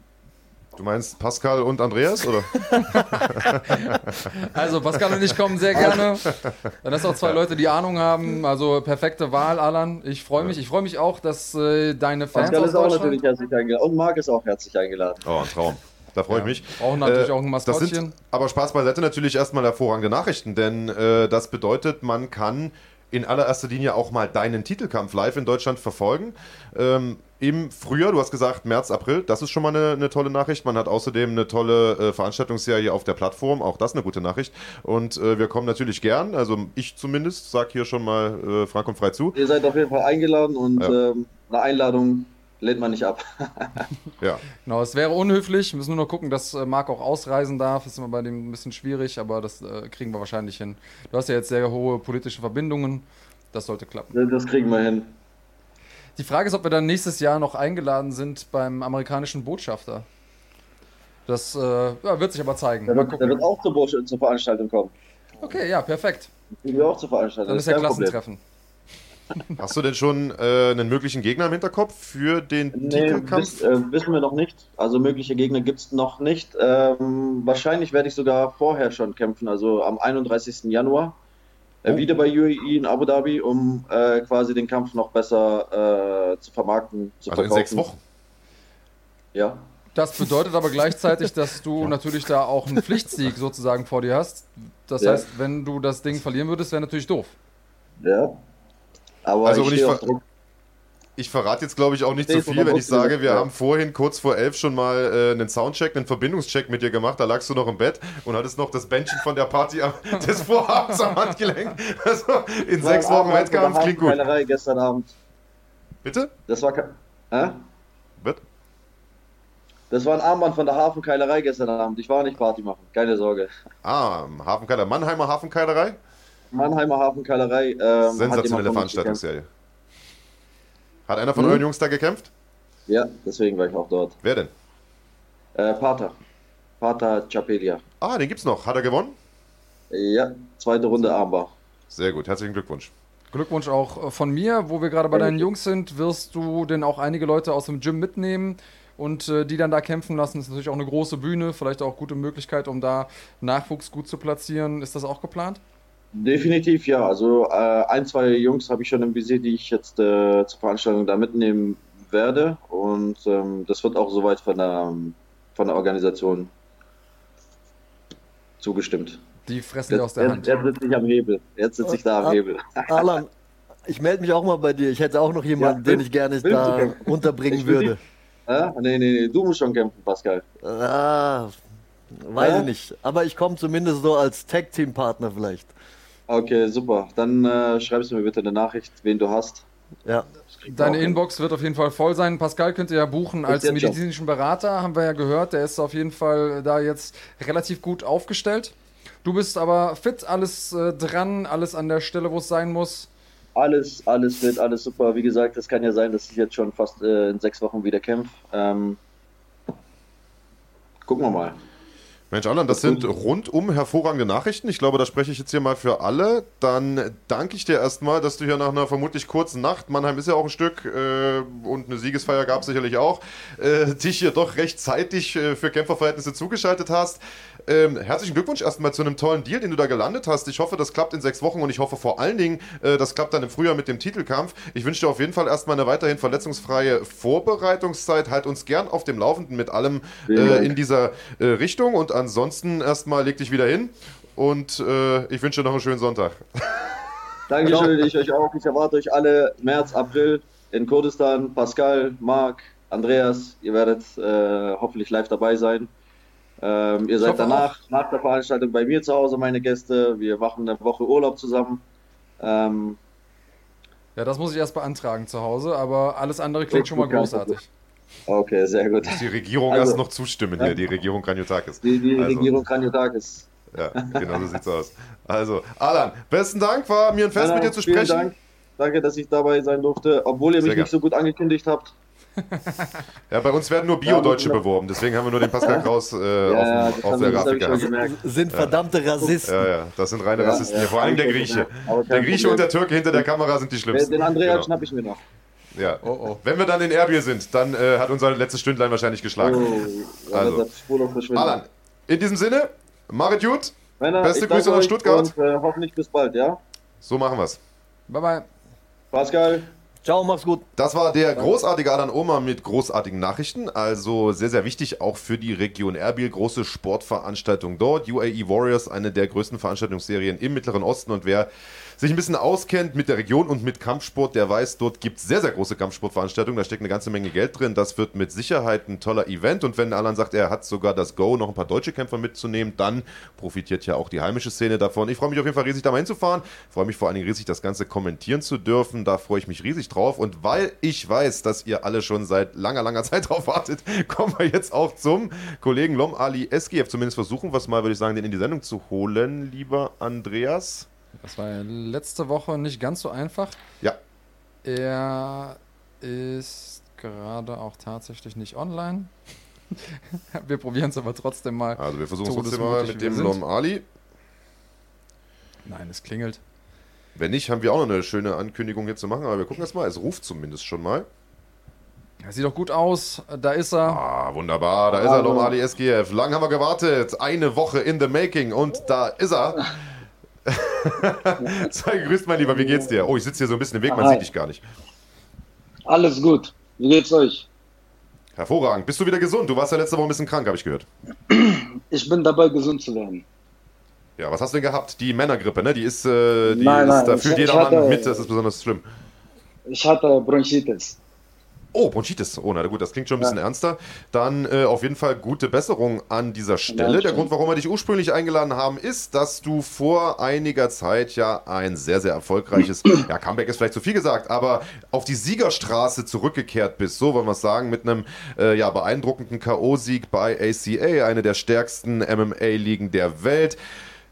Du meinst Pascal und Andreas, oder? Also Pascal und ich kommen sehr gerne. Dann hast du auch zwei Leute, die Ahnung haben. Also perfekte Wahl, Alan. Ich freue mich. Ich freue mich auch, dass äh, deine Fans Pascal aus ist auch natürlich herzlich eingeladen. Und Marc ist auch herzlich eingeladen. Oh, ein Traum. Da freue ich mich. brauchen natürlich Äh, auch ein Das Maskottchen. sind aber Spaß beiseite natürlich erstmal hervorragende Nachrichten, denn äh, das bedeutet, man kann in allererster Linie auch mal deinen Titelkampf live in Deutschland verfolgen. Ähm, Im Frühjahr, du hast gesagt März, April, das ist schon mal eine, eine tolle Nachricht. Man hat außerdem eine tolle äh, Veranstaltungsserie auf der Plattform, auch das eine gute Nachricht. Und äh, wir kommen natürlich gern, also ich zumindest, sag hier schon mal äh, frank und frei zu. Ihr seid auf jeden Fall eingeladen und Ja. ähm, eine Einladung lehnt man nicht ab. Ja. Genau, es wäre unhöflich. Wir müssen nur noch gucken, dass äh, Marc auch ausreisen darf. Ist immer bei dem ein bisschen schwierig, aber das äh, kriegen wir wahrscheinlich hin. Du hast ja jetzt sehr hohe politische Verbindungen. Das sollte klappen. Das kriegen wir hin. Die Frage ist, ob wir dann nächstes Jahr noch eingeladen sind beim amerikanischen Botschafter. Das äh, ja, wird sich aber zeigen. Der wird, der wird auch zur, zur Veranstaltung kommen. Okay, ja, perfekt. Wir auch zur Veranstaltung. Dann das ist ja. Klassentreffen. Hast du denn schon äh, einen möglichen Gegner im Hinterkopf für den Nee, Titelkampf? wiss, äh, wissen wir noch nicht. Also mögliche Gegner gibt es noch nicht. Ähm, wahrscheinlich werde ich sogar vorher schon kämpfen, also am 31. Januar. Äh, Oh. Wieder bei UAE in Abu Dhabi, um äh, quasi den Kampf noch besser äh, zu vermarkten, zu Also in verkaufen. sechs Wochen. Ja. Das bedeutet aber gleichzeitig, dass du natürlich da auch einen Pflichtsieg sozusagen vor dir hast. Das Ja. heißt, wenn du das Ding verlieren würdest, wäre natürlich doof. Ja. Aber Also, ich ich ver- Druck. Ich verrate jetzt, glaube ich, auch nicht zu ist viel, wenn ich sage, wir ja. haben vorhin kurz vor elf schon mal äh, einen Soundcheck, einen Verbindungscheck mit dir gemacht. Da lagst du noch im Bett und hattest noch das Bändchen von der Party am, des Vorhabens am Handgelenk. Also in Das war sechs ein Wochen Armband von der Wettkampf klingt gut. Hafenkeilerei gestern Abend. Bitte? Das war, Hä? Was? das war ein Armband von der Hafenkeilerei gestern Abend. Ich war nicht Party machen, keine Sorge. Ah, Hafenkeiler, Mannheimer Hafenkeilerei. Mannheimer Hafenkeilerei. Ähm, Sensationelle Veranstaltungsserie. Hat einer von Hm? euren Jungs da gekämpft? Ja, deswegen war ich auch dort. Wer denn? Äh, Pater. Pater Chapelia. Ah, den gibt's noch. Hat er gewonnen? Ja, zweite Runde Armbar. Sehr gut, herzlichen Glückwunsch. Glückwunsch auch äh, von mir, wo wir gerade bei deinen Jungs sind, wirst du denn auch einige Leute aus dem Gym mitnehmen und äh, die dann da kämpfen lassen. Das ist natürlich auch eine große Bühne, vielleicht auch gute Möglichkeit, um da Nachwuchs gut zu platzieren. Ist das auch geplant? Definitiv ja. Also äh, ein, zwei Jungs habe ich schon im Visier, die ich jetzt äh, zur Veranstaltung da mitnehmen werde. Und ähm, das wird auch soweit von der, von der Organisation zugestimmt. Die fressen dir aus Jetzt, der jetzt, Hand. jetzt sitze ich am Hebel. Jetzt sitze ich da am Ah. Hebel. Alan, ich melde mich auch mal bei dir. Ich hätte auch noch jemanden, Ja, den ich gerne da unterbringen Ich würde. Äh? Nee, nee, nee, du musst schon kämpfen, Pascal. Ah, weiß Hä? ich nicht. Aber ich komme zumindest so als Tag-Team-Partner vielleicht. Okay, super. Dann äh, schreibst du mir bitte eine Nachricht, wen du hast. Ja. Deine. Inbox wird auf jeden Fall voll sein. Pascal könnt ihr ja buchen als medizinischen Berater, haben wir ja gehört. Der ist auf jeden Fall da jetzt relativ gut aufgestellt. Du bist aber fit, alles äh, dran, alles an der Stelle, wo es sein muss. Alles, alles fit, alles super. Wie gesagt, es kann ja sein, dass ich jetzt schon fast äh, in sechs Wochen wieder kämpfe. Ähm, gucken wir mal. Mensch, Alan, das sind rundum hervorragende Nachrichten. Ich glaube, da spreche ich jetzt hier mal für alle. Dann danke ich dir erstmal, dass du hier nach einer vermutlich kurzen Nacht, Mannheim ist ja auch ein Stück äh, und eine Siegesfeier gab es sicherlich auch, äh, dich hier doch rechtzeitig äh, für Kämpferverhältnisse zugeschaltet hast. Ähm, herzlichen Glückwunsch erstmal zu einem tollen Deal, den du da gelandet hast. Ich hoffe, das klappt in sechs Wochen und ich hoffe vor allen Dingen, äh, das klappt dann im Frühjahr mit dem Titelkampf. Ich wünsche dir auf jeden Fall erstmal eine weiterhin verletzungsfreie Vorbereitungszeit. Halt uns gern auf dem Laufenden mit allem äh, in dieser äh, Richtung und ansonsten erstmal leg dich wieder hin und äh, ich wünsche dir noch einen schönen Sonntag. Dankeschön, ich euch auch. Ich erwarte euch alle März, April in Kurdistan. Pascal, Marc, Andreas, ihr werdet äh, hoffentlich live dabei sein. Ähm, ihr seid danach, nach der Veranstaltung bei mir zu Hause, meine Gäste. Wir machen eine Woche Urlaub zusammen. Ähm, Ja, das muss ich erst beantragen zu Hause, aber alles andere klingt Gut, schon mal gut, großartig. okay, sehr gut. Die Regierung Also- erst noch zustimmen hier, die Regierung Kranjotakis. Die, die Also- Regierung Kranjotakis. Ja, genau so sieht's aus. Also, Alan, besten Dank, war mir ein Fest mit dir zu Vielen sprechen. Dank. Danke, dass ich dabei sein durfte, obwohl ihr mich Sehr gern. nicht so gut angekündigt habt. Ja, bei uns werden nur Bio-Deutsche Ja, beworben, deswegen haben wir nur den Pascal Kraus äh, Ja, auf, dem, auf der Grafik. Sind verdammte Rassisten. Ja, ja, das sind reine Ja, Rassisten vor allem der Grieche. Der Grieche und der Türke hinter der Kamera sind die schlimmsten. den Andreas Genau. schnapp ich mir noch. Ja. Oh, oh. Wenn wir dann in Erbil sind, dann äh, hat unser letztes Stündlein wahrscheinlich geschlagen. Oh, Also. Alan, in diesem Sinne, Marit. Männer, beste Grüße nach euch Stuttgart. Und äh, hoffentlich bis bald, ja? So machen wir's. Bye bye. Pascal. Ciao, mach's gut. Das war der großartige Alan Oma mit großartigen Nachrichten. Also sehr, sehr wichtig auch für die Region Erbil. Große Sportveranstaltung dort. UAE Warriors, eine der größten Veranstaltungsserien im Mittleren Osten. Und wer sich ein bisschen auskennt mit der Region und mit Kampfsport, der weiß, dort gibt es sehr, sehr große Kampfsportveranstaltungen. Da steckt eine ganze Menge Geld drin. Das wird mit Sicherheit ein toller Event. Und wenn Alan sagt, er hat sogar das Go, noch ein paar deutsche Kämpfer mitzunehmen, dann profitiert ja auch die heimische Szene davon. Ich freue mich auf jeden Fall riesig, da mal hinzufahren. Ich freue mich vor allen Dingen riesig, das Ganze kommentieren zu dürfen. Da freue ich mich riesig drauf. Und weil ich weiß, dass ihr alle schon seit langer, langer Zeit drauf wartet, kommen wir jetzt auch zum Kollegen Lom Ali Eskiev. Zumindest versuchen wir es mal, würde ich sagen, den in die Sendung zu holen, lieber Andreas. Das war ja letzte Woche nicht ganz so einfach. Ja, Er ist gerade auch tatsächlich nicht online. wir probieren es aber trotzdem mal. also wir versuchen es trotzdem mal mit dem. Lom Ali. Nein, es klingelt. Wenn nicht, haben wir auch noch eine schöne Ankündigung hier zu machen, aber wir gucken das mal. Es ruft zumindest schon mal. Er sieht doch gut aus. Da ist er. Ah, wunderbar, da ist er, Lom Ali Eskiev. Lang haben wir gewartet, eine Woche in the making und da ist er. Sei gegrüßt, mein Lieber, wie geht's dir? Oh, ich sitze hier so ein bisschen im Weg, man Hi. sieht dich gar nicht. Alles gut. Wie geht's euch? Hervorragend. Bist du wieder gesund? Du warst ja letzte Woche ein bisschen krank, habe ich gehört. Ich bin dabei, gesund zu werden. Ja, was hast du denn gehabt? Die Männergrippe, ne? Die ist, äh, die Nein, ist nein, da fühlt jeder Mann hatte- mit, das ist besonders schlimm. Ich hatte Bronchitis. Oh, Bronchitis. Oh, na gut, das klingt schon ein bisschen Ja. ernster. Dann äh, auf jeden Fall gute Besserung an dieser Stelle. Der Grund, warum wir dich ursprünglich eingeladen haben, ist, dass du vor einiger Zeit ja ein sehr, sehr erfolgreiches, ja, Comeback ist vielleicht zu viel gesagt, aber auf die Siegerstraße zurückgekehrt bist. So wollen wir es sagen, mit einem äh, ja, beeindruckenden K.O.-Sieg bei ACA, eine der stärksten MMA-Ligen der Welt.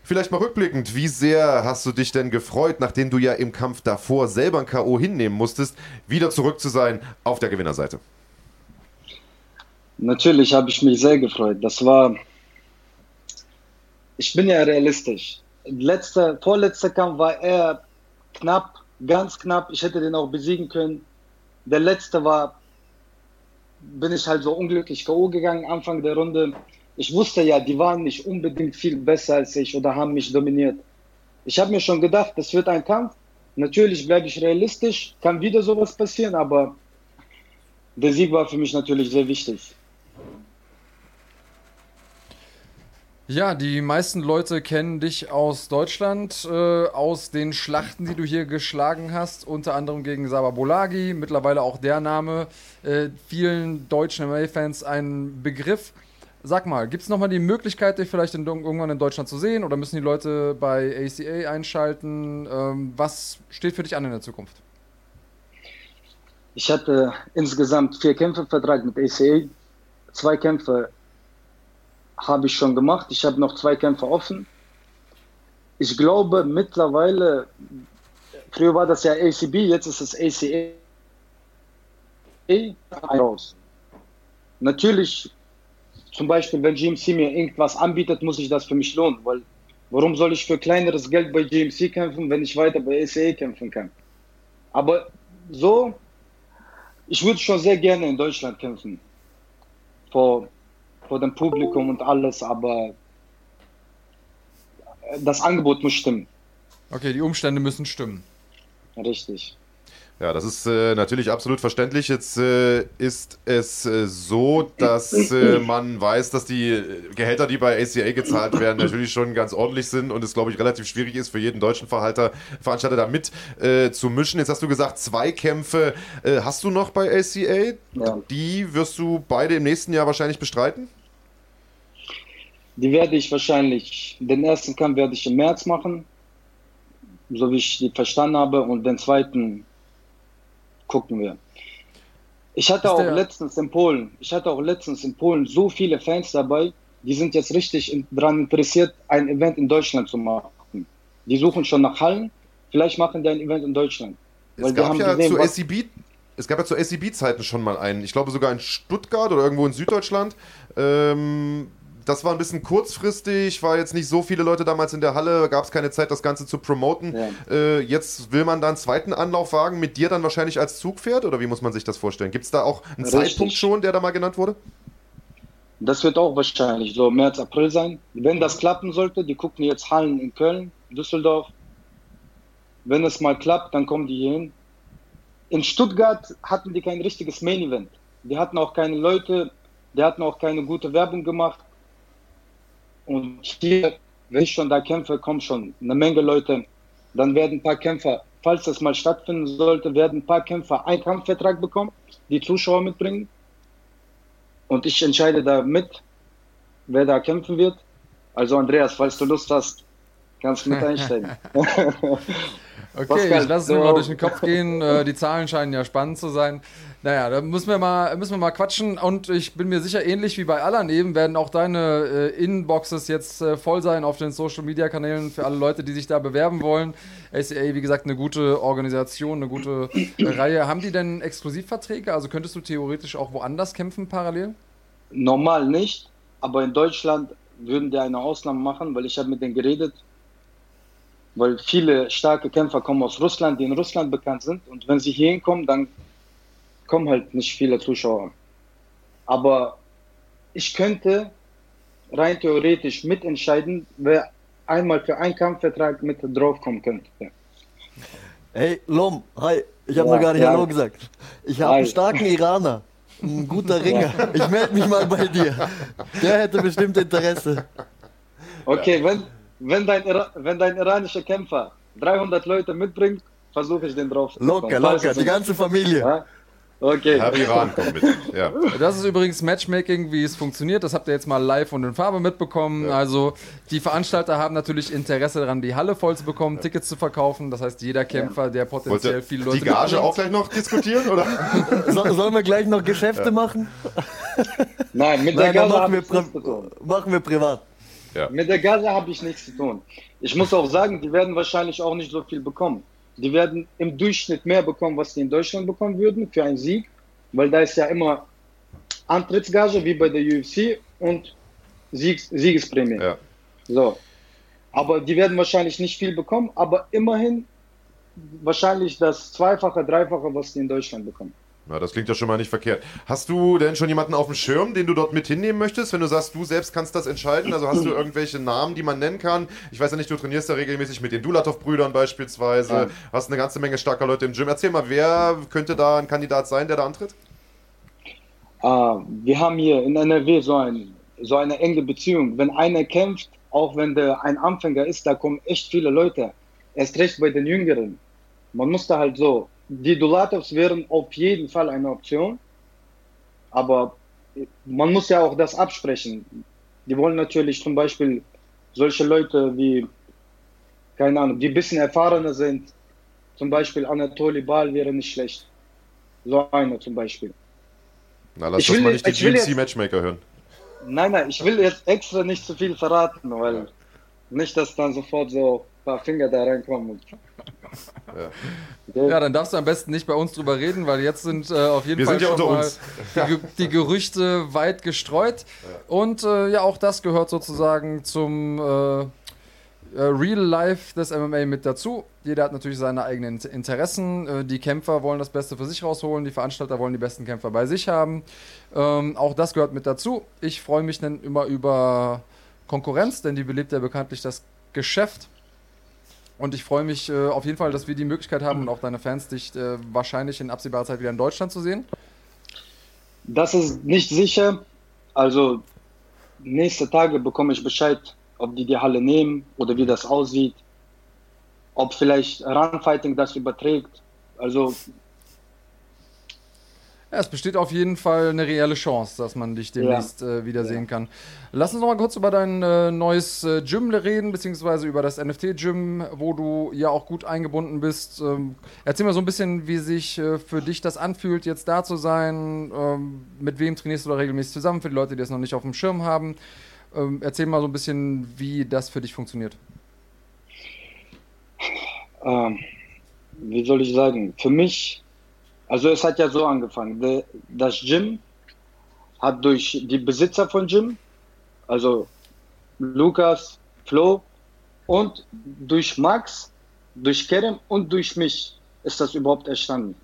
Vielleicht mal rückblickend, wie sehr hast du dich denn gefreut, nachdem du ja im Kampf davor selber ein K.O. hinnehmen musstest, wieder zurück zu sein auf der Gewinnerseite? Natürlich habe ich mich sehr gefreut. Das war. Ich bin ja realistisch. Letzter, vorletzter Kampf war eher knapp, ganz knapp. Ich hätte den auch besiegen können. Der letzte war, bin ich halt so unglücklich K.O. gegangen, Anfang der Runde. Ich wusste ja, die waren nicht unbedingt viel besser als ich oder haben mich dominiert. Ich habe mir schon gedacht, das wird ein Kampf. Natürlich bleibe ich realistisch, kann wieder sowas passieren, aber der Sieg war für mich natürlich sehr wichtig. Ja, die meisten Leute kennen dich aus Deutschland, äh, aus den Schlachten, die du hier geschlagen hast, unter anderem gegen Saba Bolagi, mittlerweile auch der Name, äh, vielen deutschen MMA-Fans ein Begriff. Sag mal, gibt es nochmal die Möglichkeit, dich vielleicht in, irgendwann in Deutschland zu sehen oder müssen die Leute bei ACA einschalten? Ähm, was steht für dich an in der Zukunft? Ich hatte insgesamt vier Kämpfe Vertrag mit ACA. Zwei Kämpfe habe ich schon gemacht. Ich habe noch zwei Kämpfe offen. Ich glaube mittlerweile, früher war das ja ACB, jetzt ist es ACA raus. Natürlich, zum Beispiel, wenn GMC mir irgendwas anbietet, muss ich das für mich lohnen, weil warum soll ich für kleineres Geld bei GMC kämpfen, wenn ich weiter bei ACA kämpfen kann? Aber so, ich würde schon sehr gerne in Deutschland kämpfen. Vor, vor dem Publikum und alles, aber das Angebot muss stimmen. Okay, die Umstände müssen stimmen. Richtig. Ja, das ist äh, natürlich absolut verständlich. Jetzt äh, ist es äh, so, dass äh, man weiß, dass die äh, Gehälter, die bei ACA gezahlt werden, natürlich schon ganz ordentlich sind und es, glaube ich, relativ schwierig ist für jeden deutschen Verhalter, Veranstalter da mit äh, zu mischen. Jetzt hast du gesagt, zwei Kämpfe hast du noch bei ACA. Ja. Die wirst du beide im nächsten Jahr wahrscheinlich bestreiten? Die werde ich wahrscheinlich, den ersten Kampf werde ich im März machen, so wie ich die verstanden habe, und den zweiten gucken wir. Ich hatte auch letztens in Polen, ich hatte auch letztens in Polen so viele Fans dabei, die sind jetzt richtig in- daran interessiert, ein Event in Deutschland zu machen. Die suchen schon nach Hallen, vielleicht machen die ein Event in Deutschland. Es gab haben ja gesehen, SCB, es gab ja zu SCB-Zeiten schon mal einen, ich glaube sogar in Stuttgart oder irgendwo in Süddeutschland. Ähm, das war ein bisschen kurzfristig, war jetzt nicht so viele Leute damals in der Halle, gab es keine Zeit, das Ganze zu promoten. Ja. Äh, jetzt will man da einen zweiten Anlauf wagen, mit dir dann wahrscheinlich als Zugpferd oder wie muss man sich das vorstellen? Gibt es da auch einen Richtig. Zeitpunkt schon, der da mal genannt wurde? Das wird auch wahrscheinlich so März, April sein. Wenn das klappen sollte, die gucken jetzt Hallen in Köln, Düsseldorf. Wenn es mal klappt, dann kommen die hier hin. In Stuttgart hatten die kein richtiges Main Event. Die hatten auch keine Leute, die hatten auch keine gute Werbung gemacht. Und hier, wenn ich schon da kämpfe, kommen schon eine Menge Leute. Dann werden ein paar Kämpfer, falls das mal stattfinden sollte, werden ein paar Kämpfer einen Kampfvertrag bekommen, die Zuschauer mitbringen. Und ich entscheide da mit, wer da kämpfen wird. Also Andreas, falls du Lust hast, kannst du mit einsteigen. Okay, Pascal, ich lasse es mir mal durch den Kopf gehen. Äh, die Zahlen scheinen ja spannend zu sein. Naja, da müssen wir, mal, müssen wir mal quatschen. Und ich bin mir sicher, ähnlich wie bei Alan eben, werden auch deine äh, Inboxes jetzt äh, voll sein auf den Social Media Kanälen für alle Leute, die sich da bewerben wollen. ACA, wie gesagt, eine gute Organisation, eine gute äh, Reihe. Haben die denn Exklusivverträge? Also könntest du theoretisch auch woanders kämpfen parallel? Normal nicht, aber in Deutschland würden die eine Ausnahme machen, weil ich habe mit denen geredet. Weil viele starke Kämpfer kommen aus Russland, die in Russland bekannt sind. Und wenn sie hier hinkommen, dann kommen halt nicht viele Zuschauer. Aber ich könnte rein theoretisch mitentscheiden, wer einmal für einen Kampfvertrag mit draufkommen könnte. Hey, Lom, hi. Ich habe Ja, noch gar nicht ja. Hallo gesagt. Ich habe einen starken Iraner. Ein guter Ringer. Ich melde mich mal bei dir. Der hätte bestimmt Interesse. Okay, wenn, wenn, dein, wenn dein iranischer Kämpfer 300 Leute mitbringt, versuche ich den drauf zu Locker, locker. Die ganze Familie. Ja? Okay. Herr Iran kommt mit. Ja. Das ist übrigens Matchmaking, wie es funktioniert. Das habt ihr jetzt mal live und in Farbe mitbekommen. Also die Veranstalter haben natürlich Interesse daran, die Halle voll zu bekommen, Tickets zu verkaufen. Das heißt, jeder Kämpfer, der potenziell viele Leute die Gage auch gleich noch diskutieren? Oder? So, sollen wir gleich noch Geschäfte machen? Nein, mit der Nein, dann Gaza machen wir, machen wir privat. Mit der Gaza habe ich nichts zu tun. Ich muss auch sagen, die werden wahrscheinlich auch nicht so viel bekommen. Die werden im Durchschnitt mehr bekommen, was die in Deutschland bekommen würden für einen Sieg, weil da ist ja immer Antrittsgage wie bei der UFC und Siegs Siegesprämie. Ja. So. Aber die werden wahrscheinlich nicht viel bekommen, aber immerhin wahrscheinlich das Zweifache, Dreifache, was die in Deutschland bekommen. Na, das klingt ja schon mal nicht verkehrt. Hast du denn schon jemanden auf dem Schirm, den du dort mit hinnehmen möchtest, wenn du sagst, du selbst kannst das entscheiden? Also hast du irgendwelche Namen, die man nennen kann? Ich weiß ja nicht, du trainierst ja regelmäßig mit den Dulatov-Brüdern beispielsweise, Ja. hast eine ganze Menge starker Leute im Gym. Erzähl mal, wer könnte da ein Kandidat sein, der da antritt? Ah, wir haben hier in NRW so, ein, so eine enge Beziehung. Wenn einer kämpft, auch wenn der ein Anfänger ist, da kommen echt viele Leute. Erst recht bei den Jüngeren. Man muss da halt so. Die Dulatovs wären auf jeden Fall eine Option. Aber man muss ja auch das absprechen. Die wollen natürlich zum Beispiel solche Leute wie, keine Ahnung, die ein bisschen erfahrener sind. Zum Beispiel Anatoly Bal wäre nicht schlecht. So einer zum Beispiel. Na, lass Ich das will mal nicht- die GMC-Matchmaker hören. Nein, nein, ich will jetzt extra nicht zu viel verraten, weil nicht, dass dann sofort so ein paar Finger da reinkommen. Ja, dann darfst du am besten nicht bei uns drüber reden, weil jetzt sind äh, auf jeden Wir Fall ja schon. Die, die Gerüchte weit gestreut. Und äh, ja, auch das gehört sozusagen zum äh, äh, Real Life des MMA mit dazu. Jeder hat natürlich seine eigenen Interessen. Äh, die Kämpfer wollen das Beste für sich rausholen, die Veranstalter wollen die besten Kämpfer bei sich haben. Ähm, auch das gehört mit dazu. Ich freue mich dann immer über Konkurrenz, denn die belebt ja bekanntlich das Geschäft. Und ich freue mich äh, auf jeden Fall, dass wir die Möglichkeit haben und auch deine Fans, dich äh, wahrscheinlich in absehbarer Zeit wieder in Deutschland zu sehen. Das ist nicht sicher. Also nächste Tage bekomme ich Bescheid, ob die die Halle nehmen oder wie das aussieht. Ob vielleicht Runfighting das überträgt. Also Ja, es besteht auf jeden Fall eine reelle Chance, dass man dich demnächst äh, wiedersehen kann. Lass uns noch mal kurz über dein äh, neues äh, Gym reden, beziehungsweise über das NFT-Gym, wo du ja auch gut eingebunden bist. Ähm, erzähl mal so ein bisschen, wie sich äh, für dich das anfühlt, jetzt da zu sein. Ähm, mit wem trainierst du da regelmäßig zusammen, für die Leute, die es noch nicht auf dem Schirm haben. Ähm, erzähl mal so ein bisschen, wie das für dich funktioniert. ähm, wie soll ich sagen, für mich, also es hat ja so angefangen. Das Gym hat durch die Besitzer von Gym Also Lukas, Flo und durch Max, durch Kerem und durch mich ist das überhaupt entstanden.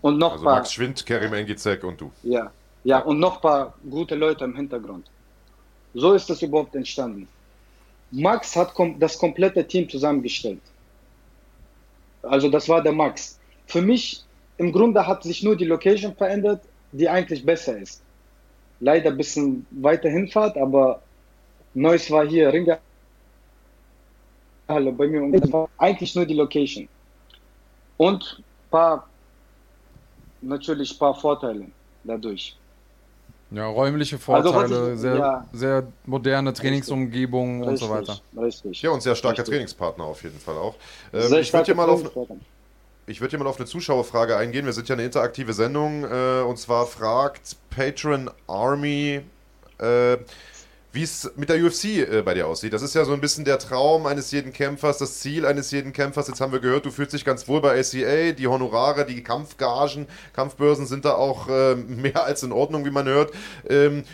Und noch Also paar, Max Schwind, Kerim Engizek und du. ja, ja, und noch ein paar gute Leute im Hintergrund. So ist das überhaupt entstanden. Max hat kom das komplette Team zusammengestellt. Also das war der Max. Für mich im Grunde hat sich nur die Location verändert, die eigentlich besser ist. Leider ein bisschen weiter hinfahrt, aber Neues war hier, Ringer Halle bei mir und das war eigentlich nur die Location. Und paar natürlich ein paar Vorteile dadurch. Ja, räumliche Also, Vorteile, ich- sehr, ja. sehr moderne Trainingsumgebung und so weiter. Richtig. Ja, und sehr starker Richtig. Trainingspartner auf jeden Fall auch. Ähm, Sehr ich würde hier mal auf, Trainingspartner. Ich würde hier mal auf eine Zuschauerfrage eingehen. Wir sind ja eine interaktive Sendung äh, und zwar fragt Patron Army, äh, wie es mit der UFC äh, bei dir aussieht. Das ist ja so ein bisschen der Traum eines jeden Kämpfers, das Ziel eines jeden Kämpfers. Jetzt haben wir gehört, du fühlst dich ganz wohl bei ACA. Die Honorare, die Kampfgagen, Kampfbörsen sind da auch äh, mehr als in Ordnung, wie man hört. Ähm,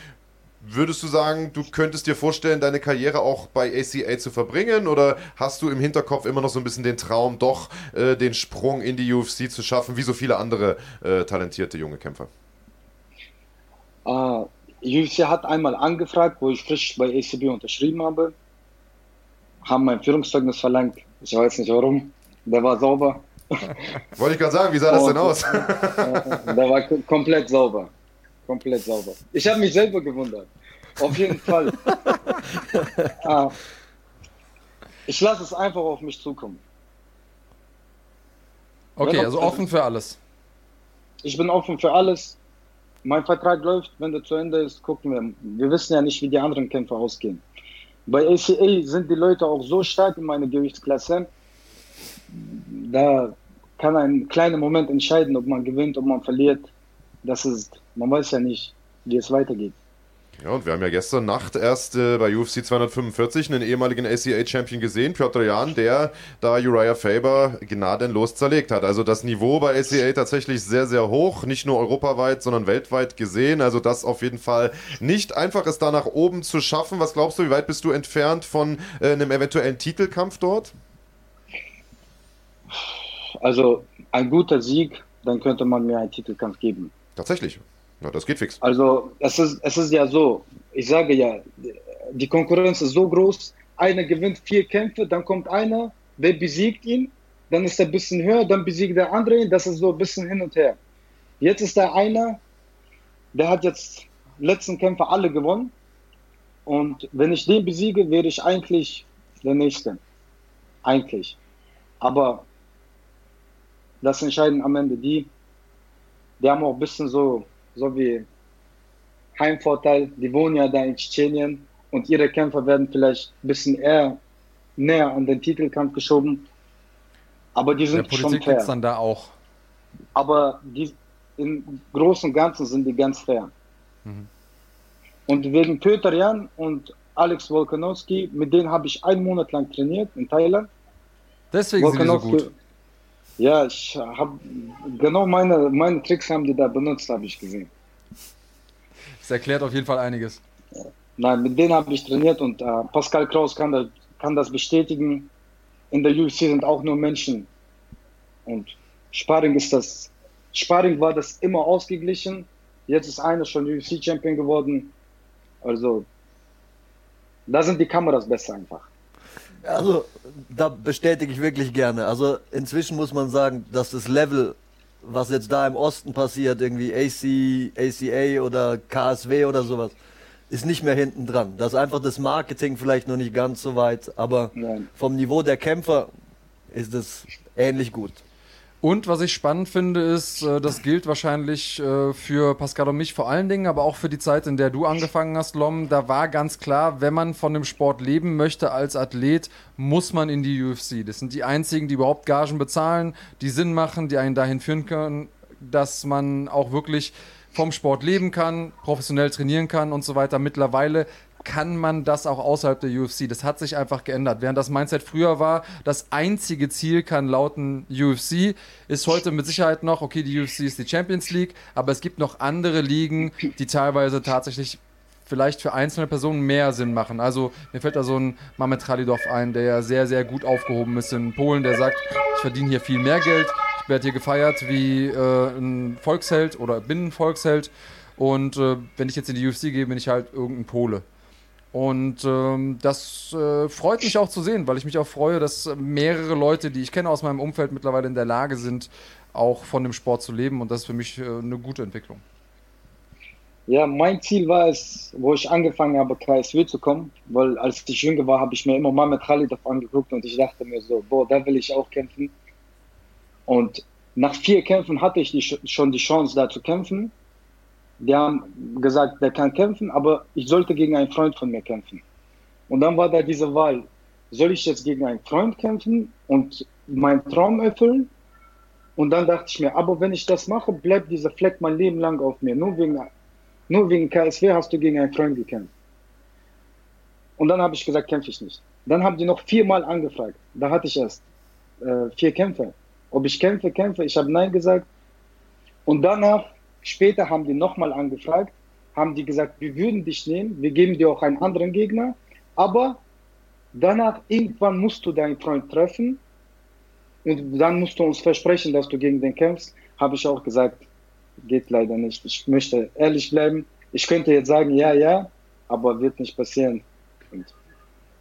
Würdest du sagen, du könntest dir vorstellen, deine Karriere auch bei ACA zu verbringen? Oder hast du im Hinterkopf immer noch so ein bisschen den Traum, doch äh, den Sprung in die UFC zu schaffen, wie so viele andere äh, talentierte junge Kämpfer? Äh, UFC hat einmal angefragt, wo ich frisch bei ACB unterschrieben habe, haben mein Führungszeugnis verlangt. Ich weiß nicht warum. Der war sauber. Wollte ich gerade sagen, wie sah das Und- denn aus? Äh, Der war kom- komplett sauber. Komplett sauber. Ich habe mich selber gewundert. Auf jeden Fall. Ah, ich lasse es einfach auf mich zukommen. Okay, also also- offen für alles. Ich bin offen für alles. Mein Vertrag läuft, wenn der zu Ende ist, gucken wir. Wir wissen ja nicht, wie die anderen Kämpfe ausgehen. Bei ACA sind die Leute auch so stark in meiner Gewichtsklasse, da kann ein kleiner Moment entscheiden, ob man gewinnt, ob man verliert. Das ist, man weiß ja nicht, wie es weitergeht. Ja, und wir haben ja gestern Nacht erst äh, bei UFC 245 einen ehemaligen ACA-Champion gesehen, Piotr Jan, der da Uriah Faber gnadenlos zerlegt hat. Also das Niveau bei ACA tatsächlich sehr, sehr hoch, nicht nur europaweit, sondern weltweit gesehen. Also das auf jeden Fall nicht einfach ist, da nach oben zu schaffen. Was glaubst du, wie weit bist du entfernt von äh, einem eventuellen Titelkampf dort? Also ein guter Sieg, dann könnte man mir einen Titelkampf geben. Tatsächlich. Ja, das geht fix. Also es ist, es ist ja so, ich sage ja, die Konkurrenz ist so groß, einer gewinnt vier Kämpfe, dann kommt einer, der besiegt ihn, dann ist er ein bisschen höher, dann besiegt der andere ihn, das ist so ein bisschen hin und her. Jetzt ist da einer, der hat jetzt letzten Kämpfe alle gewonnen und wenn ich den besiege, wäre ich eigentlich der Nächste. Eigentlich. Aber das entscheiden am Ende die, die haben auch ein bisschen so, so wie Heimvorteil, die wohnen ja da in Tschetschenien und ihre Kämpfer werden vielleicht ein bisschen eher näher an den Titelkampf geschoben. Aber die Der sind schon Politik liegt fair. dann da auch. Aber die, im Großen und Ganzen sind die ganz fair. Mhm. Und wegen Peter Jan und Alex Volkanovski, mit denen habe ich einen Monat lang trainiert in Thailand. Deswegen sind die so gut. Ja, ich habe genau meine, meine Tricks haben die da benutzt, habe ich gesehen. Das erklärt auf jeden Fall einiges. Nein, mit denen habe ich trainiert und äh, Pascal Kraus kann das, kann das bestätigen. In der UFC sind auch nur Menschen. Und Sparring ist das. Sparring war das immer ausgeglichen. Jetzt ist einer schon UFC-Champion geworden. Also, da sind die Kameras besser einfach. Also, da bestätige ich wirklich gerne. Also, inzwischen muss man sagen, dass das Level, was jetzt da im Osten passiert, irgendwie AC, ACA oder KSW oder sowas, ist nicht mehr hinten dran. Das ist einfach das Marketing vielleicht noch nicht ganz so weit, aber Nein. vom Niveau der Kämpfer ist es ähnlich gut. Und was ich spannend finde, ist, äh, das gilt wahrscheinlich äh, für Pascal und mich vor allen Dingen, aber auch für die Zeit, in der du angefangen hast, Lom. Da war ganz klar, wenn man von dem Sport leben möchte als Athlet, muss man in die UFC. Das sind die einzigen, die überhaupt Gagen bezahlen, die Sinn machen, die einen dahin führen können, dass man auch wirklich vom Sport leben kann, professionell trainieren kann und so weiter. Mittlerweile kann man das auch außerhalb der UFC. Das hat sich einfach geändert. Während das Mindset früher war, das einzige Ziel kann lauten UFC, ist heute mit Sicherheit noch, okay, die UFC ist die Champions League, aber es gibt noch andere Ligen, die teilweise tatsächlich vielleicht für einzelne Personen mehr Sinn machen. Also mir fällt da so ein Mamet Khalidov ein, der ja sehr, sehr gut aufgehoben ist in Polen, der sagt, ich verdiene hier viel mehr Geld, ich werde hier gefeiert wie äh, ein Volksheld oder bin ein Volksheld und äh, wenn ich jetzt in die UFC gehe, bin ich halt irgendein Pole. Und ähm, das äh, freut mich auch zu sehen, weil ich mich auch freue, dass mehrere Leute, die ich kenne aus meinem Umfeld, mittlerweile in der Lage sind, auch von dem Sport zu leben. Und das ist für mich äh, eine gute Entwicklung. Ja, mein Ziel war es, wo ich angefangen habe, KSW zu kommen, weil als ich jünger war, habe ich mir immer Mehmet Khalidov angeguckt und ich dachte mir so, boah, da will ich auch kämpfen. Und nach vier Kämpfen hatte ich die, schon die Chance, da zu kämpfen. Die haben gesagt, der kann kämpfen, aber ich sollte gegen einen Freund von mir kämpfen. Und dann war da diese Wahl, soll ich jetzt gegen einen Freund kämpfen und meinen Traum erfüllen? Und dann dachte ich mir, aber wenn ich das mache, bleibt dieser Fleck mein Leben lang auf mir, nur wegen nur wegen KSW hast du gegen einen Freund gekämpft. Und dann habe ich gesagt, kämpfe ich nicht. Dann haben die noch viermal angefragt. Da hatte ich erst äh, vier Kämpfe. Ob ich kämpfe, kämpfe. Ich habe Nein gesagt. Und danach, später haben die nochmal angefragt, haben die gesagt, wir würden dich nehmen, wir geben dir auch einen anderen Gegner, aber danach, irgendwann musst du deinen Freund treffen und dann musst du uns versprechen, dass du gegen den kämpfst. Habe ich auch gesagt, geht leider nicht. Ich möchte ehrlich bleiben. Ich könnte jetzt sagen, ja, ja, aber wird nicht passieren. Und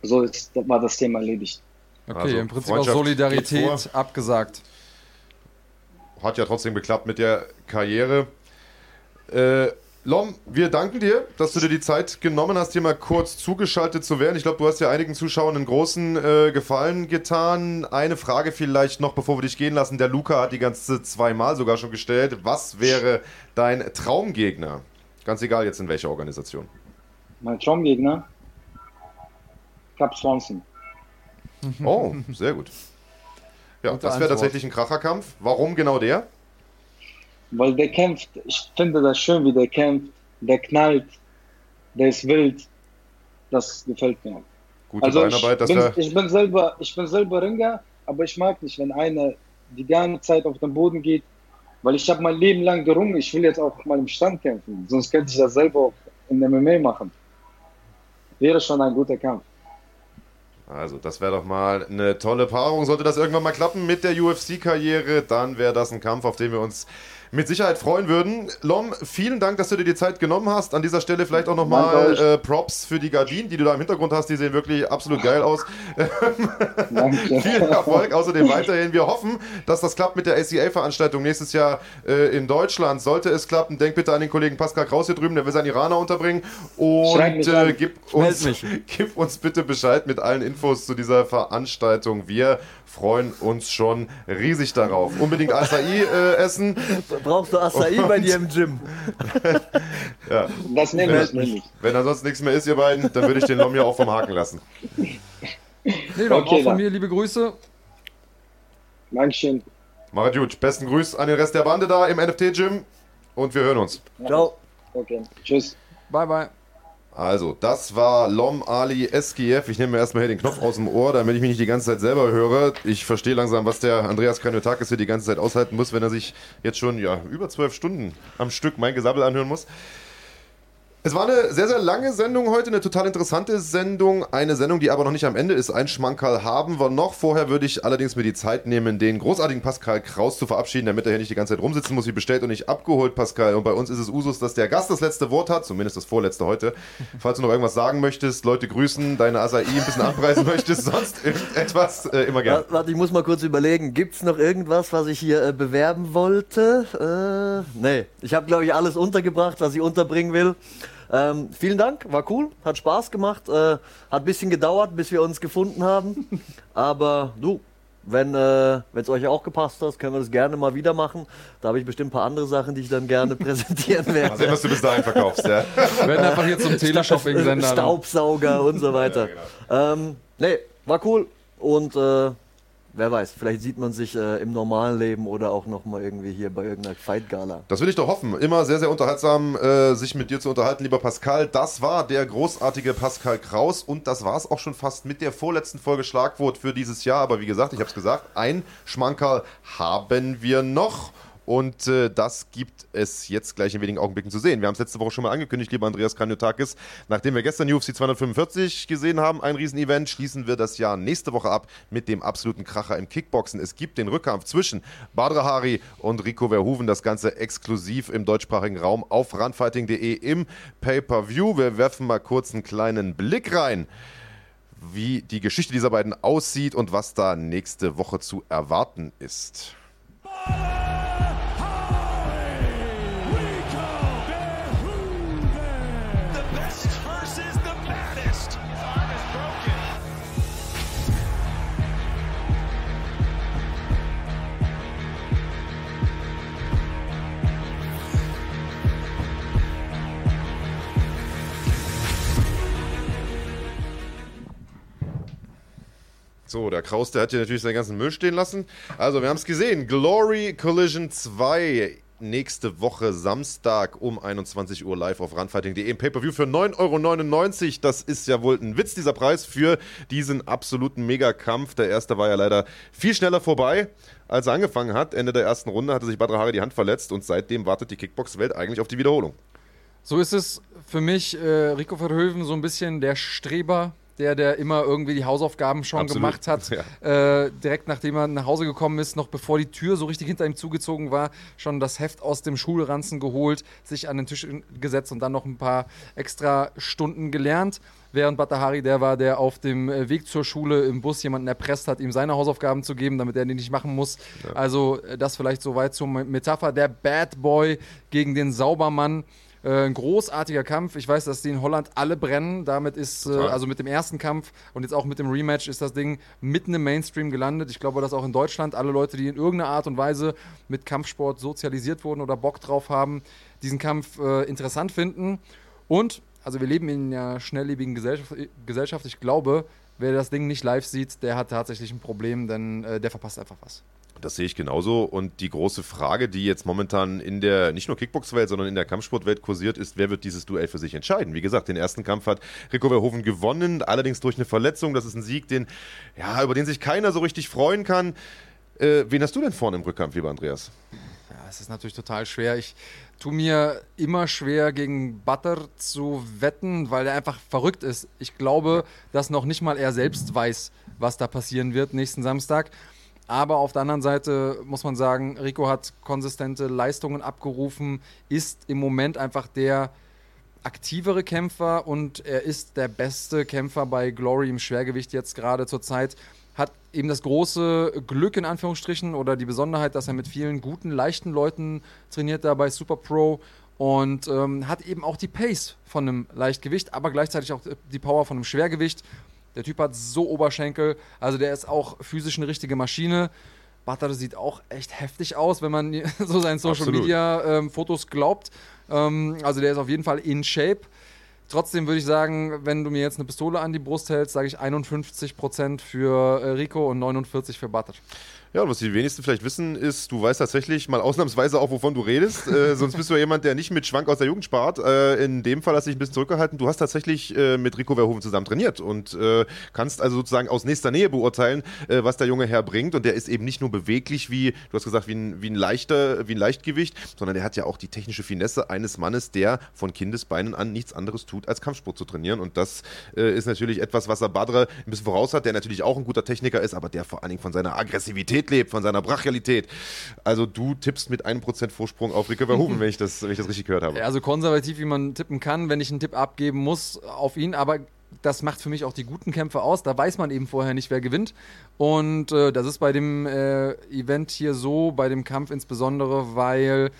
so ist, war das Thema erledigt. Okay, also, im Prinzip auch Solidarität abgesagt. Hat ja trotzdem geklappt mit der Karriere. Äh, Lom, wir danken dir, dass du dir die Zeit genommen hast, hier mal kurz zugeschaltet zu werden. Ich glaube, du hast ja einigen Zuschauern einen großen äh, Gefallen getan. Eine Frage vielleicht noch, bevor wir dich gehen lassen. Der Luca hat die ganze zweimal sogar schon gestellt. Was wäre dein Traumgegner? Ganz egal jetzt in welcher Organisation. Mein Traumgegner? Cap Swanson. Oh, sehr gut. Ja, das wäre tatsächlich ein Kracherkampf. Warum genau der? Weil der kämpft, ich finde das schön, wie der kämpft, der knallt, der ist wild. Das gefällt mir. Gute also Beinarbeit, ich, bin, ich bin selber, ich bin selber Ringer, aber ich mag nicht, wenn einer die ganze Zeit auf den Boden geht, weil ich habe mein Leben lang gerungen, ich will jetzt auch mal im Stand kämpfen, sonst könnte ich das selber auch in der MMA machen. Wäre schon ein guter Kampf. Also, das wäre doch mal eine tolle Paarung. Sollte das irgendwann mal klappen mit der UFC-Karriere, dann wäre das ein Kampf, auf den wir uns mit Sicherheit freuen würden. Lom, vielen Dank, dass du dir die Zeit genommen hast. An dieser Stelle vielleicht auch nochmal äh, Props für die Gardinen, die du da im Hintergrund hast. Die sehen wirklich absolut geil aus. Viel Erfolg außerdem weiterhin. Wir hoffen, dass das klappt mit der ACA-Veranstaltung nächstes Jahr äh, in Deutschland. Sollte es klappen, denk bitte an den Kollegen Pascal Kraus hier drüben, der will seinen Iraner unterbringen. Und äh, gib, uns, gib uns bitte Bescheid mit allen Infos zu dieser Veranstaltung. Wir freuen uns schon riesig darauf. Unbedingt Acai äh, essen. Brauchst du Acai bei dir im Gym? ja. Das nehme ich nicht. Wenn ansonsten nichts mehr ist, ihr beiden, dann würde ich den Lom ja auch vom Haken lassen. Nee, okay, auch von mir liebe Grüße. Dankeschön. Macht gut. Besten Grüß an den Rest der Bande da im NFT-Gym und wir hören uns. Ciao. Okay. Tschüss. Bye, bye. Also, das war Lom Ali SGF. Ich nehme mir erstmal hier den Knopf aus dem Ohr, damit ich mich nicht die ganze Zeit selber höre. Ich verstehe langsam, was der Andreas Kranjotakis hier die ganze Zeit aushalten muss, wenn er sich jetzt schon ja, über zwölf Stunden am Stück mein Gesabbel anhören muss. Es war eine sehr, sehr lange Sendung heute, eine total interessante Sendung. Eine Sendung, die aber noch nicht am Ende ist. Ein Schmankerl haben wir noch. Vorher würde ich allerdings mir die Zeit nehmen, den großartigen Pascal Kraus zu verabschieden, damit er hier nicht die ganze Zeit rumsitzen muss, wie bestellt und nicht abgeholt, Pascal. Und bei uns ist es Usus, dass der Gast das letzte Wort hat, zumindest das vorletzte heute. Falls du noch irgendwas sagen möchtest, Leute grüßen, deine Acai ein bisschen anpreisen möchtest, sonst irgendetwas, äh, immer gerne. Warte, ich muss mal kurz überlegen. Gibt es noch irgendwas, was ich hier äh, bewerben wollte? Äh, nee, ich habe, glaube ich, alles untergebracht, was ich unterbringen will. Ähm, vielen Dank, war cool, hat Spaß gemacht, äh, hat ein bisschen gedauert, bis wir uns gefunden haben. Aber du, wenn äh, es euch auch gepasst hat, können wir das gerne mal wieder machen. Da habe ich bestimmt ein paar andere Sachen, die ich dann gerne präsentieren werde. Mal sehen, was du bis dahin verkaufst, ja. Wir werden einfach hier zum Teleshopping-Sender. Staubsauger und so weiter. Ja, genau. ähm, nee, war cool und äh, wer weiß, vielleicht sieht man sich äh, im normalen Leben oder auch nochmal irgendwie hier bei irgendeiner Fight-Gala. Das will ich doch hoffen. Immer sehr, sehr unterhaltsam, äh, sich mit dir zu unterhalten, lieber Pascal. Das war der großartige Pascal Kraus und das war es auch schon fast mit der vorletzten Folge Schlagwort für dieses Jahr. Aber wie gesagt, ich habe es gesagt, ein Schmankerl haben wir noch. Und äh, das gibt es jetzt gleich in wenigen Augenblicken zu sehen. Wir haben es letzte Woche schon mal angekündigt, lieber Andreas Kanyotakis. Nachdem wir gestern UFC 245 gesehen haben, ein Riesenevent, schließen wir das Jahr nächste Woche ab mit dem absoluten Kracher im Kickboxen. Es gibt den Rückkampf zwischen Badr Hari und Rico Verhoeven. Das Ganze exklusiv im deutschsprachigen Raum auf runfighting.de im Pay-Per-View. Wir werfen mal kurz einen kleinen Blick rein wie die Geschichte dieser beiden aussieht und was da nächste Woche zu erwarten ist. So, der Kraus, der hat hier natürlich seinen ganzen Müll stehen lassen. Also, wir haben es gesehen. Glory Collision 2 nächste Woche Samstag um 21 Uhr live auf runfighting.de im Pay-Per-View für 9,99 Euro. Das ist ja wohl ein Witz, dieser Preis für diesen absoluten Megakampf. Der erste war ja leider viel schneller vorbei, als er angefangen hat. Ende der ersten Runde hatte sich Badra Hari die Hand verletzt und seitdem wartet die Kickbox-Welt eigentlich auf die Wiederholung. So ist es für mich, äh, Rico Verhoeven, so ein bisschen der Streber der, der immer irgendwie die Hausaufgaben schon Absolut. gemacht hat. Ja. Äh, direkt nachdem er nach Hause gekommen ist, noch bevor die Tür so richtig hinter ihm zugezogen war, schon das Heft aus dem Schulranzen geholt, sich an den Tisch gesetzt und dann noch ein paar extra Stunden gelernt. Während Batahari der war, der auf dem äh, Weg zur Schule im Bus jemanden erpresst hat, ihm seine Hausaufgaben zu geben, damit er die nicht machen muss. Ja. Also äh, das vielleicht soweit zur Metapher. Der Bad Boy gegen den Saubermann. Äh, ein großartiger Kampf. Ich weiß, dass die in Holland alle brennen. Damit ist, äh, also mit dem ersten Kampf und jetzt auch mit dem Rematch ist das Ding mitten im Mainstream gelandet. Ich glaube, dass auch in Deutschland alle Leute, die in irgendeiner Art und Weise mit Kampfsport sozialisiert wurden oder Bock drauf haben, diesen Kampf äh, interessant finden. Und, also wir leben in einer schnelllebigen Gesellschaft. Gesellschaft. Ich glaube, wer das Ding nicht live sieht, der hat tatsächlich ein Problem, denn äh, der verpasst einfach was. Das sehe ich genauso. Und die große Frage, die jetzt momentan in der nicht nur Kickbox-Welt, sondern in der Kampfsportwelt kursiert, ist, wer wird dieses Duell für sich entscheiden? Wie gesagt, den ersten Kampf hat Rico Verhoeven gewonnen, allerdings durch eine Verletzung. Das ist ein Sieg, den, ja, über den sich keiner so richtig freuen kann. Äh, wen hast du denn vorne im Rückkampf, lieber Andreas? Ja, es ist natürlich total schwer. Ich tue mir immer schwer, gegen Butter zu wetten, weil er einfach verrückt ist. Ich glaube, dass noch nicht mal er selbst weiß, was da passieren wird nächsten Samstag. Aber auf der anderen Seite muss man sagen, Rico hat konsistente Leistungen abgerufen, ist im Moment einfach der aktivere Kämpfer und er ist der beste Kämpfer bei Glory im Schwergewicht jetzt gerade zur Zeit. Hat eben das große Glück in Anführungsstrichen oder die Besonderheit, dass er mit vielen guten, leichten Leuten trainiert da bei Super Pro und ähm, hat eben auch die Pace von einem Leichtgewicht, aber gleichzeitig auch die Power von einem Schwergewicht. Der Typ hat so Oberschenkel, also der ist auch physisch eine richtige Maschine. Butter sieht auch echt heftig aus, wenn man so seinen Social Absolut. Media ähm, Fotos glaubt. Ähm, also der ist auf jeden Fall in Shape. Trotzdem würde ich sagen, wenn du mir jetzt eine Pistole an die Brust hältst, sage ich 51% für äh, Rico und 49% für Butter. Ja, was die wenigsten vielleicht wissen, ist, du weißt tatsächlich mal ausnahmsweise auch, wovon du redest. äh, sonst bist du ja jemand, der nicht mit Schwank aus der Jugend spart. Äh, in dem Fall hast du dich ein bisschen zurückgehalten. Du hast tatsächlich äh, mit Rico Verhoeven zusammen trainiert und äh, kannst also sozusagen aus nächster Nähe beurteilen, äh, was der junge Herr bringt. Und der ist eben nicht nur beweglich, wie du hast gesagt, wie ein, wie ein leichter, wie ein Leichtgewicht, sondern der hat ja auch die technische Finesse eines Mannes, der von Kindesbeinen an nichts anderes tut, als Kampfsport zu trainieren. Und das äh, ist natürlich etwas, was er Badre ein bisschen voraus hat, der natürlich auch ein guter Techniker ist, aber der vor allen Dingen von seiner Aggressivität Qualität lebt, von seiner Brachialität. Also du tippst mit einem Prozent Vorsprung auf Rico Verhoeven, wenn ich, das, wenn ich das richtig gehört habe. Also konservativ, wie man tippen kann, wenn ich einen Tipp abgeben muss auf ihn, aber das macht für mich auch die guten Kämpfe aus. Da weiß man eben vorher nicht, wer gewinnt. Und äh, das ist bei dem äh, Event hier so, bei dem Kampf insbesondere, weil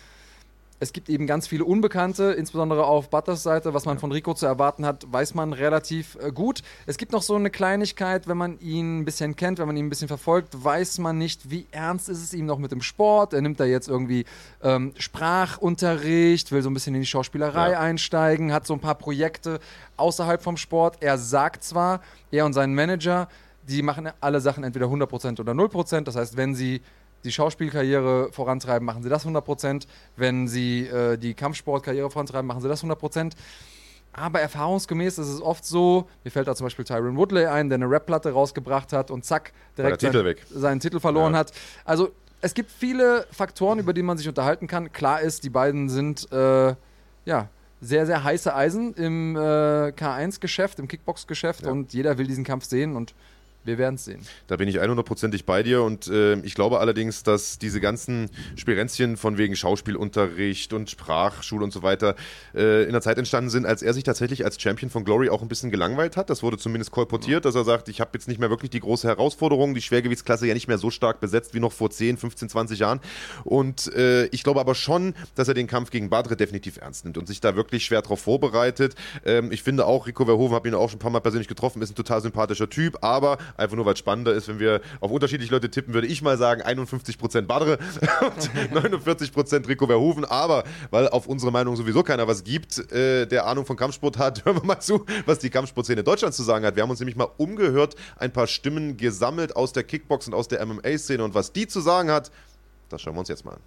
es gibt eben ganz viele Unbekannte, insbesondere auf Butters Seite. Was man von Rico zu erwarten hat, weiß man relativ äh, gut. Es gibt noch so eine Kleinigkeit, wenn man ihn ein bisschen kennt, wenn man ihn ein bisschen verfolgt, weiß man nicht, wie ernst ist es ihm noch mit dem Sport. Er nimmt da jetzt irgendwie ähm, Sprachunterricht, will so ein bisschen in die Schauspielerei ja. einsteigen, hat so ein paar Projekte außerhalb vom Sport. Er sagt zwar, er und sein Manager, die machen alle Sachen entweder 100% oder 0%. Das heißt, wenn sie die Schauspielkarriere vorantreiben, machen sie das 100%. Wenn sie äh, die Kampfsportkarriere vorantreiben, machen sie das 100%. Aber erfahrungsgemäß ist es oft so, mir fällt da zum Beispiel Tyron Woodley ein, der eine Rap-Platte rausgebracht hat und zack, direkt Titel sein, seinen Titel verloren ja. hat. Also es gibt viele Faktoren, über die man sich unterhalten kann. Klar ist, die beiden sind äh, ja sehr, sehr heiße Eisen im äh, K1-Geschäft, im Kickbox-Geschäft Ja. und jeder will diesen Kampf sehen und wir werden es sehen. Da bin ich 100%ig bei dir und äh, ich glaube allerdings, dass diese ganzen Spirenzchen von wegen Schauspielunterricht und Sprachschule und so weiter äh, in der Zeit entstanden sind, als er sich tatsächlich als Champion von Glory auch ein bisschen gelangweilt hat. Das wurde zumindest kolportiert, dass er sagt, ich habe jetzt nicht mehr wirklich die große Herausforderung, die Schwergewichtsklasse ja nicht mehr so stark besetzt wie noch vor 10, 15, 20 Jahren. Und äh, ich glaube aber schon, dass er den Kampf gegen Badre definitiv ernst nimmt und sich da wirklich schwer drauf vorbereitet. Ähm, ich finde auch, Rico Verhoeven, habe ihn auch schon ein paar Mal persönlich getroffen, ist ein total sympathischer Typ, aber einfach nur, weil es spannender ist, wenn wir auf unterschiedliche Leute tippen, würde ich mal sagen 51% Badre und 49% Rico Verhoeven, aber weil auf unsere Meinung sowieso keiner was gibt, äh, der Ahnung von Kampfsport hat, hören wir mal zu, was die Kampfsportszene Deutschlands zu sagen hat. Wir haben uns nämlich mal umgehört, ein paar Stimmen gesammelt aus der Kickbox und aus der MMA-Szene und was die zu sagen hat, das schauen wir uns jetzt mal an.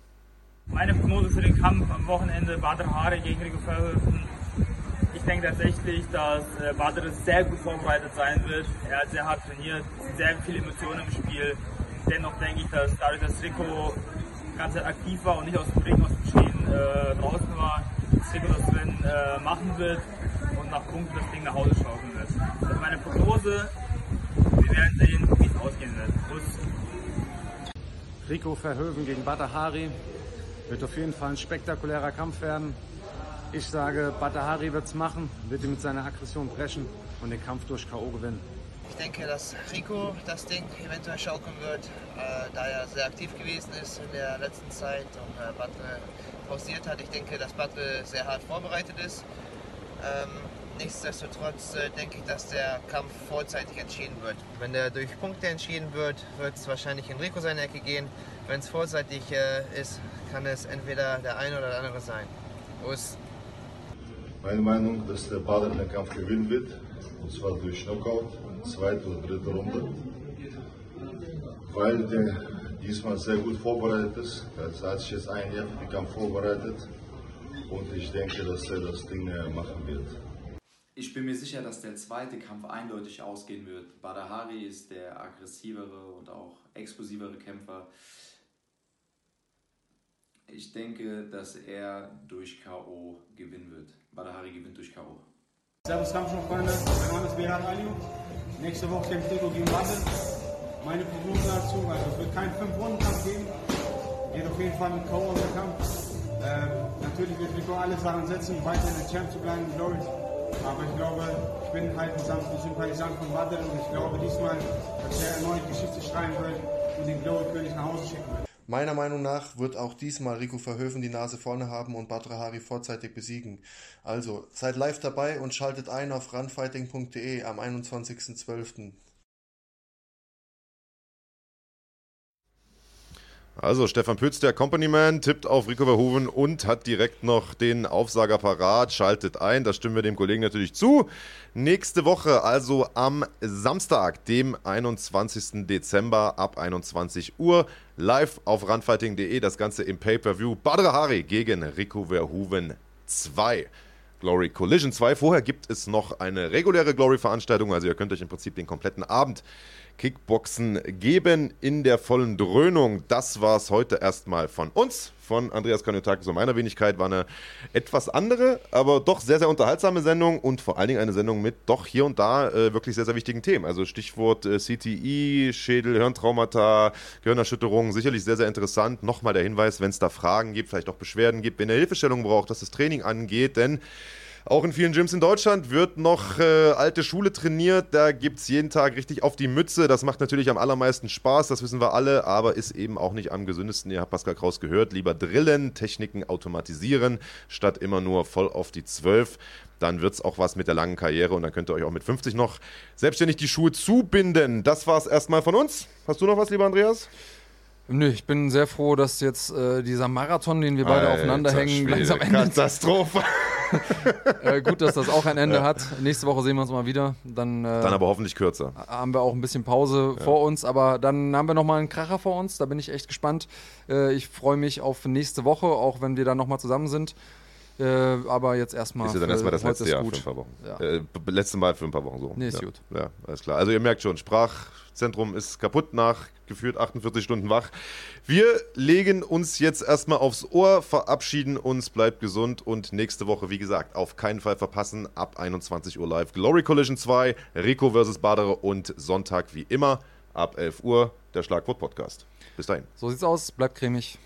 Meine Prognose für den Kampf am Wochenende Badr Hari gegen Rico Verhoeven. Ich denke tatsächlich, dass äh, Badr sehr gut vorbereitet sein wird. Er hat sehr hart trainiert, sehr viele Emotionen im Spiel. Dennoch denke ich, dass dadurch, dass Rico die ganze Zeit aktiv war und nicht aus dem Ring, aus dem Stehen äh, draußen war, dass Rico das Rennen äh, machen wird und nach Punkten das Ding nach Hause schaukeln wird. Das ist meine Prognose. Wir werden sehen, wie es ausgehen wird. Rico Verhoeven gegen Batahari. Wird auf jeden Fall ein spektakulärer Kampf werden. Ich sage, Batahari wird es machen, wird ihn mit seiner Aggression brechen und den Kampf durch K.O. gewinnen. Ich denke, dass Rico das Ding eventuell schaukeln wird, äh, da er sehr aktiv gewesen ist in der letzten Zeit und äh, Batre pausiert hat. Ich denke, dass Batre sehr hart vorbereitet ist. Ähm, nichtsdestotrotz äh, denke ich, dass der Kampf vorzeitig entschieden wird. Wenn der durch Punkte entschieden wird, wird es wahrscheinlich in Rico seine Ecke gehen. Wenn es vorzeitig äh, ist, kann es entweder der eine oder der andere sein. Los. Meine Meinung, dass der Bader den Kampf gewinnen wird. Und zwar durch Knockout, zweite oder dritte Runde. Weil der diesmal sehr gut vorbereitet ist. Er hat sich jetzt ein Jahr für den Kampf vorbereitet. Und ich denke, dass er das Ding äh, machen wird. Ich bin mir sicher, dass der zweite Kampf eindeutig ausgehen wird. Badahari ist der aggressivere und auch explosivere Kämpfer. Ich denke, dass er durch K.O. gewinnen wird. Badahari gewinnt durch K.O. Servus Kampfsportfreunde, mein Name ist Berat Ali. Nächste Woche kämpft Rico gegen Wandel. Meine Prognose dazu, also es wird keinen 5-Runden-Kampf geben. Geht auf jeden Fall mit K.O. Kampf. Ähm, natürlich wird Rico alles daran setzen, weiter der Champ zu bleiben, Glory. Aber ich glaube, ich bin halt ein Sympathisant von Wandel und ich glaube diesmal, dass er erneut Geschichte schreiben wird und den Glory-König nach Hause schicken wird. Meiner Meinung nach wird auch diesmal Rico Verhoeven die Nase vorne haben und Badr Hari vorzeitig besiegen. Also seid live dabei und schaltet ein auf runfighting.de am 21.12. Also Stefan Pütz, der Companyman, tippt auf Rico Verhoeven und hat direkt noch den Aufsager parat, schaltet ein. Da stimmen wir dem Kollegen natürlich zu. Nächste Woche, also am Samstag, dem 21. Dezember ab 21 Uhr, live auf runfighting.de. Das Ganze im Pay-Per-View. Badr Hari gegen Rico Verhoeven 2. Glory Collision 2. Vorher gibt es noch eine reguläre Glory-Veranstaltung. Also ihr könnt euch im Prinzip den kompletten Abend Kickboxen geben in der vollen Dröhnung. Das war es heute erstmal von uns, von Andreas Kanyotakis und meiner Wenigkeit. War eine etwas andere, aber doch sehr, sehr unterhaltsame Sendung und vor allen Dingen eine Sendung mit doch hier und da äh, wirklich sehr, sehr wichtigen Themen. Also Stichwort äh, CTI, Schädel, Hirntraumata, Gehirnerschütterung, sicherlich sehr, sehr interessant. Nochmal der Hinweis, wenn es da Fragen gibt, vielleicht auch Beschwerden gibt, wenn ihr Hilfestellung braucht, was das Training angeht, denn auch in vielen Gyms in Deutschland wird noch äh, alte Schule trainiert. Da gibt es jeden Tag richtig auf die Mütze. Das macht natürlich am allermeisten Spaß, das wissen wir alle, aber ist eben auch nicht am gesündesten. Ihr habt Pascal Kraus gehört. Lieber drillen, Techniken automatisieren, statt immer nur voll auf die 12. Dann wird es auch was mit der langen Karriere und dann könnt ihr euch auch mit 50 noch selbstständig die Schuhe zubinden. Das war es erstmal von uns. Hast du noch was, lieber Andreas? Nö, ich bin sehr froh, dass jetzt äh, dieser Marathon, den wir beide Alter aufeinander hängen, langsam endet. Katastrophe. äh, gut, dass das auch ein Ende hat. Nächste Woche sehen wir uns mal wieder. Dann, äh, Dann aber hoffentlich kürzer. haben wir auch ein bisschen Pause vor uns, aber dann haben wir nochmal einen Kracher vor uns. Da bin ich echt gespannt. Äh, ich freue mich auf nächste Woche, auch wenn wir dann nochmal zusammen sind. Äh, aber jetzt erstmal. Ist ja dann erstmal das letzte Jahr gut. für ein paar Wochen. Ja. Äh, letzte Mal für ein paar Wochen so. Nee, ist ja. gut. Ja, alles klar. Also ihr merkt schon, Sprachzentrum ist kaputt nach gefühlt 48 Stunden wach. Wir legen uns jetzt erstmal aufs Ohr, verabschieden uns, bleibt gesund und nächste Woche, wie gesagt, auf keinen Fall verpassen, ab 21 Uhr live Glory Collision 2, Rico vs. Badere und Sonntag wie immer ab 11 Uhr der Schlagwort Podcast. Bis dahin. So sieht's aus, bleibt cremig.